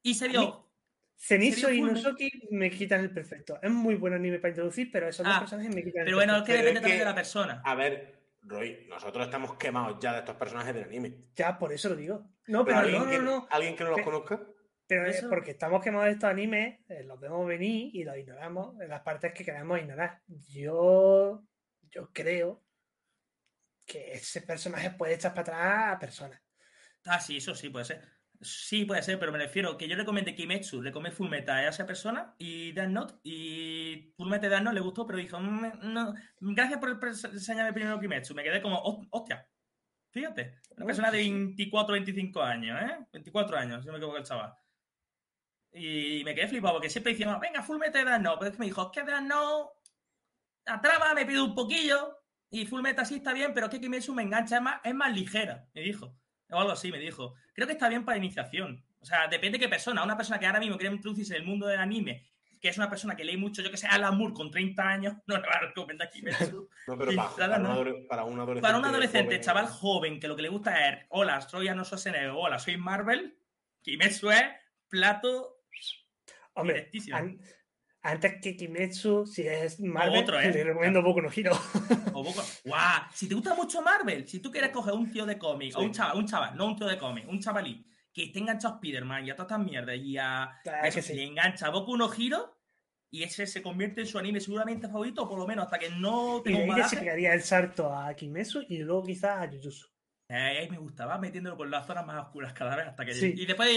[SPEAKER 4] y se vio.
[SPEAKER 2] Zenitsu y Inosuke me quitan el perfecto. Es muy buen anime para introducir, pero esos dos
[SPEAKER 4] Ah,
[SPEAKER 2] personajes me quitan el
[SPEAKER 4] Pero bueno, es que depende
[SPEAKER 3] es
[SPEAKER 4] también
[SPEAKER 3] que-
[SPEAKER 4] de la persona.
[SPEAKER 3] A ver, Roy, nosotros estamos quemados ya de estos personajes del anime.
[SPEAKER 2] Ya, por eso lo digo. No,
[SPEAKER 3] Pero
[SPEAKER 2] no,
[SPEAKER 3] que,
[SPEAKER 2] no, no.
[SPEAKER 3] alguien que no los conozca.
[SPEAKER 2] Pero es porque estamos quemados de estos animes, eh, los vemos venir y los ignoramos en las partes que queremos ignorar. Yo, yo creo que ese personaje puede echar para atrás a personas.
[SPEAKER 4] Ah, sí, eso sí puede ser. Sí, puede ser, pero me refiero que yo recomendé Kimetsu, recomendé Fullmetal a esa persona y Death Note. Y Fullmetal Death Note le gustó, pero dijo, "Mm, no, gracias por enseñarme primero Kimetsu. Me quedé como, "Hos- hostia, fíjate, una
[SPEAKER 2] Oh,
[SPEAKER 4] persona de
[SPEAKER 2] sí, sí.
[SPEAKER 4] 24, 25 años, ¿eh? 24 años, si no me equivoco el chaval. Y me quedé flipado porque siempre decíamos, venga, Fullmetal Death Note. Pero es que me dijo, es que Death Note, la trama me pide un poquillo. Y Fullmetal sí está bien, pero es que Kimetsu me engancha, es más, es más ligera, me dijo. O algo así, me dijo. Creo que está bien para iniciación. O sea, depende de qué persona. Una persona que ahora mismo quiere introducirse en el mundo del anime, que es una persona que lee mucho, yo que sé, Alan Moore con 30 años, no le va a recomendar Kimetsu.
[SPEAKER 3] No, pero para,
[SPEAKER 4] nada,
[SPEAKER 3] para,
[SPEAKER 4] no.
[SPEAKER 3] un adole- para un adolescente.
[SPEAKER 4] Para un adolescente,
[SPEAKER 3] joven,
[SPEAKER 4] chaval joven, que lo que le gusta es, hola, soy Arnold Schwarzenegger, hola, soy Marvel, Kimetsu es plato
[SPEAKER 2] Hombre, antes que Kimetsu, si es Marvel,
[SPEAKER 4] otro, ¿eh?
[SPEAKER 2] le recomiendo Boku no Hero.
[SPEAKER 4] O poco. ¡Guau! Si te gusta mucho Marvel, si tú quieres coger un tío de cómic, o un chaval, un chaval, no un tío de cómic, un chavalí, que esté enganchado a Spider-Man y a todas estas mierdas y a.
[SPEAKER 2] Claro
[SPEAKER 4] eso,
[SPEAKER 2] que sí.
[SPEAKER 4] le engancha a Boku no Hiro y ese se convierte en su anime seguramente favorito, por lo menos hasta que no tenga un
[SPEAKER 2] se pegaría el salto a Kimetsu y luego quizás a Jujutsu.
[SPEAKER 4] Eh, ahí me gustaba metiéndolo por las zonas más oscuras cada vez hasta que
[SPEAKER 2] Sí.
[SPEAKER 4] Y después,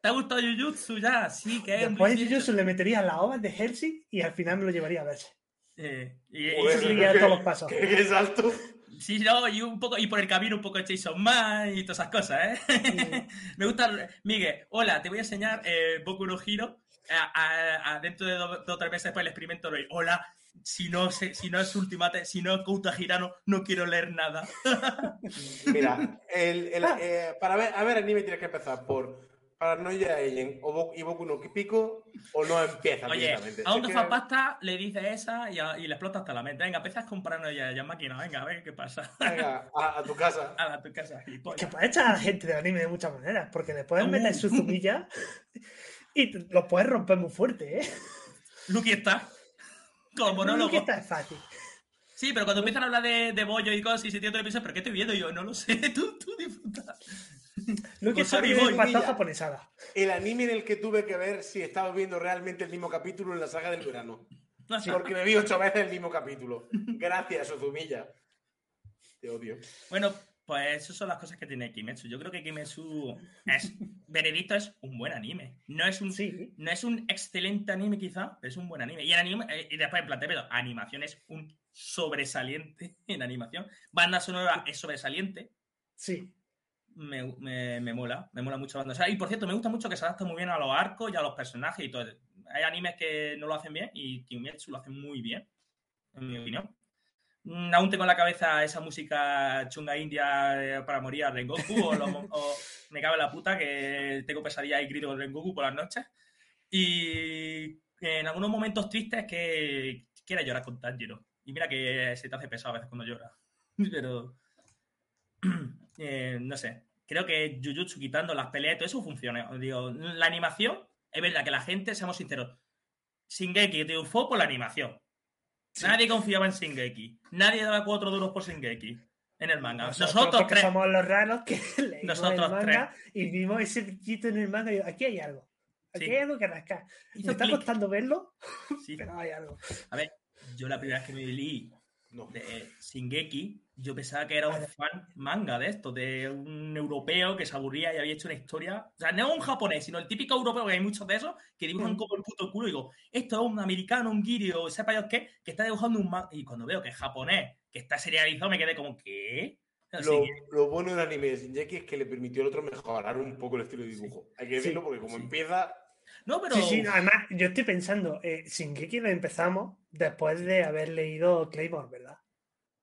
[SPEAKER 4] ¿te ha gustado Jujutsu ya? Sí, que es.
[SPEAKER 2] Después de Jujutsu le metería las ovas de Hellsing y al final me lo llevaría a verse.
[SPEAKER 4] Eh, y, y-
[SPEAKER 3] Joder,
[SPEAKER 2] Eso seguiría
[SPEAKER 3] ¿qué-
[SPEAKER 2] todos los pasos.
[SPEAKER 3] ¿Qué, qué salto?
[SPEAKER 4] Sí, no, y un poco, y por el camino un poco de Jason Man y todas esas cosas, ¿eh? Me gusta. Miguel, hola, te voy a enseñar eh, Boku no Hiro. A, a- a- dentro de dos dos o tres meses después el experimento lo Hola, si no, se- si no es Ultimate, si no es Kouta Hirano, no quiero leer nada.
[SPEAKER 3] Mira, el, el- eh, para ver, a ver anime tienes que empezar por Paranoia Agent o Bo- y Boku no Pico o no empieza
[SPEAKER 4] Oye,
[SPEAKER 3] directamente.
[SPEAKER 4] a un
[SPEAKER 3] que-
[SPEAKER 4] gafapasta le dices esa y, a- y le explota hasta la mente. Venga, empiezas comprando ya, ya máquina. Venga, a ver qué pasa.
[SPEAKER 3] Venga, a, a tu casa.
[SPEAKER 4] A la tu casa.
[SPEAKER 2] Que
[SPEAKER 4] gilipollas.
[SPEAKER 2] puedes echar a la gente del anime de muchas maneras, porque le puedes
[SPEAKER 4] Uh.
[SPEAKER 2] meter su zumilla y te- lo puedes romper muy fuerte, ¿eh?
[SPEAKER 4] Lucky está. Como
[SPEAKER 2] No,
[SPEAKER 4] monólogo.
[SPEAKER 2] que esta es fácil.
[SPEAKER 4] Sí, pero cuando empiezan a hablar de, de bollo y cosas y se tiene piensas, ¿pero qué estoy viendo? Y yo, no lo sé, tú, tú disfruta.
[SPEAKER 2] Lo que
[SPEAKER 4] Con Sorry
[SPEAKER 2] es
[SPEAKER 4] Boy,
[SPEAKER 2] pasado
[SPEAKER 3] mira.
[SPEAKER 2] japonesada.
[SPEAKER 3] El anime en el que tuve que ver si estaba viendo realmente el mismo capítulo en la saga del verano.
[SPEAKER 4] No sé.
[SPEAKER 3] Porque me vi ocho veces el mismo capítulo. Gracias, Ozumilla. Te odio.
[SPEAKER 4] Bueno, pues esas son las cosas que tiene Kimetsu. Yo creo que Kimetsu es, veredicto, es un buen anime. No es un,
[SPEAKER 2] Sí.
[SPEAKER 4] no es un excelente anime quizá, pero es un buen anime. Y, en anime, eh, y después en plan, pero animación es un sobresaliente en animación. Banda sonora es sobresaliente.
[SPEAKER 2] Sí.
[SPEAKER 4] Me, me, me mola, me mola mucho la banda sonora. Y por cierto, me gusta mucho que se adapta muy bien a los arcos y a los personajes y todo. Hay animes que no lo hacen bien y Kimetsu lo hace muy bien, en mi opinión. Mm, Aún tengo en la cabeza esa música chunga india eh, para morir a Rengoku o, me cabe la puta que tengo pesadillas y grito con Rengoku por las noches. Y en algunos momentos tristes que quieres llorar con Tanjiro. Y mira que se te hace pesado a veces cuando lloras. Pero eh, no sé. Creo que Jujutsu quitando las peleas todo eso funciona. Digo, la animación, es verdad que la gente, seamos sinceros, Shingeki triunfó por la animación. Nadie confiaba en Shingeki. Nadie daba cuatro duros por Shingeki en el manga. Nosotros, tres.
[SPEAKER 2] somos los raros que leímos
[SPEAKER 4] Nosotros
[SPEAKER 2] el manga y vimos ese brillito en el manga y digo, aquí hay algo. Aquí
[SPEAKER 4] Sí.
[SPEAKER 2] hay algo que rascar. Me está costando verlo,
[SPEAKER 4] Sí.
[SPEAKER 2] pero hay algo.
[SPEAKER 4] A ver, yo la primera vez que me leí
[SPEAKER 3] No.
[SPEAKER 4] de Shingeki, yo pensaba que era un fan manga de esto, de un europeo que se aburría y había hecho una historia. O sea, no un japonés, sino el típico europeo, que hay muchos de esos, que dibujan
[SPEAKER 2] Mm.
[SPEAKER 4] como el puto culo. Y digo, esto es un americano, un guiri o sepa yo qué, que está dibujando un manga. Y cuando veo que es japonés, que está serializado, me quedé como, ¿qué?
[SPEAKER 3] Lo, lo bueno del anime de Shinjeki es que le permitió al otro mejorar un poco el estilo de dibujo. Hay que decirlo porque como
[SPEAKER 4] sí.
[SPEAKER 3] empieza...
[SPEAKER 4] No, pero.
[SPEAKER 2] Sí, sí, además, yo estoy pensando, eh, Shingeki lo empezamos después de haber leído Claymore, ¿verdad?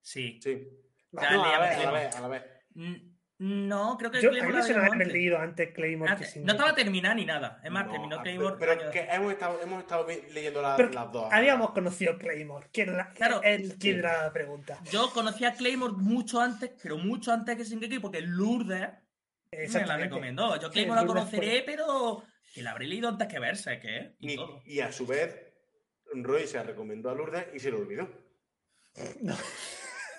[SPEAKER 4] Sí.
[SPEAKER 3] Sí.
[SPEAKER 4] Ya
[SPEAKER 3] No, a vez, a vez, a la vez.
[SPEAKER 4] Mm, No, creo que
[SPEAKER 2] Yo, a
[SPEAKER 4] Claymore
[SPEAKER 2] mí
[SPEAKER 4] la
[SPEAKER 2] me suena
[SPEAKER 4] leímos
[SPEAKER 2] haber
[SPEAKER 4] antes.
[SPEAKER 2] leído antes Claymore que
[SPEAKER 4] Antes.
[SPEAKER 2] Shingeki.
[SPEAKER 4] No estaba terminada ni nada. Es más,
[SPEAKER 3] No,
[SPEAKER 4] terminó Claymore.
[SPEAKER 3] Pero que hemos estado, hemos estado leyendo la-
[SPEAKER 2] Pero
[SPEAKER 3] las dos.
[SPEAKER 2] Habíamos conocido Claymore, que era la-
[SPEAKER 4] Claro.
[SPEAKER 2] era la pregunta.
[SPEAKER 4] Yo conocí a Claymore mucho antes, pero mucho antes que Shingeki, porque Lourdes me la recomendó. Yo
[SPEAKER 2] Sí,
[SPEAKER 4] Claymore la conoceré, pero que la habré leído antes que verse, ¿qué? Y
[SPEAKER 3] Y,
[SPEAKER 4] todo.
[SPEAKER 3] y a su vez, Roy se recomendó a Lourdes y se lo olvidó.
[SPEAKER 2] No.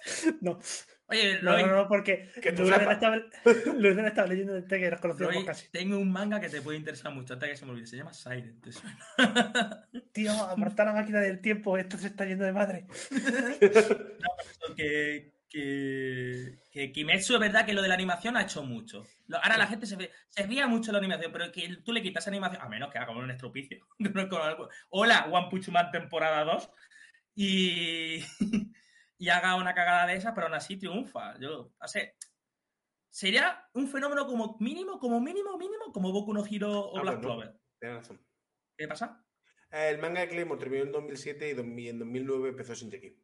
[SPEAKER 2] no,
[SPEAKER 4] Oye,
[SPEAKER 2] no,
[SPEAKER 4] Roy,
[SPEAKER 2] no, no, porque
[SPEAKER 3] Que tú
[SPEAKER 2] Lourdes la estaba, Lourdes la estaba leyendo desde que nos conocíamos
[SPEAKER 4] Roy,
[SPEAKER 2] casi.
[SPEAKER 4] tengo un manga que te puede interesar mucho antes que se me olvide. Se llama Silent. ¿te suena?
[SPEAKER 2] Tío, aparta la máquina del tiempo, esto se está yendo de madre.
[SPEAKER 4] que, que, que Kimetsu es verdad que lo de la animación ha hecho mucho. Ahora la gente se, ve- se ría mucho de la animación, pero que tú le quitas animación, a menos que haga un estropicio. Hola, One Punch Man temporada 2. Y, y haga una cagada de esas, pero aún así triunfa. Yo, o sea, sería un fenómeno como mínimo, como mínimo, mínimo, como Boku no Hero o
[SPEAKER 3] Ah,
[SPEAKER 4] Black
[SPEAKER 3] pues no.
[SPEAKER 4] Clover.
[SPEAKER 3] Tienes razón.
[SPEAKER 4] ¿Qué pasa?
[SPEAKER 3] El manga de Claymore terminó en 2007 y en 2009 empezó Shinjeki.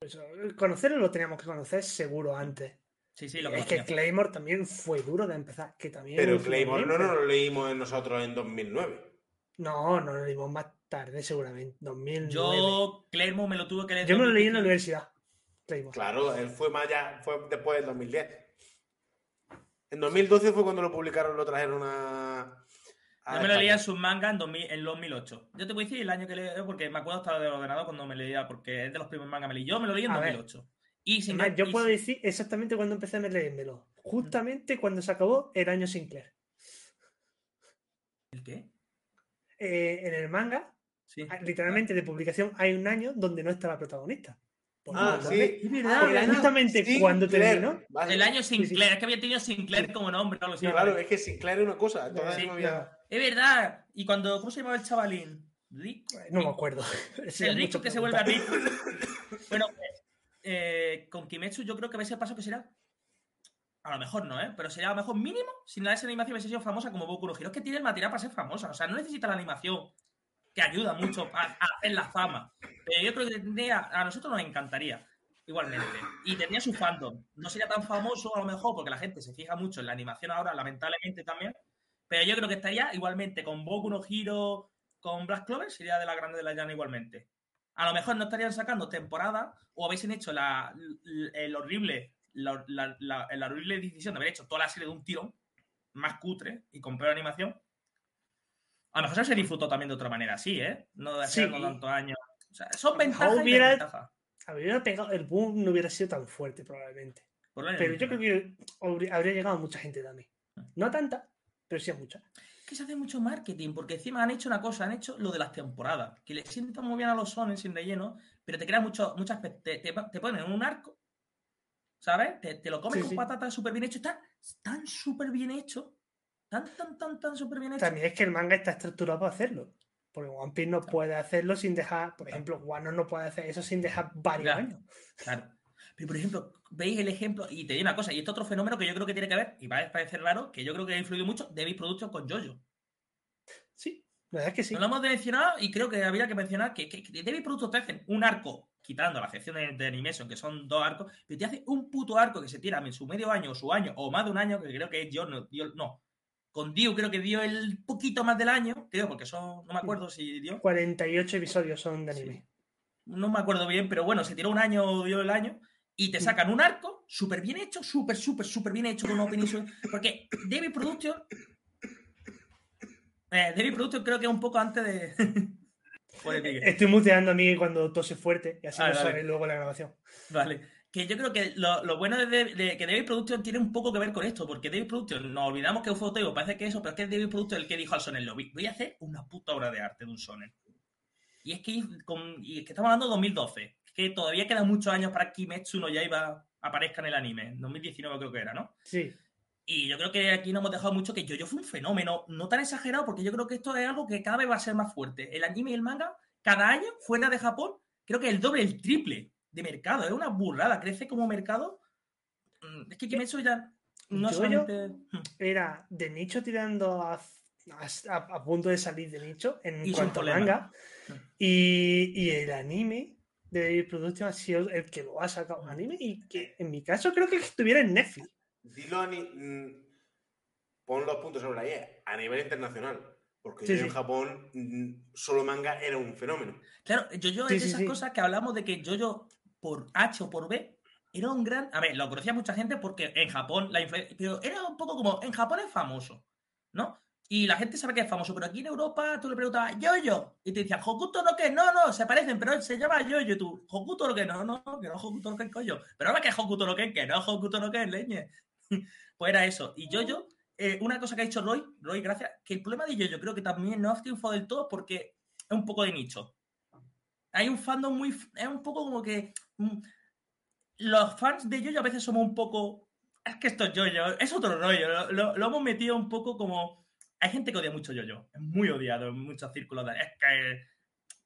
[SPEAKER 2] Eso, conocerlo lo teníamos que conocer seguro antes.
[SPEAKER 4] Sí, sí, lo
[SPEAKER 2] es que. Claymore también fue duro de empezar. Que también
[SPEAKER 3] Pero Claymore
[SPEAKER 2] bien,
[SPEAKER 3] no
[SPEAKER 2] pero-
[SPEAKER 3] nos lo leímos nosotros en 2009.
[SPEAKER 2] No, no lo leímos más tarde, seguramente. 2009.
[SPEAKER 4] Yo, Clermont me lo tuve que leer.
[SPEAKER 2] Yo me lo leí en la
[SPEAKER 4] 2015.
[SPEAKER 2] universidad. Claymore.
[SPEAKER 3] Claro, él fue más allá, fue después del 2010. En 2012 fue cuando lo publicaron, lo trajeron a. a
[SPEAKER 4] Yo me lo leía en sus mangas en, 2000 en 2008. Yo te voy a decir el año que leí, porque me acuerdo hasta del ordenador cuando me leía, porque es de los primeros mangas que me leí. Yo me lo leí en
[SPEAKER 2] A ver.
[SPEAKER 4] 2008. Y sin
[SPEAKER 2] Además, yo
[SPEAKER 4] y
[SPEAKER 2] puedo
[SPEAKER 4] sin-
[SPEAKER 2] decir exactamente cuándo empecé a leérmelo. Justamente cuando se acabó el año Sinclair.
[SPEAKER 4] ¿El qué?
[SPEAKER 2] Eh, en el manga,
[SPEAKER 4] Sí.
[SPEAKER 2] ah, literalmente de publicación, hay un año donde no está la protagonista.
[SPEAKER 3] Ah, sí.
[SPEAKER 4] Es verdad,
[SPEAKER 2] justamente
[SPEAKER 3] Sí,
[SPEAKER 2] cuando
[SPEAKER 3] Sinclair.
[SPEAKER 2] terminó,
[SPEAKER 3] Vale.
[SPEAKER 4] El año
[SPEAKER 2] sí.
[SPEAKER 4] Sinclair, es que había tenido Sinclair como nombre.
[SPEAKER 3] Sí, claro, es que Sinclair es una cosa.
[SPEAKER 2] Sí,
[SPEAKER 3] no había-
[SPEAKER 4] Es verdad. Y cuando, ¿cómo se llamaba el chavalín? Rick.
[SPEAKER 2] no me acuerdo.
[SPEAKER 4] El
[SPEAKER 2] mucho
[SPEAKER 4] que se vuelve a rico. bueno, pues, eh, con Kimetsu yo creo que ese paso que será. A lo mejor no, ¿eh? Pero sería a lo mejor mínimo sin la esa animación hubiese sido famosa como Boku no Hero. Es que tiene el material para ser famosa. O sea, no necesita la animación que ayuda mucho a, a hacer la fama. Pero yo creo que tendría, a nosotros nos encantaría. Igualmente. Y tendría su fandom. No sería tan famoso a lo mejor porque la gente se fija mucho en la animación ahora, lamentablemente también. Pero yo creo que estaría igualmente con Boku no Hero, con Black Clover, sería de la grande de la llana igualmente. A lo mejor no estarían sacando temporada o habéis hecho la, el horrible, la, la- horrible decisión de haber hecho toda la serie de un tirón más cutre y con peor animación. A lo mejor se disfrutó también de otra manera así, ¿eh? No de
[SPEAKER 2] Sí.
[SPEAKER 4] hacerlo tantos años. O sea, son ventajas
[SPEAKER 2] hubiera- pegado, el boom no hubiera sido tan fuerte probablemente. Pero yo creo que habría habría llegado a mucha gente también. No a tanta, pero sí a mucha.
[SPEAKER 4] que se hace mucho marketing, porque encima han hecho una cosa, han hecho lo de las temporadas, que le sientan muy bien a los sones sin relleno, pero te crea mucho, muchas te, te, te ponen un arco, ¿sabes? Te, te lo comes
[SPEAKER 2] Sí,
[SPEAKER 4] con
[SPEAKER 2] sí.
[SPEAKER 4] patatas súper bien hecho, está tan súper bien hecho, tan, tan, tan, tan súper bien hecho.
[SPEAKER 2] También es que el manga está estructurado para hacerlo. Porque One Piece no puede hacerlo sin dejar, por ejemplo, Wano no puede hacer eso sin dejar varios años.
[SPEAKER 4] Claro. Pero, por ejemplo, veis el ejemplo, y te digo una cosa, y este otro fenómeno que yo creo que tiene que ver, y va a parecer raro, que yo creo que ha influido mucho, David Productions con Jojo.
[SPEAKER 2] Sí, la verdad es que sí.
[SPEAKER 4] No lo hemos mencionado y creo que habría que mencionar que, que, que David Productos te hacen un arco, quitando la sección de, de animation, que son dos arcos, pero te hace un puto arco que se tira en su medio año o su año o más de un año, que creo que es yo, no, dio- no. Con Dio creo que dio el poquito más del año, creo, porque son, no me acuerdo si dio,
[SPEAKER 2] 48 episodios son de
[SPEAKER 4] Sí.
[SPEAKER 2] anime.
[SPEAKER 4] no me acuerdo bien, pero bueno, se tiró un año o dio el año, y te sacan un arco súper bien hecho, súper, súper, súper bien hecho con una súper- porque David Productions, eh, David Productions creo que es un poco antes de...
[SPEAKER 2] Estoy muteando a mí cuando tose fuerte y así
[SPEAKER 4] Ah,
[SPEAKER 2] no
[SPEAKER 4] vale.
[SPEAKER 2] luego la grabación.
[SPEAKER 4] Vale. Que yo creo que lo, lo bueno de, de- que David Productions tiene un poco que ver con esto, porque David Productions, nos olvidamos que fue Otego, parece que eso, pero es que David Productions el que dijo al Sonen, lo vi- voy a hacer una puta obra de arte de un Sonen. Y es que, con- y es que estamos hablando de 2012, que todavía quedan muchos años para que Kimetsu no Yaiba aparezca en el anime, 2019 creo que era, ¿no?
[SPEAKER 2] Sí,
[SPEAKER 4] Y yo creo que aquí nos hemos dejado mucho que Jojo fue un fenómeno, no tan exagerado, porque yo creo que esto es algo que cada vez va a ser más fuerte. El anime y el manga, cada año, fuera de Japón, creo que el doble, el triple de mercado. Es una burrada, crece como mercado. Mm, Es que Kimetsu ya no
[SPEAKER 2] Jojo-
[SPEAKER 4] solamente... Mm,
[SPEAKER 2] era de nicho tirando a, a- a punto de salir de nicho en
[SPEAKER 4] Y
[SPEAKER 2] cuanto a manga. Y, y el anime de David Productions ha sido el que lo ha sacado
[SPEAKER 4] Mm.
[SPEAKER 2] anime y que en mi caso creo que estuviera en Netflix.
[SPEAKER 3] Dilo a ni- mm, pon los puntos sobre la I a nivel internacional. Porque
[SPEAKER 2] Sí,
[SPEAKER 3] yo
[SPEAKER 2] sí.
[SPEAKER 3] en Japón mm, solo manga era un fenómeno.
[SPEAKER 4] Claro, Jojo
[SPEAKER 2] Sí,
[SPEAKER 4] es de
[SPEAKER 2] sí,
[SPEAKER 4] esas
[SPEAKER 2] sí.
[SPEAKER 4] cosas que hablamos de que Jojo por H o por B era un gran. A ver, lo conocía mucha gente porque en Japón la influencia. Pero era un poco como. En Japón es famoso, ¿no? Y la gente sabe que es famoso, pero aquí en Europa tú le preguntabas Jojo y te decían Hokuto no que no, no, se parecen, pero se llama Jojo. Y tú, Hokuto no que no, no, que no Hokuto no que coño. Pero ahora que es Hokuto no que, que no Hokuto no que es leñe. pues era eso. Y Jojo, eh, una cosa que ha dicho Roy, Roy, gracias, que el problema de Jojo creo que también no ha triunfado del todo porque es un poco de nicho hay un fandom muy. Es un poco como que. mm, Los fans de Yoyo a veces somos un poco. Es que esto es Yoyo, es otro rollo. Lo, lo- lo hemos metido un poco como. Hay gente que odia mucho Yoyo. Es muy odiado en muchos círculos. de- es que.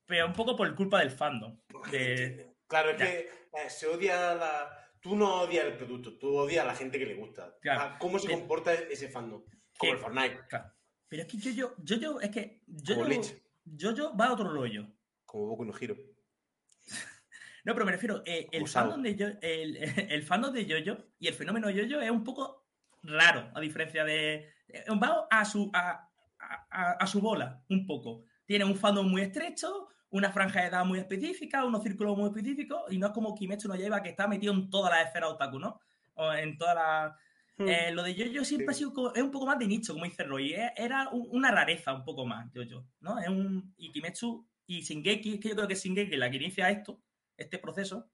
[SPEAKER 4] Pero un poco por culpa del fandom. De,
[SPEAKER 3] Claro, es
[SPEAKER 4] ya.
[SPEAKER 3] que eh, se odia la. Tú no odias el producto, tú odias a la gente que le gusta.
[SPEAKER 4] Claro.
[SPEAKER 3] A ¿Cómo se comporta ese fandom? Como el Fortnite,
[SPEAKER 4] claro. Pero es que Yoyo. Yoyo es que. Yoyo, va a otro rollo.
[SPEAKER 3] como Boku no Hero.
[SPEAKER 4] No, pero me refiero, eh, el, fandom de Yo- el, el fandom de Yoyo y el fenómeno Yoyo es un poco raro, a diferencia de. Eh, Va a su, a, a- a su bola, un poco. Tiene un fandom muy estrecho, una franja de edad muy específica, unos círculos muy específicos, y no es como Kimetsu no lleva que está metido en toda la esfera otaku, ¿no? O en toda la.
[SPEAKER 2] Hmm.
[SPEAKER 4] Eh, lo de Yoyo siempre
[SPEAKER 3] Sí.
[SPEAKER 4] ha sido es un poco más de nicho, como dice Roy. eh, Era un- una rareza un poco más, Yoyo, ¿no? Es un, y Kimetsu y Shingeki, es que yo creo que Shingeki la que inicia esto, este proceso.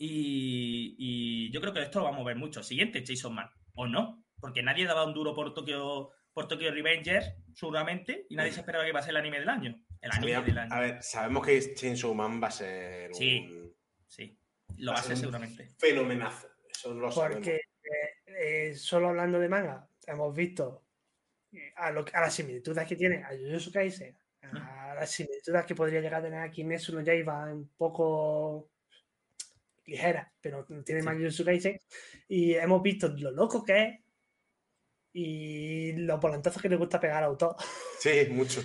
[SPEAKER 4] Y, y yo creo que esto lo vamos a ver mucho. Siguiente, Jason Man. O no, porque nadie daba un duro por Tokyo, por Tokyo Revengers, seguramente, y nadie se esperaba que iba a ser el anime del año. El anime
[SPEAKER 3] Sabía-
[SPEAKER 4] del año.
[SPEAKER 3] A ver, sabemos que Chainsaw Man va a ser
[SPEAKER 4] Sí.
[SPEAKER 3] un
[SPEAKER 4] Sí, lo va a ser seguramente.
[SPEAKER 3] fenomenazo. Eso lo sabemos.
[SPEAKER 2] Porque eh, eh, solo hablando de manga, hemos visto eh, a, lo- a las similitudes que tiene a Jujutsu Kaisen, a las similitudes que podría llegar a tener a Kimetsu no Yaiba un poco ligeras, pero tiene
[SPEAKER 4] Sí.
[SPEAKER 2] más Jujutsu Kaisen, y hemos visto lo loco que es y los volantazos que le gusta pegar a autor.
[SPEAKER 3] Sí, mucho.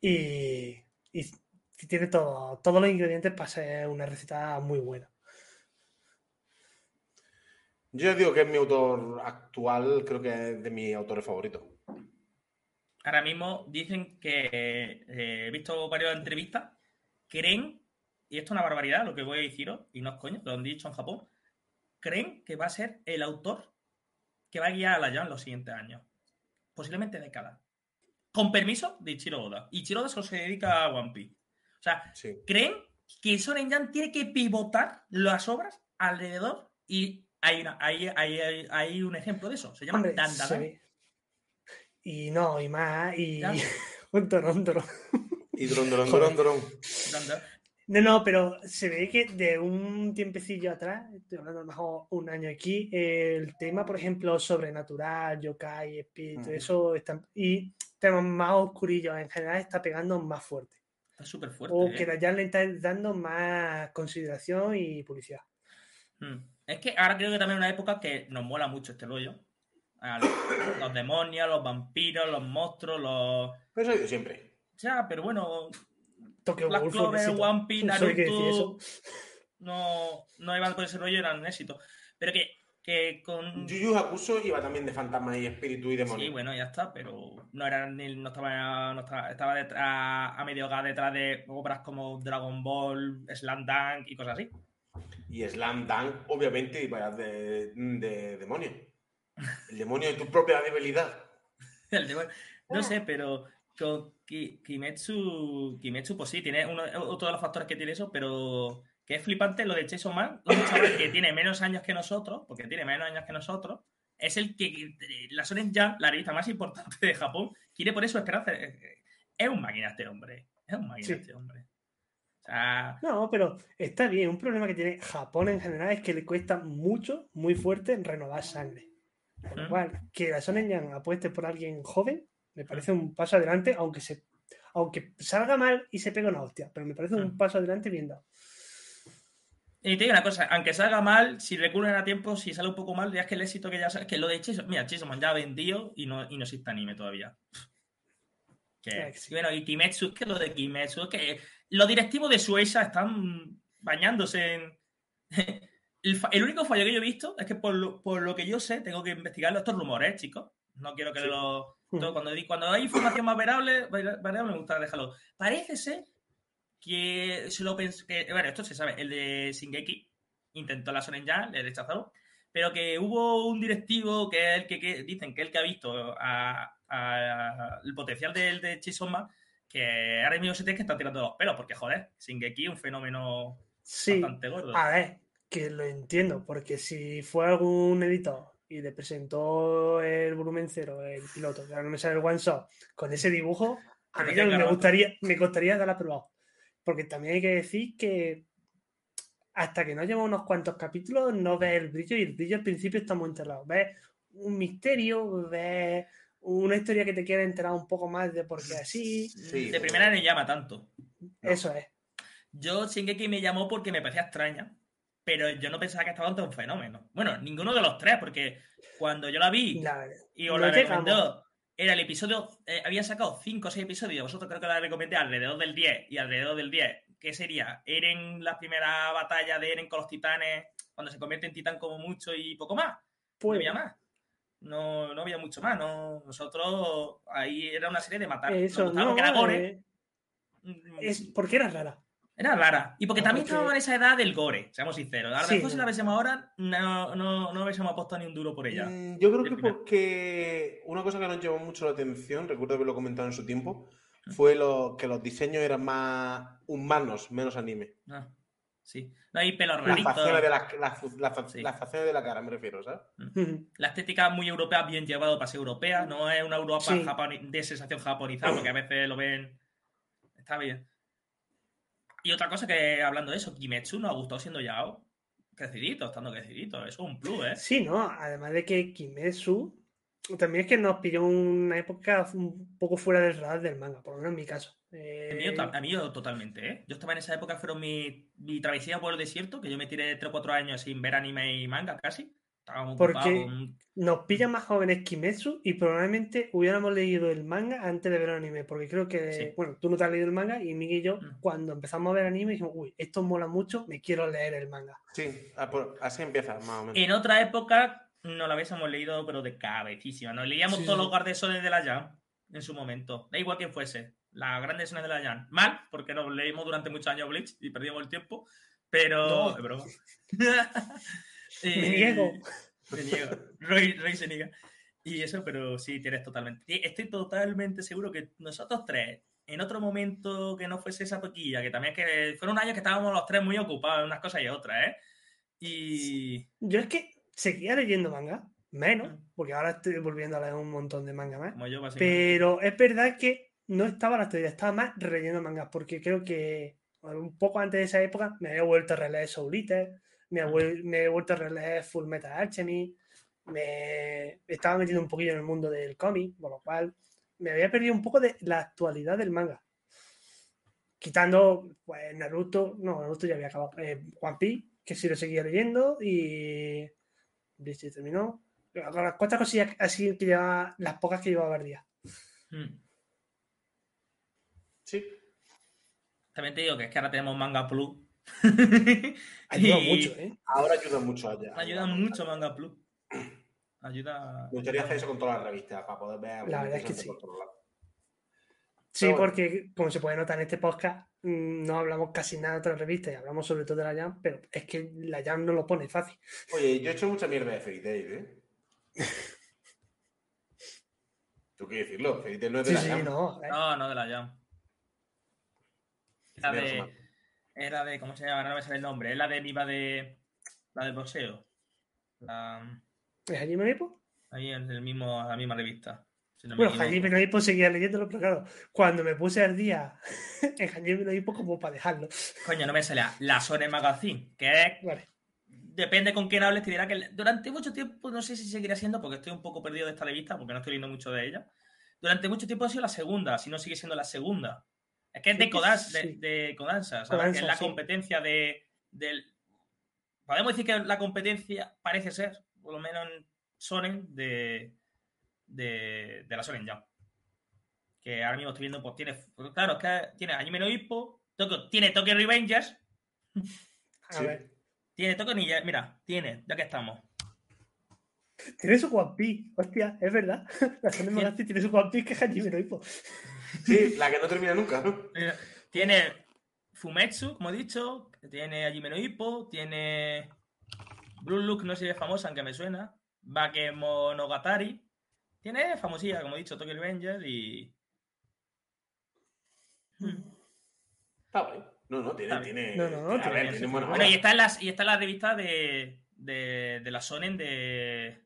[SPEAKER 2] Y, y tiene todo, todos los ingredientes para ser una receta muy buena.
[SPEAKER 3] Yo digo que es mi autor actual, creo que es de mis autores favoritos.
[SPEAKER 4] Ahora mismo dicen que eh, he visto varias entrevistas, creen, y esto es una barbaridad lo que voy a deciros, y no es coño, lo han dicho en Japón, creen que va a ser el autor que va a guiar a la Jump los siguientes años. Posiblemente décadas. Con permiso de Ichiro Oda. Ichiro Oda solo se dedica a One Piece. O sea,
[SPEAKER 3] Sí.
[SPEAKER 4] creen que Shonen Jump tiene que pivotar las obras alrededor y hay, una- hay, hay, hay, hay un ejemplo de eso. Se llama
[SPEAKER 2] Hombre. Y no, y más, y un torón.
[SPEAKER 3] Y dron,
[SPEAKER 2] No, no, pero se ve que de un tiempecillo atrás, estoy hablando a lo mejor un año aquí, el tema, por ejemplo, sobrenatural, yokai, espíritu, eso está, y temas más oscurillos en general está pegando más fuerte.
[SPEAKER 4] Está súper fuerte.
[SPEAKER 2] O
[SPEAKER 4] ¿eh?
[SPEAKER 2] que ya le está dando más consideración y publicidad.
[SPEAKER 4] Mm. Es que ahora creo que también es una época que nos mola mucho este rollo. Los, los demonios, los vampiros, los monstruos, los.
[SPEAKER 3] Eso yo siempre.
[SPEAKER 4] Ya, pero bueno,
[SPEAKER 2] Tokyo
[SPEAKER 4] Black
[SPEAKER 2] un
[SPEAKER 4] Clover,
[SPEAKER 2] éxito.
[SPEAKER 4] One Piece, Naruto
[SPEAKER 2] eso.
[SPEAKER 4] no, no iban por ese rollo, eran un éxito. Pero que, que con.
[SPEAKER 3] Yu Yu Hakusho iba también de fantasmas y espíritu y demonios.
[SPEAKER 4] Sí, bueno, ya está, pero no era ni- no estaba, no estaba, estaba detrás, a medio gas detrás de obras como Dragon Ball, Slam Dunk y cosas así.
[SPEAKER 3] Y Slam Dunk, obviamente, iba de, de demonio. El demonio de tu propia debilidad.
[SPEAKER 4] El de- No sé, pero con Kimetsu, Kimetsu, pues sí, tiene uno, otro de los factores que tiene eso, pero que es flipante lo de Chainsaw Man, un chaval que tiene menos años que nosotros, porque tiene menos años que nosotros, es el que la Shonen Jump, la revista más importante de Japón, quiere poner su esperanza. Es un máquina este hombre, es un máquina
[SPEAKER 2] Sí.
[SPEAKER 4] este hombre. O sea,
[SPEAKER 2] No, pero está bien. Un problema que tiene Japón en general es que le cuesta mucho, muy fuerte, renovar sangre. Por lo
[SPEAKER 4] Mm.
[SPEAKER 2] cual, que la Shonen Jump apueste por alguien joven, me parece un paso adelante, aunque se aunque salga mal y se pegue una hostia. Pero me parece un
[SPEAKER 4] Mm.
[SPEAKER 2] paso adelante bien dado.
[SPEAKER 4] Y te digo una cosa, aunque salga mal, si recurren a tiempo, si sale un poco mal, ya es que el éxito que ya es que lo de Chainsaw, mira, Man ya ha vendido y no, y no existe anime todavía. Que,
[SPEAKER 2] Claro que sí.
[SPEAKER 4] y bueno, y Kimetsu, es que lo de Kimetsu, es que los directivos de Sueisa están bañándose en... El, único fallo que yo he visto es que por lo, por lo que yo sé, tengo que investigarlo, estos rumores, chicos. No quiero que
[SPEAKER 3] Sí.
[SPEAKER 4] lo...
[SPEAKER 2] Mm.
[SPEAKER 4] todo- cuando, cuando hay información más variable, variable, me gusta dejarlo. Parece ser que se lo pensó. Bueno, esto se sabe. El de Shingeki intentó la Sonen ya, le rechazaron. Pero que hubo un directivo que es el que, que dicen que es el que ha visto a- a- el potencial del de Chisoma, que ahora mismo se tiene que estar tirando los pelos, porque joder, Shingeki es un fenómeno
[SPEAKER 2] Sí,
[SPEAKER 4] bastante gordo.
[SPEAKER 2] a ver, que lo entiendo, porque si fue algún editor y le presentó el volumen cero, el piloto, que ahora no me sale el one shot, con ese dibujo, a mí me gustaría, me costaría darla probado. Porque también hay que decir que hasta que no lleva unos cuantos capítulos no ves el brillo y el brillo al principio está muy enterrado. Ves un misterio, ves una historia que te quiere enterar un poco más de por qué así.
[SPEAKER 3] Sí,
[SPEAKER 4] de primera no llama tanto.
[SPEAKER 2] Eso es.
[SPEAKER 4] Yo Shingeki me llamó porque me parecía extraña, pero yo no pensaba que estaba ante un fenómeno. Bueno, ninguno de los tres, porque cuando yo la vi y os
[SPEAKER 2] no
[SPEAKER 4] la
[SPEAKER 2] llegamos.
[SPEAKER 4] recomendó, era el episodio, eh, había sacado 5 o 6 episodios, vosotros creo que la recomendé alrededor del 10 y alrededor del 10, que sería Eren, la primera batalla de Eren con los titanes, cuando se convierte en titán como mucho y poco más. No
[SPEAKER 2] pues,
[SPEAKER 4] había más. No, no había mucho más. No, nosotros ahí era una serie de matar.
[SPEAKER 2] Eso, no,
[SPEAKER 4] porque era gore.
[SPEAKER 2] eh, es porque era rara.
[SPEAKER 4] Era rara. Y porque
[SPEAKER 2] Ah,
[SPEAKER 4] también
[SPEAKER 2] porque-
[SPEAKER 4] estábamos en esa edad del gore, seamos sinceros. A lo mejor si la viésemos ahora, no, no, no hubiésemos apostado ni un duro por ella.
[SPEAKER 3] Mm, Yo creo que
[SPEAKER 4] primer.
[SPEAKER 3] porque una cosa que nos llamó mucho la atención, recuerdo haberlo comentado en su tiempo,
[SPEAKER 4] Mm.
[SPEAKER 3] fue lo, que los diseños eran más humanos, menos anime.
[SPEAKER 4] Ah, sí. No hay
[SPEAKER 3] facciones de la, las, las fa-
[SPEAKER 4] Sí.
[SPEAKER 3] las facciones de la cara, me refiero, ¿sabes?
[SPEAKER 4] La estética muy europea, bien llevado para ser europea. No es una Europa
[SPEAKER 2] Sí.
[SPEAKER 4] de sensación japonizada, porque a veces lo ven. Está bien. Y otra cosa que, hablando de eso, Kimetsu nos ha gustado siendo Yao. Crecidito, estando crecidito. Eso es un plus, ¿eh?
[SPEAKER 2] Sí, ¿no? Además de que Kimetsu también es que nos pilló una época un poco fuera del radar del manga, por lo menos en mi caso. Eh,
[SPEAKER 4] A mí, yo- a mí yo totalmente, ¿eh? Yo estaba en esa época, fueron mi, mi travesía por el desierto, que yo me tiré 3 o 4 años sin ver anime y manga casi. Estábamos
[SPEAKER 2] Porque-
[SPEAKER 4] ocupados
[SPEAKER 2] Nos pilla más jóvenes Kimetsu y probablemente hubiéramos leído el manga antes de ver el anime. Porque creo que,
[SPEAKER 4] Sí.
[SPEAKER 2] bueno, tú no te has leído el manga y Miguel y yo,
[SPEAKER 4] Mm.
[SPEAKER 2] cuando empezamos a ver anime, dijimos, uy, esto mola mucho, me quiero leer el manga.
[SPEAKER 3] Sí, así empieza, más o menos.
[SPEAKER 4] En otra época no lo hubiésemos leído, pero de cabecísima. Nos leíamos
[SPEAKER 2] Sí,
[SPEAKER 4] todos los guardesones de la Jam en su momento. Da igual quién fuese. Las grandes sones de la Jam. Mal, porque nos leímos durante muchos años Bleach y perdíamos el tiempo. Pero.
[SPEAKER 2] No.
[SPEAKER 4] Es broma.
[SPEAKER 2] Me
[SPEAKER 4] Eh,
[SPEAKER 2] niego.
[SPEAKER 4] Me niego. Roy, Roy se niega. Y eso, pero sí, tienes totalmente. Estoy totalmente seguro que nosotros tres, en otro momento que no fuese esa toquilla, que también que fueron años que estábamos los tres muy ocupados en unas cosas y otras, ¿eh? Y.
[SPEAKER 2] Yo es que seguía leyendo manga, menos,
[SPEAKER 4] Mm.
[SPEAKER 2] porque ahora estoy volviendo a leer un montón de manga más.
[SPEAKER 4] Como yo.
[SPEAKER 2] Pero es verdad que no estaba la actualidad, estaba más releyendo mangas, porque creo que un poco antes de esa época me había vuelto a releer Soul Eater, me, he vuelto a releer Full Metal Alchemy, me estaba metiendo un poquillo en el mundo del cómic, con lo cual me había perdido un poco de la actualidad del manga. Quitando, pues, Naruto, no, Naruto ya había acabado, eh, One que sí lo seguía leyendo, y Bleach terminó. Con las cosillas así que llevaba, las pocas que llevaba al día.
[SPEAKER 4] Mm.
[SPEAKER 3] Sí.
[SPEAKER 4] También te digo que es que ahora tenemos Manga Plus.
[SPEAKER 2] Ayuda
[SPEAKER 4] Y
[SPEAKER 2] mucho, ¿eh?
[SPEAKER 3] Ahora ayuda mucho allá.
[SPEAKER 4] Ayuda mucho Manga Plus. Ayuda.
[SPEAKER 3] Me gustaría hacer eso con todas las revistas para poder ver.
[SPEAKER 2] La verdad es que sí. Sí,
[SPEAKER 3] Pero bueno.
[SPEAKER 2] porque como se puede notar en este podcast, mm, no hablamos casi nada de otras revistas y hablamos sobre todo de la Jam, pero es que la Jam no lo pone fácil.
[SPEAKER 3] Oye, yo he hecho mucha mierda de Fairy Tail, ¿eh? Tú qué decirlo, Fairy Tail no es de
[SPEAKER 2] Sí,
[SPEAKER 3] la
[SPEAKER 2] sí,
[SPEAKER 3] Jam.
[SPEAKER 2] no. eh.
[SPEAKER 4] No, no de la Jam.
[SPEAKER 3] Mira,
[SPEAKER 4] de. Era de. ¿Cómo se llama? No me sale el nombre. Es la de Viva de. La del boxeo. La,
[SPEAKER 2] ¿Es Hajime no Ippo?
[SPEAKER 4] ahí en el mismo, la misma revista. si no
[SPEAKER 2] Bueno. Hajime no Ippo seguía leyéndolo, pero claro, cuando me puse al día en Hajime no Ippo como para dejarlo.
[SPEAKER 4] Coño, no me salía. La Sony Magazine, que es
[SPEAKER 2] Vale.
[SPEAKER 4] depende con quién hables, te dirá que durante mucho tiempo, no sé si seguirá siendo, porque estoy un poco perdido de esta revista, porque no estoy leyendo mucho de ella. Durante mucho tiempo ha sido la segunda, si no sigue siendo la segunda. Es que es de, de,
[SPEAKER 2] sí.
[SPEAKER 4] de Kodansha, ¿sabes?
[SPEAKER 2] Kodansha,
[SPEAKER 4] que es la
[SPEAKER 2] sí.
[SPEAKER 4] competencia de, del... Podemos decir que la competencia parece ser, por lo menos en Sonen, de, de, de la Sonen Jump. Que ahora mismo estoy viendo, pues tiene... Claro, es que tiene Anime no Hippo, Tokyo- tiene Tokyo Revengers,
[SPEAKER 2] A
[SPEAKER 3] Sí.
[SPEAKER 2] ver.
[SPEAKER 4] tiene Tokyo Ninja... Mira, tiene, ya que estamos.
[SPEAKER 2] Tiene su One Piece, hostia, es verdad. La Sony Magazine tiene su One Piece que es Hajime no Ippo.
[SPEAKER 3] Sí, la que no termina nunca, ¿no?
[SPEAKER 4] Tiene Fumetsu, como he dicho, tiene Hajime no Ippo, tiene Blue Look, no sé si es famosa, aunque me suena, Bakemonogatari, tiene famosilla, como he dicho, Tokyo Revenger y... Hmm.
[SPEAKER 3] Está bien. No, no, tiene. Tiene
[SPEAKER 2] No, no, no,
[SPEAKER 3] a
[SPEAKER 2] tiene-
[SPEAKER 3] ver, tiene buena
[SPEAKER 4] Bueno, y está en, las, y está en la revista de, de, de la Sonen de...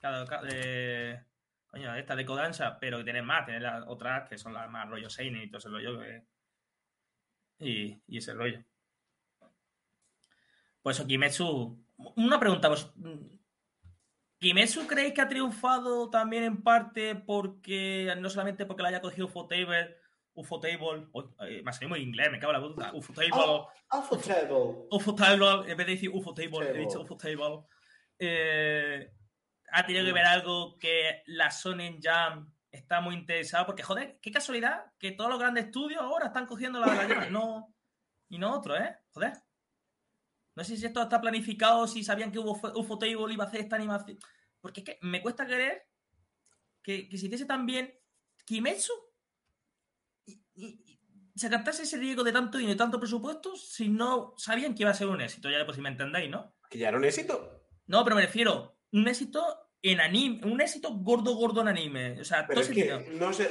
[SPEAKER 4] cada- ca- de coño, esta de Kodansha, pero que tiene más, tiene las otras que son las más rollo Seinen y todo ese rollo. que- y, y ese rollo. Pues eso, Kimetsu. Una pregunta, ¿vos, ¿Kimetsu creéis que ha triunfado también en parte porque, no solamente porque la haya cogido Ufotable, Ufotable, uy, eh, me ha salido muy inglés, me cago en la puta, Ufotable,
[SPEAKER 3] Oh, Alpha Table.
[SPEAKER 4] Ufotable, en vez de decir Ufotable, he
[SPEAKER 3] Table.
[SPEAKER 4] dicho Ufotable. Eh, ha tenido que ver algo que la Sonen Jam está muy interesada, porque joder, qué casualidad que todos los grandes estudios ahora están cogiendo la de la no, y no otro, ¿eh? Joder. No sé si esto está planificado, si sabían que Ufo- Ufotable iba a hacer esta animación. Porque es que me cuesta creer que, que se hiciese tan bien Kimetsu y, y- y se gastase ese riesgo de tanto dinero y tanto presupuesto si no sabían que iba a ser un éxito. Ya por si me entendéis, ¿no?
[SPEAKER 3] Que ya era un éxito.
[SPEAKER 4] No, pero me refiero un éxito en anime, un éxito gordo, gordo en anime. O sea,
[SPEAKER 3] Pero
[SPEAKER 4] todo
[SPEAKER 3] es que no se.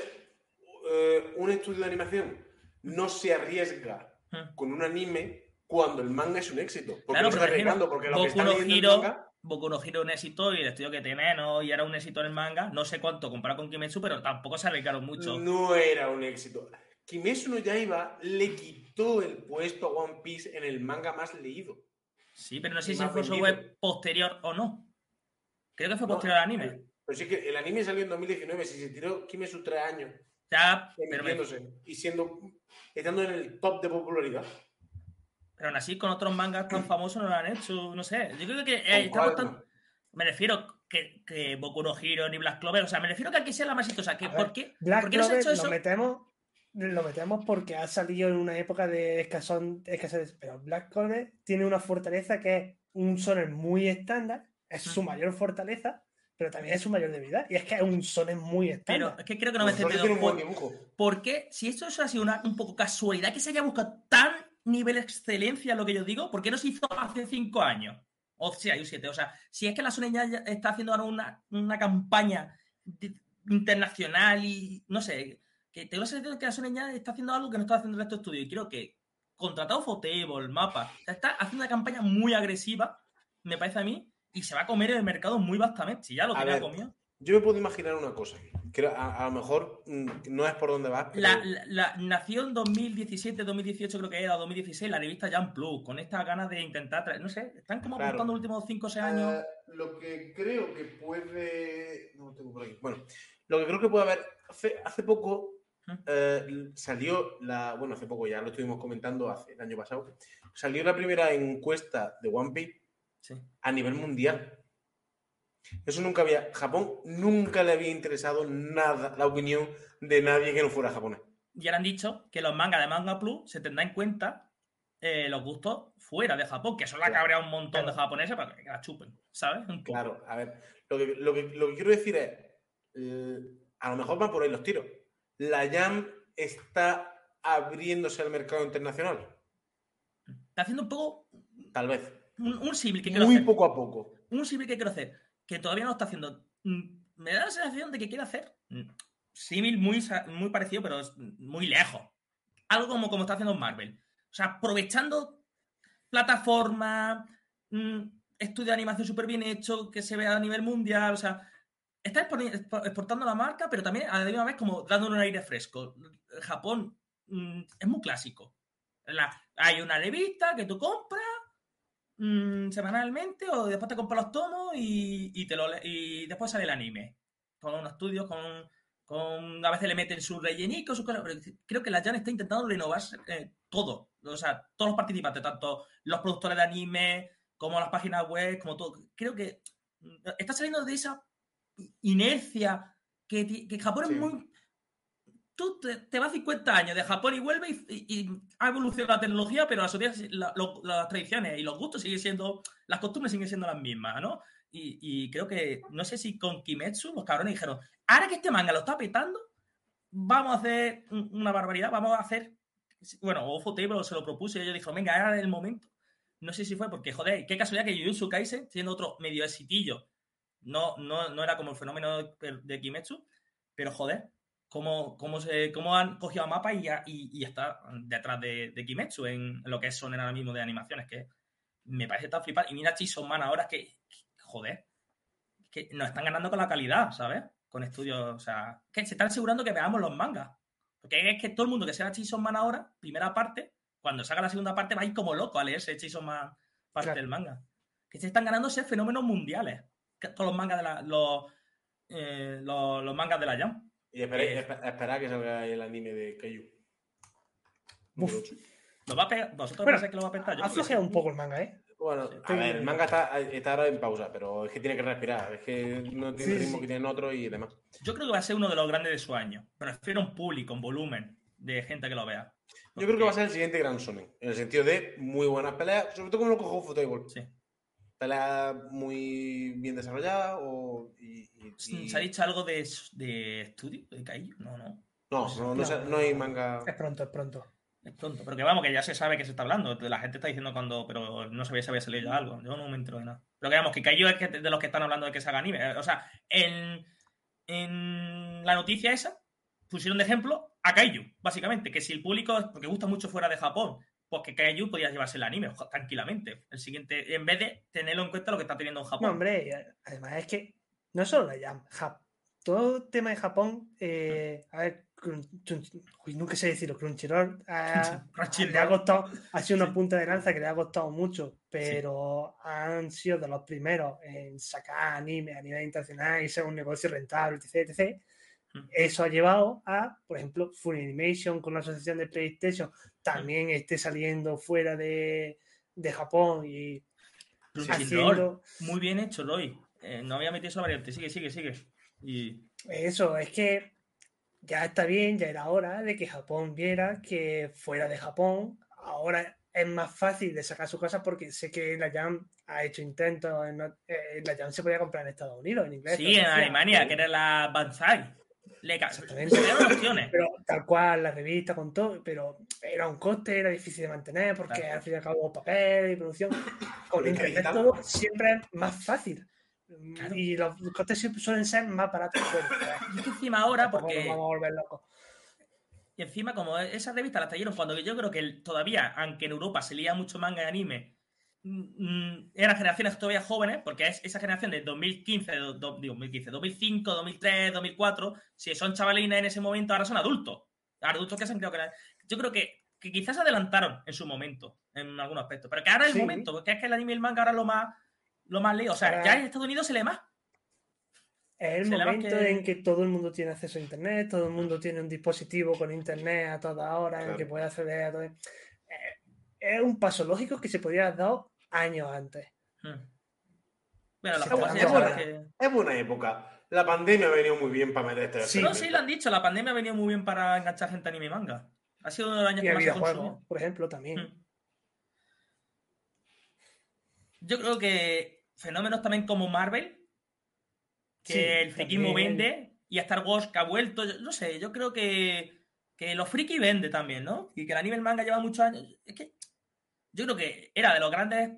[SPEAKER 3] eh, un estudio de animación no se arriesga
[SPEAKER 4] Mm.
[SPEAKER 3] con un anime cuando el manga es un éxito. Porque
[SPEAKER 4] Claro,
[SPEAKER 3] no se está arriesgando, porque lo que está leyendo el manga.
[SPEAKER 4] Boku no Hero un éxito y el estudio que tiene no y era un éxito en el manga. No sé cuánto comparado con Kimetsu, pero tampoco se arriesgaron mucho.
[SPEAKER 3] No era un éxito. Kimetsu no Yaiba le quitó el puesto a One Piece en el manga más leído.
[SPEAKER 4] Sí, pero no sé si fue su web posterior o no. Creo que fue
[SPEAKER 3] No,
[SPEAKER 4] posterior al anime.
[SPEAKER 3] Pero sí que el anime salió en 2019, si se tiró Kimetsu tres años
[SPEAKER 4] Ya, pero, me-
[SPEAKER 3] y siendo estando en el top de popularidad.
[SPEAKER 4] pero aún así con otros mangas tan famosos no lo han hecho. No sé. Yo creo que eh,
[SPEAKER 3] ¿Con
[SPEAKER 4] estamos tan- Me refiero que, que Boku no Hero ni Black Clover, o sea, me refiero que aquí sea la más exitosa. Que, ¿Por qué?
[SPEAKER 2] Black
[SPEAKER 4] ¿Por qué no se ha
[SPEAKER 2] Clover
[SPEAKER 4] hecho
[SPEAKER 2] lo
[SPEAKER 4] eso?
[SPEAKER 2] metemos, lo metemos porque ha salido en una época de escasón, escasez. Pero Black Clover tiene una fortaleza que es un sonen muy estándar, es su mayor fortaleza, pero también es su mayor debilidad. Y es que es un sonen muy
[SPEAKER 4] Pero
[SPEAKER 2] estándar.
[SPEAKER 4] es que creo que no me
[SPEAKER 3] un buen
[SPEAKER 4] ¿Por,
[SPEAKER 3] dibujo.
[SPEAKER 4] por qué? Si esto eso ha sido una, un poco casualidad que se haya buscado tan nivel excelencia, lo que yo digo, ¿por qué no se hizo hace cinco años? O sea, hay siete. O sea, si es que la Sony ya está haciendo ahora una, una campaña de- internacional y no sé, que tengo la sensación de que la Sony ya está haciendo algo que no está haciendo el resto de estudios. Y creo que contratado Fotable, Mapa, está haciendo una campaña muy agresiva, me parece a mí, y se va a comer el mercado muy vastamente. Si ya lo
[SPEAKER 3] ver,
[SPEAKER 4] comido.
[SPEAKER 3] Yo me puedo imaginar una cosa. A, a lo mejor mm, no es por donde vas, pero
[SPEAKER 4] La, la, la- nació en 2017, 2018 creo que era, o 2016, la revista Jump Plus, con estas ganas de intentar traer, no sé, están como
[SPEAKER 3] Claro.
[SPEAKER 4] apuntando los últimos 5 o 6 años.
[SPEAKER 3] Eh, lo que creo que puede. No lo tengo por aquí. Bueno, lo que creo que puede haber. Hace, hace poco
[SPEAKER 4] ¿Mm?
[SPEAKER 3] eh, salió la. Bueno, hace poco ya lo estuvimos comentando hace el año pasado. Salió la primera encuesta de One Piece
[SPEAKER 4] Sí.
[SPEAKER 3] a nivel mundial. Eso nunca había. Japón nunca le había interesado nada la opinión de nadie que no fuera japonés.
[SPEAKER 4] Y ahora han dicho que los mangas de Manga Plus se tendrá en cuenta eh, los gustos fuera de Japón, que eso le ha
[SPEAKER 3] Claro.
[SPEAKER 4] cabreado a un montón de japoneses para que la chupen, ¿sabes?
[SPEAKER 3] Claro, a ver, lo que, lo que, lo que quiero decir es, eh, a lo mejor van por ahí los tiros. La Jam está abriéndose al mercado internacional,
[SPEAKER 4] Está haciendo un poco
[SPEAKER 3] tal vez.
[SPEAKER 4] Un, un símil que quiero
[SPEAKER 3] Muy
[SPEAKER 4] hacer.
[SPEAKER 3] poco a poco.
[SPEAKER 4] un símil que quiero hacer, que todavía no está haciendo. Mm, Me da la sensación de que quiere hacer mm, símil muy, muy parecido, pero es muy lejos. Algo como, como está haciendo Marvel. O sea, aprovechando plataforma, mm, estudio de animación súper bien hecho, que se vea a nivel mundial. O sea, está exportando la marca, pero también a la misma vez como dándole un aire fresco. Japón es muy clásico. La- hay una revista que tú compras mm, semanalmente o después te compras los tomos y, y te lo y después sale el anime. Con unos estudios, con, con a veces le meten sus rellenicos, sus cosas. pero creo que la Jan está intentando renovar eh, todo. O sea, todos los participantes, tanto los productores de anime como las páginas web, como todo. Creo que mm, está saliendo de esa inercia que, que Japón
[SPEAKER 3] Sí.
[SPEAKER 4] es muy. Tú te, vas 50 años de Japón y vuelves y, y- ha evolucionado la tecnología, pero las, la- lo- las tradiciones y los gustos siguen siendo. Las costumbres siguen siendo las mismas, ¿no? Y, creo que. No sé si con Kimetsu los cabrones dijeron: ahora que este manga lo está petando, vamos a hacer un- una barbaridad, vamos a hacer. Bueno, o Ufotable se lo propuso y ellos dijeron: venga, es el momento. No sé si fue porque, joder, qué casualidad que Jujutsu Kaisen, siendo otro medio exitillo, no, no, no era como el fenómeno de Kimetsu, pero joder, cómo, cómo, se, cómo han cogido a mapa y, y, y está detrás de, de Kimetsu en lo que es Sonen ahora mismo de animaciones, que me parece tan flipar. Y mira Chainsaw Man ahora que, que, joder, que nos están ganando con la calidad, ¿sabes? Con estudios, o sea, que se están asegurando que veamos los mangas. Porque es que todo el mundo que sea Chainsaw Man ahora, primera parte, cuando salga la segunda parte va a ir como loco a leerse Chainsaw Man parte
[SPEAKER 2] Claro.
[SPEAKER 4] del manga. Que se están ganando ser fenómenos mundiales. Todos los mangas de la, los, eh, los, los mangas de la Jam.
[SPEAKER 3] Y esperé,
[SPEAKER 4] Eh.
[SPEAKER 3] espe- esperad que salga el anime de Kaiju.
[SPEAKER 4] ¿Lo va a pegar? ¿Vosotros
[SPEAKER 2] Bueno,
[SPEAKER 4] pensáis que lo va a petar? Yo
[SPEAKER 2] Ha flojeado un poco el manga, ¿eh?
[SPEAKER 3] Bueno,
[SPEAKER 4] Sí.
[SPEAKER 3] a ver, el manga está, está ahora en pausa, pero es que tiene que respirar. Es que no tiene
[SPEAKER 2] Sí,
[SPEAKER 3] el ritmo
[SPEAKER 2] sí.
[SPEAKER 3] que tienen otros y demás.
[SPEAKER 4] Yo creo que va a ser uno de los grandes de su año. Me refiero a un público, un volumen de gente que lo vea.
[SPEAKER 3] Yo creo que va a ser el siguiente Gran Sonen. En el sentido de muy buenas peleas, sobre todo como lo cojo Futebol.
[SPEAKER 4] Sí.
[SPEAKER 3] Peleas muy bien desarrolladas o. Y, y- y-
[SPEAKER 4] ¿Se ha dicho algo de, de estudio? ¿De Kaiju? No, no.
[SPEAKER 3] No, no, no, se- no hay manga.
[SPEAKER 2] Es pronto, es pronto.
[SPEAKER 4] Es pronto. Pero que vamos, que ya se sabe que se está hablando. La gente está diciendo cuando. Pero no sabía si había salido ya algo. Yo no me entero de nada. Pero que vamos, que Kaiju es que- de los que están hablando de que se haga anime. O sea, en, en la noticia esa pusieron de ejemplo a Kaiju, básicamente. Que si el público. Porque gusta mucho fuera de Japón. Pues que Kaiju podía llevarse el anime tranquilamente. El siguiente. En vez de tenerlo en cuenta lo que está teniendo en Japón.
[SPEAKER 2] No, hombre, además es que no solo la Jam, Jap- todo el tema de Japón, eh, a ver, uy, nunca sé decirlo, Crunchyroll ha,
[SPEAKER 4] Crunchyroll.
[SPEAKER 2] le ha costado, ha sido una punta de lanza que le ha costado mucho, pero han sido de los primeros en sacar anime a nivel internacional y ser un negocio rentable, etc, etc. Eso ha llevado a, por ejemplo, Funimation con la asociación de PlayStation también esté saliendo fuera de, de Japón y haciendo...
[SPEAKER 4] Muy bien hecho, Roy. eh, no había metido esa variante. Sigue, sigue, sigue. Y
[SPEAKER 2] Eso, es que ya está bien, ya era hora de que Japón viera que fuera de Japón, ahora es más fácil de sacar sus cosas porque sé que la Jam ha hecho intentos, en, eh, la Jam se podía comprar en Estados Unidos, en inglés.
[SPEAKER 4] sí, en Alemania, que era la Banzai. Le opciones.
[SPEAKER 2] Pero tal cual, la revista con todo, pero era un coste, era difícil de mantener porque
[SPEAKER 4] Claro.
[SPEAKER 2] al fin y al cabo papel y producción. Con internet todo siempre es más fácil.
[SPEAKER 4] Claro.
[SPEAKER 2] Y los costes siempre suelen ser más baratos.
[SPEAKER 4] Y que encima ahora, porque
[SPEAKER 2] nos vamos a volver locos.
[SPEAKER 4] Y encima, como esa revista la trajeron cuando yo creo que todavía, aunque en Europa se leía mucho manga y anime, eran generaciones todavía jóvenes, porque es esa generación de 2015, do- do- digo, 2015, 2005, 2003, 2004, si son chavalines en ese momento, ahora son adultos. Adultos que se han creado que Yo creo que, que quizás adelantaron en su momento, en algunos aspectos, pero que ahora es el
[SPEAKER 2] Sí.
[SPEAKER 4] momento, porque es que el anime y el manga ahora es lo más, lo más leído. O sea,
[SPEAKER 2] Ahora-
[SPEAKER 4] ya en Estados Unidos se lee más.
[SPEAKER 2] Es el
[SPEAKER 4] Se
[SPEAKER 2] momento
[SPEAKER 4] que-
[SPEAKER 2] en que todo el mundo tiene acceso a internet, todo el mundo tiene un dispositivo con internet a toda hora, en
[SPEAKER 3] Claro.
[SPEAKER 2] que puede acceder a todo. Eh, Es un paso lógico que se podría haber dado años antes.
[SPEAKER 4] Mm. Bueno, es que-
[SPEAKER 3] buena época. La pandemia ha venido muy bien para meter este
[SPEAKER 2] Sí.
[SPEAKER 4] No, sí, lo han dicho, la pandemia ha venido muy bien para enganchar gente a anime y manga. Ha sido uno de los años
[SPEAKER 2] Y
[SPEAKER 4] que más se consumió.
[SPEAKER 2] por ejemplo, también.
[SPEAKER 4] Mm. Yo creo que fenómenos también como Marvel, que
[SPEAKER 2] Sí,
[SPEAKER 4] el friquismo
[SPEAKER 2] también.
[SPEAKER 4] vende, y a Star Wars que ha vuelto, yo- no sé, yo creo que, que los friki vende también, ¿no? Y que el anime y el manga lleva muchos años. Es que yo creo que era de las grandes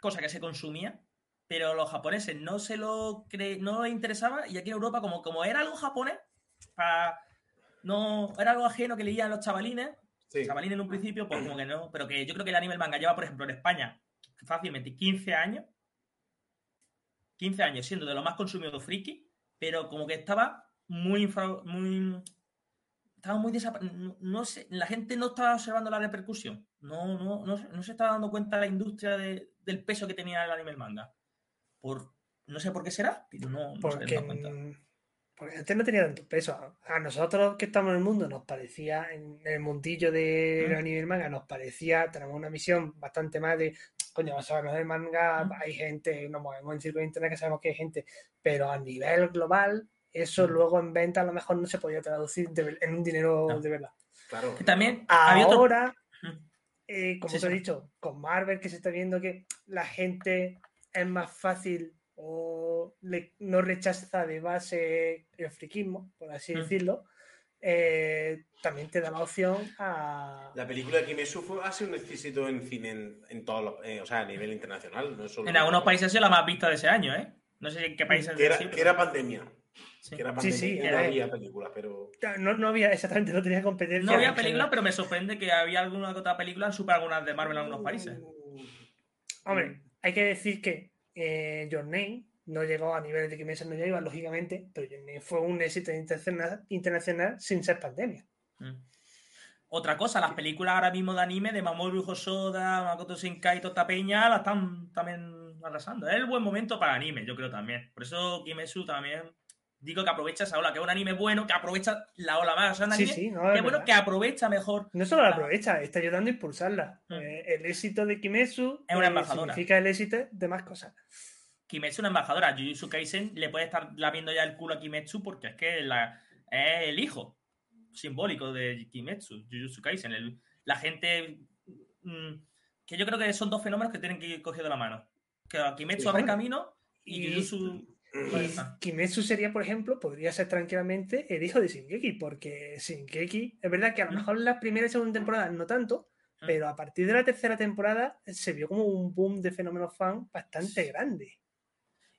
[SPEAKER 4] cosas que se consumía, pero los japoneses no se lo cre- no les interesaba, y aquí en Europa, como, como era algo japonés, para- no, era algo ajeno que leían los chavalines,
[SPEAKER 3] Sí.
[SPEAKER 4] chavalín en un principio, pues como que no. Pero que yo creo que el anime el manga lleva, por ejemplo, en España fácilmente 15 años. 15 años siendo de lo más consumido friki, pero como que estaba muy infra- muy estaba muy desapa- no, no sé, la gente no estaba observando la repercusión. No, no, no, se- no se estaba dando cuenta la industria de- del peso que tenía el anime el manga. Por no sé por qué será, pero no, no se
[SPEAKER 2] Porque,
[SPEAKER 4] dado cuenta.
[SPEAKER 2] porque antes no tenía tanto peso. A- nosotros que estamos en el mundo nos parecía, en el mundillo del
[SPEAKER 4] Mm.
[SPEAKER 2] anime el manga, nos parecía, tenemos una misión bastante más de, coño, vamos a ver el manga,
[SPEAKER 4] Mm.
[SPEAKER 2] hay gente, nos movemos en círculo de internet que sabemos que hay gente, pero a nivel global, eso
[SPEAKER 4] Mm.
[SPEAKER 2] luego en venta a lo mejor no se podía traducir de en un dinero
[SPEAKER 4] No.
[SPEAKER 2] de verdad.
[SPEAKER 3] Claro.
[SPEAKER 4] Que también otro.
[SPEAKER 2] Ahora,
[SPEAKER 4] Mm.
[SPEAKER 2] eh, como
[SPEAKER 4] Sí,
[SPEAKER 2] te he
[SPEAKER 4] sí.
[SPEAKER 2] dicho, con Marvel que se está viendo que la gente es más fácil o le- no rechaza de base el friquismo, por así
[SPEAKER 4] Mm.
[SPEAKER 2] decirlo, eh, también te da la opción a...
[SPEAKER 3] La película de Kimetsu fue, ha sido un éxito en cine en, en todos los, eh, o sea, a nivel internacional, no es solo
[SPEAKER 4] En algunos países ha sido la más vista de ese año, ¿eh? No sé en qué países.
[SPEAKER 3] que era,
[SPEAKER 4] sí,
[SPEAKER 3] que
[SPEAKER 4] pero-
[SPEAKER 3] era pandemia,
[SPEAKER 4] sí.
[SPEAKER 3] que era
[SPEAKER 2] Sí,
[SPEAKER 3] pandemia,
[SPEAKER 2] sí,
[SPEAKER 3] y no
[SPEAKER 2] era-
[SPEAKER 3] había películas, pero
[SPEAKER 2] No, no había exactamente, no tenía competencia.
[SPEAKER 4] No había
[SPEAKER 2] en
[SPEAKER 4] película,
[SPEAKER 2] general.
[SPEAKER 4] pero me sorprende que había alguna que otra película en super algunas de Marvel en algunos países.
[SPEAKER 2] Hombre, hay que decir que eh, Your Name no llegó a nivel de Kimetsu no Yaiba, lógicamente, pero Your Name fue un éxito internacional, internacional sin ser pandemia.
[SPEAKER 4] Mm. Otra cosa, las películas ahora mismo de anime de Mamoru Hosoda, Makoto Shinkai y toda esta peña la están también arrasando. Es el buen momento para anime, yo creo también. Por eso Kimetsu también digo que aprovecha esa ola, que es un anime bueno, que aprovecha la ola más. O sea, un
[SPEAKER 2] Sí,
[SPEAKER 4] anime
[SPEAKER 2] sí, no,
[SPEAKER 4] que
[SPEAKER 2] es
[SPEAKER 4] bueno
[SPEAKER 2] verdad.
[SPEAKER 4] que aprovecha mejor.
[SPEAKER 2] No solo la aprovecha, está ayudando a impulsarla.
[SPEAKER 4] Mm.
[SPEAKER 2] Eh, el éxito de Kimetsu
[SPEAKER 4] Es una
[SPEAKER 2] eh,
[SPEAKER 4] embajadora.
[SPEAKER 2] significa el éxito de más cosas.
[SPEAKER 4] Kimetsu es una embajadora. Jujutsu Kaisen le puede estar lamiendo ya el culo a Kimetsu porque es que la- es el hijo simbólico de Kimetsu, Jujutsu Kaisen. El- la gente. mm, que yo creo que son dos fenómenos que tienen que ir cogiendo la mano. Que Kimetsu
[SPEAKER 2] Sí,
[SPEAKER 4] abre camino y,
[SPEAKER 2] Y-
[SPEAKER 4] Jujutsu.
[SPEAKER 2] Y. Kimetsu sería, por ejemplo, podría ser tranquilamente el hijo de Shingeki, porque Shingeki, es verdad que a lo mejor la primera y segunda temporada no tanto, pero a partir de la tercera temporada se vio como un boom de fenómenos fan bastante grande.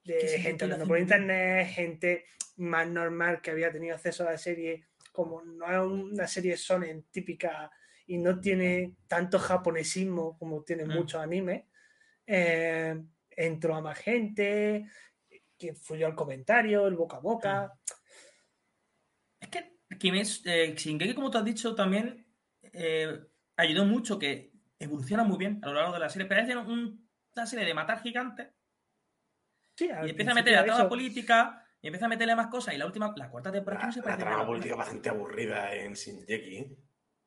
[SPEAKER 2] De gente hablando por internet, gente más normal que había tenido acceso a la serie, como no es una serie sonen típica y no tiene tanto japonesismo como tienen
[SPEAKER 4] Mm.
[SPEAKER 2] muchos animes, eh, entró a más gente, que fluyó el comentario, el boca a boca.
[SPEAKER 4] Es que Kimetsu, eh, Shingeki, como tú has dicho, también eh, ayudó mucho que evoluciona muy bien a lo largo de la serie. Pero es un- una serie de matar gigantes
[SPEAKER 2] Sí,
[SPEAKER 4] y empieza a meter la trama
[SPEAKER 2] eso-
[SPEAKER 4] política y empieza a meterle más cosas. Y la última, la cuarta temporada
[SPEAKER 3] la,
[SPEAKER 4] no se
[SPEAKER 3] la
[SPEAKER 4] parece
[SPEAKER 3] trama
[SPEAKER 4] nada.
[SPEAKER 3] política es bastante aburrida en Shinjeki. ¿eh?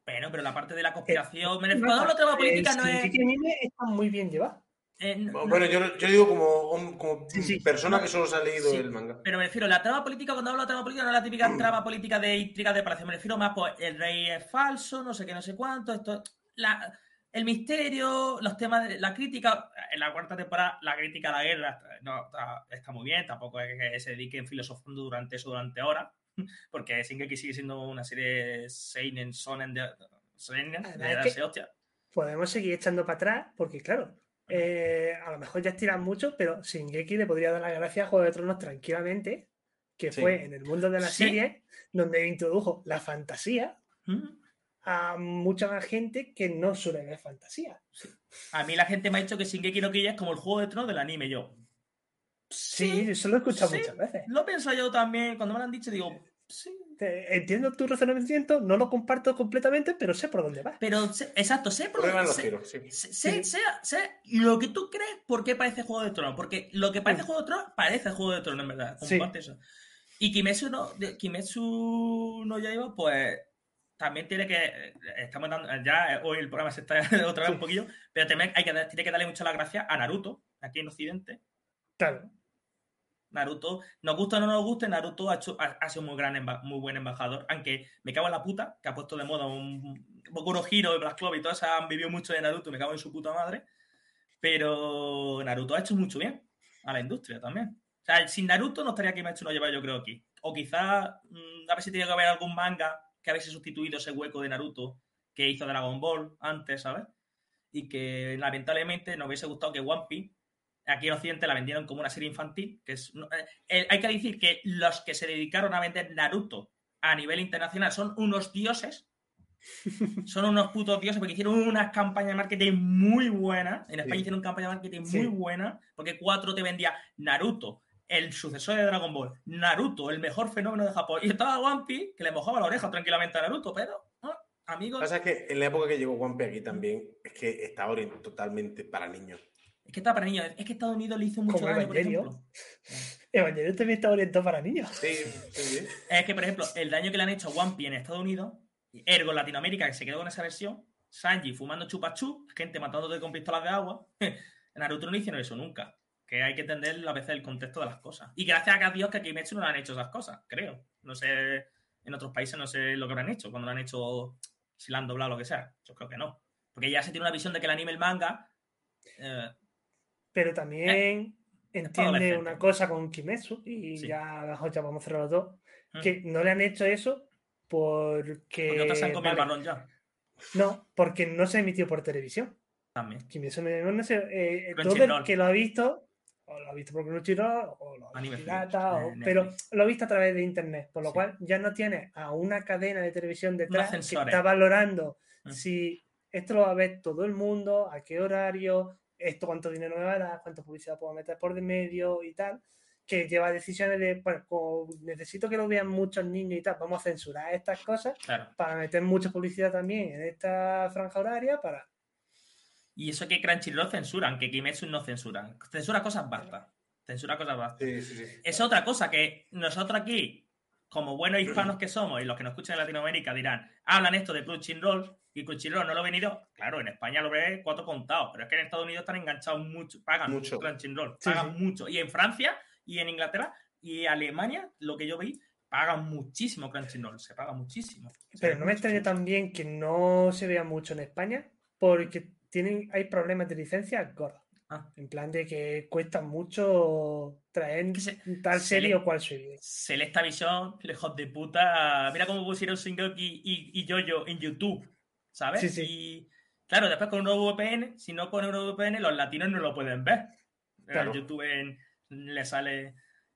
[SPEAKER 4] Bueno, pero la parte de la conspiración. me-
[SPEAKER 2] No,
[SPEAKER 4] Cuando la trama
[SPEAKER 2] el
[SPEAKER 4] política no es.
[SPEAKER 2] Shingeki anime está muy bien llevado.
[SPEAKER 4] Eh, no-
[SPEAKER 3] Bueno, yo, yo digo como, hom- como
[SPEAKER 2] Sí, sí.
[SPEAKER 3] persona que solo se ha leído
[SPEAKER 4] Sí.
[SPEAKER 3] el manga.
[SPEAKER 4] Pero me refiero, la trama política, cuando hablo de trama política, no es la típica trama política de intriga de palacio. Me refiero más, pues, el rey es falso, no sé qué, no sé cuánto, esto. La, el misterio, los temas de la crítica. En la cuarta temporada, la crítica a la guerra está- no, está, está muy bien, tampoco es que se dediquen filosofando durante eso durante horas, porque Shingeki sigue siendo una serie Seinen, Sonen de. Seinen, de
[SPEAKER 2] Además, es
[SPEAKER 4] darse
[SPEAKER 2] que-
[SPEAKER 4] hostia.
[SPEAKER 2] Podemos seguir echando para atrás, porque claro, eh, a lo mejor ya estiran mucho, pero Shingeki le podría dar las gracias a Juego de Tronos tranquilamente, que
[SPEAKER 3] Sí.
[SPEAKER 2] fue en el mundo de la
[SPEAKER 4] Sí.
[SPEAKER 2] serie donde introdujo la fantasía
[SPEAKER 4] ¿Mm?
[SPEAKER 2] a mucha más gente que no suele ver fantasía.
[SPEAKER 4] A mí la gente me ha dicho que Shingeki no Kyojin es como el juego de tronos del anime. Yo.
[SPEAKER 2] Sí, eso lo he escuchado muchas veces.
[SPEAKER 4] Lo pienso yo también. Cuando me lo han dicho, digo, sí.
[SPEAKER 2] Te- Entiendo tu razonamiento, no lo comparto completamente, pero sé por dónde vas.
[SPEAKER 4] Pero, sé- exacto, sé por
[SPEAKER 3] Prueban los
[SPEAKER 4] sé, sé, sé, lo que tú crees por qué parece Juego de Tronos. Porque lo que parece
[SPEAKER 2] Mm.
[SPEAKER 4] Juego de Tronos parece Juego de Tronos, en verdad.
[SPEAKER 2] Sí.
[SPEAKER 4] Comparte eso. Y Kimetsu no, Kimetsu no Yaiba, pues también tiene que. Estamos dando. Ya eh, hoy el programa se está otra vez un poquillo. Pero también hay que, dar- tiene que darle mucho las gracias a Naruto, aquí en Occidente.
[SPEAKER 2] Claro.
[SPEAKER 4] Naruto, nos gusta o no nos guste, Naruto ha, hecho, ha, sido muy, gran muy buen embajador. Aunque me cago en la puta, que ha puesto de moda un Boku Hiro y Black Clover y todas han vivido mucho de Naruto, me cago en su puta madre. Pero Naruto ha hecho mucho bien a la industria también. O sea, sin Naruto no estaría Kimetsu no lleva yo creo aquí. O quizá mm, a ver si tiene que haber algún manga que hubiese sustituido ese hueco de Naruto que hizo Dragon Ball antes, ¿sabes? Y que lamentablemente nos hubiese gustado que One Piece aquí en Occidente la vendieron como una serie infantil. Que es, eh, eh, hay que decir que los que se dedicaron a vender Naruto a nivel internacional son unos dioses. Son unos putos dioses porque hicieron unas campañas de marketing muy buenas. En España
[SPEAKER 3] Sí.
[SPEAKER 4] hicieron campañas de marketing
[SPEAKER 2] Sí.
[SPEAKER 4] muy buenas porque 4 te vendía Naruto, el sucesor de Dragon Ball, Naruto, el mejor fenómeno de Japón. Y estaba One Piece que le mojaba la oreja tranquilamente a Naruto, pero, ah, amigos,
[SPEAKER 3] Pasa que en la época que llegó One Piece aquí también es que estaba totalmente para niños.
[SPEAKER 4] Es que está para niños. Es que Estados Unidos le hizo mucho daño, por
[SPEAKER 2] Evangelio.
[SPEAKER 4] ejemplo.
[SPEAKER 2] Evangelion también está orientado para niños.
[SPEAKER 3] Sí, sí, sí.
[SPEAKER 4] Es que, por ejemplo, el daño que le han hecho a One Piece en Estados Unidos, ergo Latinoamérica, que se quedó con esa versión, Sanji fumando chupachú, gente matándote con pistolas de agua. Naruto no hicieron eso nunca. Que hay que entender a veces el contexto de las cosas. Y gracias a Dios que aquí Kimetsu no le han hecho esas cosas, creo. No sé, en otros países no sé lo que lo han hecho, cuando lo han hecho, si lo han doblado o lo que sea. Yo creo que no. Porque ya se tiene una visión de que el anime, el manga, eh,
[SPEAKER 2] Pero también entiende una cosa con Kimetsu, y
[SPEAKER 4] Sí.
[SPEAKER 2] ya, ya vamos a cerrar los dos,
[SPEAKER 4] Mm.
[SPEAKER 2] que no le han hecho eso porque...
[SPEAKER 4] porque otras se han comido
[SPEAKER 2] vale,
[SPEAKER 4] el balón ya.
[SPEAKER 2] No, porque no se emitió por televisión.
[SPEAKER 4] También.
[SPEAKER 2] Kimetsu no no se... eh, todo el que lo ha visto, o lo ha visto por Crunchyroll, o lo ha visto pirata, o-
[SPEAKER 4] eh,
[SPEAKER 2] pero lo ha visto a través de internet, por lo
[SPEAKER 4] Sí.
[SPEAKER 2] cual ya no tiene a una cadena de televisión detrás que está valorando
[SPEAKER 4] Mm.
[SPEAKER 2] si esto lo va a ver todo el mundo, a qué horario, esto cuánto dinero me va a dar, cuánta publicidad puedo meter por de medio y tal, que lleva decisiones de, bueno, como necesito que lo vean muchos niños y tal, vamos a censurar estas cosas
[SPEAKER 4] Claro.
[SPEAKER 2] para meter mucha publicidad también en esta franja horaria para...
[SPEAKER 4] Y eso que Crunchyroll censuran, que Kimetsu no censuran. Censura cosas basta. Censura cosas basta.
[SPEAKER 3] Sí, sí, sí.
[SPEAKER 4] Es otra cosa que nosotros aquí, como buenos hispanos que somos y los que nos escuchan en Latinoamérica dirán, hablan esto de Crunchyroll y Crunchyroll no lo he venido. Claro, en España lo ve cuatro contados, pero es que en Estados Unidos están enganchados mucho, pagan
[SPEAKER 3] Mucho.
[SPEAKER 4] Crunchyroll, pagan
[SPEAKER 2] sí.
[SPEAKER 4] mucho. Y en Francia y en Inglaterra y Alemania, lo que yo vi, pagan muchísimo Crunchyroll, se paga muchísimo. Se
[SPEAKER 2] Pero no me extraña también que no se vea mucho en España porque tienen, hay problemas de licencia gordos.
[SPEAKER 4] Ah.
[SPEAKER 2] En plan de que cuesta mucho traer
[SPEAKER 4] se-
[SPEAKER 2] tal
[SPEAKER 4] se
[SPEAKER 2] serie
[SPEAKER 4] le-
[SPEAKER 2] o cual serie.
[SPEAKER 4] Celesta Visión, lejos de puta. Mira cómo pusieron Shingeki y, y Yoyo en YouTube, ¿sabes?
[SPEAKER 2] Sí, sí.
[SPEAKER 4] Y claro, después con un nuevo VPN, si no ponen un nuevo VPN, los latinos no lo pueden ver.
[SPEAKER 2] Claro.
[SPEAKER 4] En YouTube en- le sale.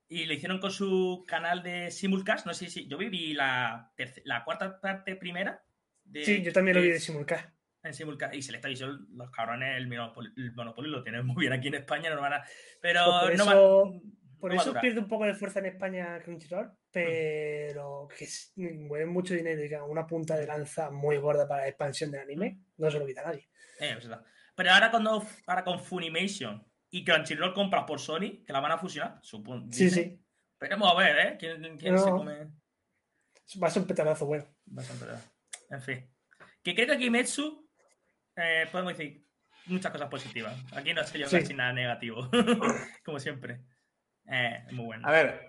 [SPEAKER 4] Y lo hicieron con su canal de Simulcast. No sé si. Yo viví la, la cuarta parte primera. De,
[SPEAKER 2] Sí, yo también lo vi
[SPEAKER 4] de
[SPEAKER 2] simulcast.
[SPEAKER 4] En simulcast. Y Celesta Visión, los cabrones, el monopolio, el monopolio lo tienen muy bien aquí en España, no van a. Pero
[SPEAKER 2] Pues por
[SPEAKER 4] no
[SPEAKER 2] eso-
[SPEAKER 4] va,
[SPEAKER 2] Por
[SPEAKER 4] no va a
[SPEAKER 2] eso pierde un poco de fuerza en España Crunchyroll, pero que mueven mucho dinero y que una punta de lanza muy gorda para la expansión del anime, no se lo quita nadie.
[SPEAKER 4] Eh, pues está. Pero ahora cuando ahora con Funimation y Crunchyroll compras por Sony, que la van a fusionar, supongo.
[SPEAKER 2] Sí, sí,
[SPEAKER 4] Veremos a ver, ¿eh? ¿Quién, quién se come?
[SPEAKER 2] va a ser un petarazo bueno.
[SPEAKER 4] Bastante verdad. En fin. Que creo que Kimetsu, eh, podemos decir, muchas cosas positivas. Aquí no se lleva
[SPEAKER 2] Sí.
[SPEAKER 4] casi nada negativo. Como siempre. Eh, muy bueno.
[SPEAKER 3] A ver,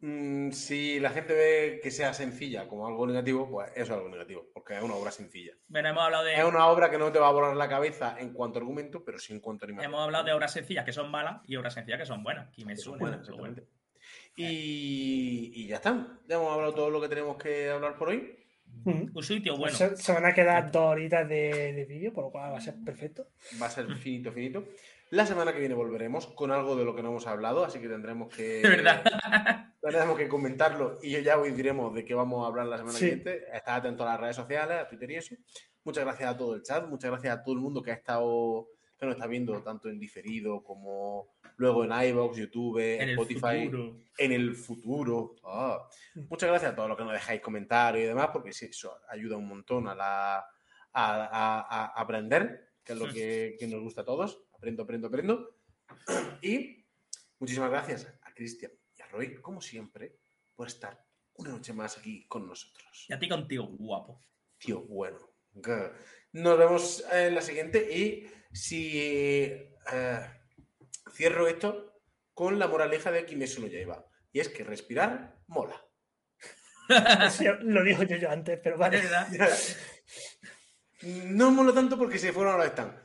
[SPEAKER 3] mm, si la gente ve que sea sencilla como algo negativo, pues eso es algo negativo, porque es una obra sencilla.
[SPEAKER 4] Bueno, hemos hablado de.
[SPEAKER 3] Es una obra que no te va a volar la cabeza en cuanto a argumento, pero sí en cuanto a animación.
[SPEAKER 4] Hemos hablado de obras sencillas que son malas y obras sencillas que son buenas.
[SPEAKER 3] Que
[SPEAKER 4] Kimetsu,
[SPEAKER 3] buenas, exactamente. Y, y ya está. Ya hemos hablado todo lo que tenemos que hablar por hoy.
[SPEAKER 2] Mm.
[SPEAKER 4] Un sitio bueno.
[SPEAKER 2] Se, se van a quedar dos horitas de, de vídeo, por lo cual va a ser perfecto.
[SPEAKER 3] Va a ser finito, finito. La semana que viene volveremos con algo de lo que no hemos hablado, así que tendremos que.
[SPEAKER 4] De verdad.
[SPEAKER 3] Tendremos que comentarlo y ya os diremos de qué vamos a hablar la semana
[SPEAKER 2] Sí.
[SPEAKER 3] siguiente. Estad atento a las redes sociales, a Twitter y eso. Muchas gracias a todo el chat, muchas gracias a todo el mundo que ha estado, que nos está viendo tanto en diferido como luego en iVoox, YouTube,
[SPEAKER 4] En
[SPEAKER 3] Spotify,
[SPEAKER 4] futuro.
[SPEAKER 3] en el futuro. Ah. Muchas gracias a todos los que nos dejáis comentarios y demás, porque sí, eso ayuda un montón a, la, a, a- a aprender, que es lo que, que nos gusta a todos. Aprendo, aprendo, aprendo. Y muchísimas gracias a Cristian y a Roy, como siempre, por estar una noche más aquí con nosotros.
[SPEAKER 4] Y a ti contigo, guapo.
[SPEAKER 3] Tío, bueno. Nos vemos en la siguiente y si eh, cierro esto con la moraleja de Kimetsu no Yaiba. Y es que respirar mola.
[SPEAKER 2] Sí, lo dijo yo, yo antes, pero vale.
[SPEAKER 4] verdad.
[SPEAKER 3] No mola tanto porque se fueron a los stands.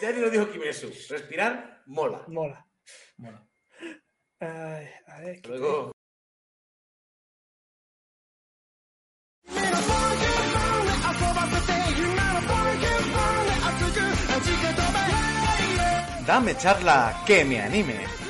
[SPEAKER 3] Ya ni lo dijo Kimetsu. Respirar mola.
[SPEAKER 2] Mola.
[SPEAKER 4] Bueno.
[SPEAKER 2] Ay, a ver,
[SPEAKER 3] Luego.
[SPEAKER 1] Dame charla que me anime.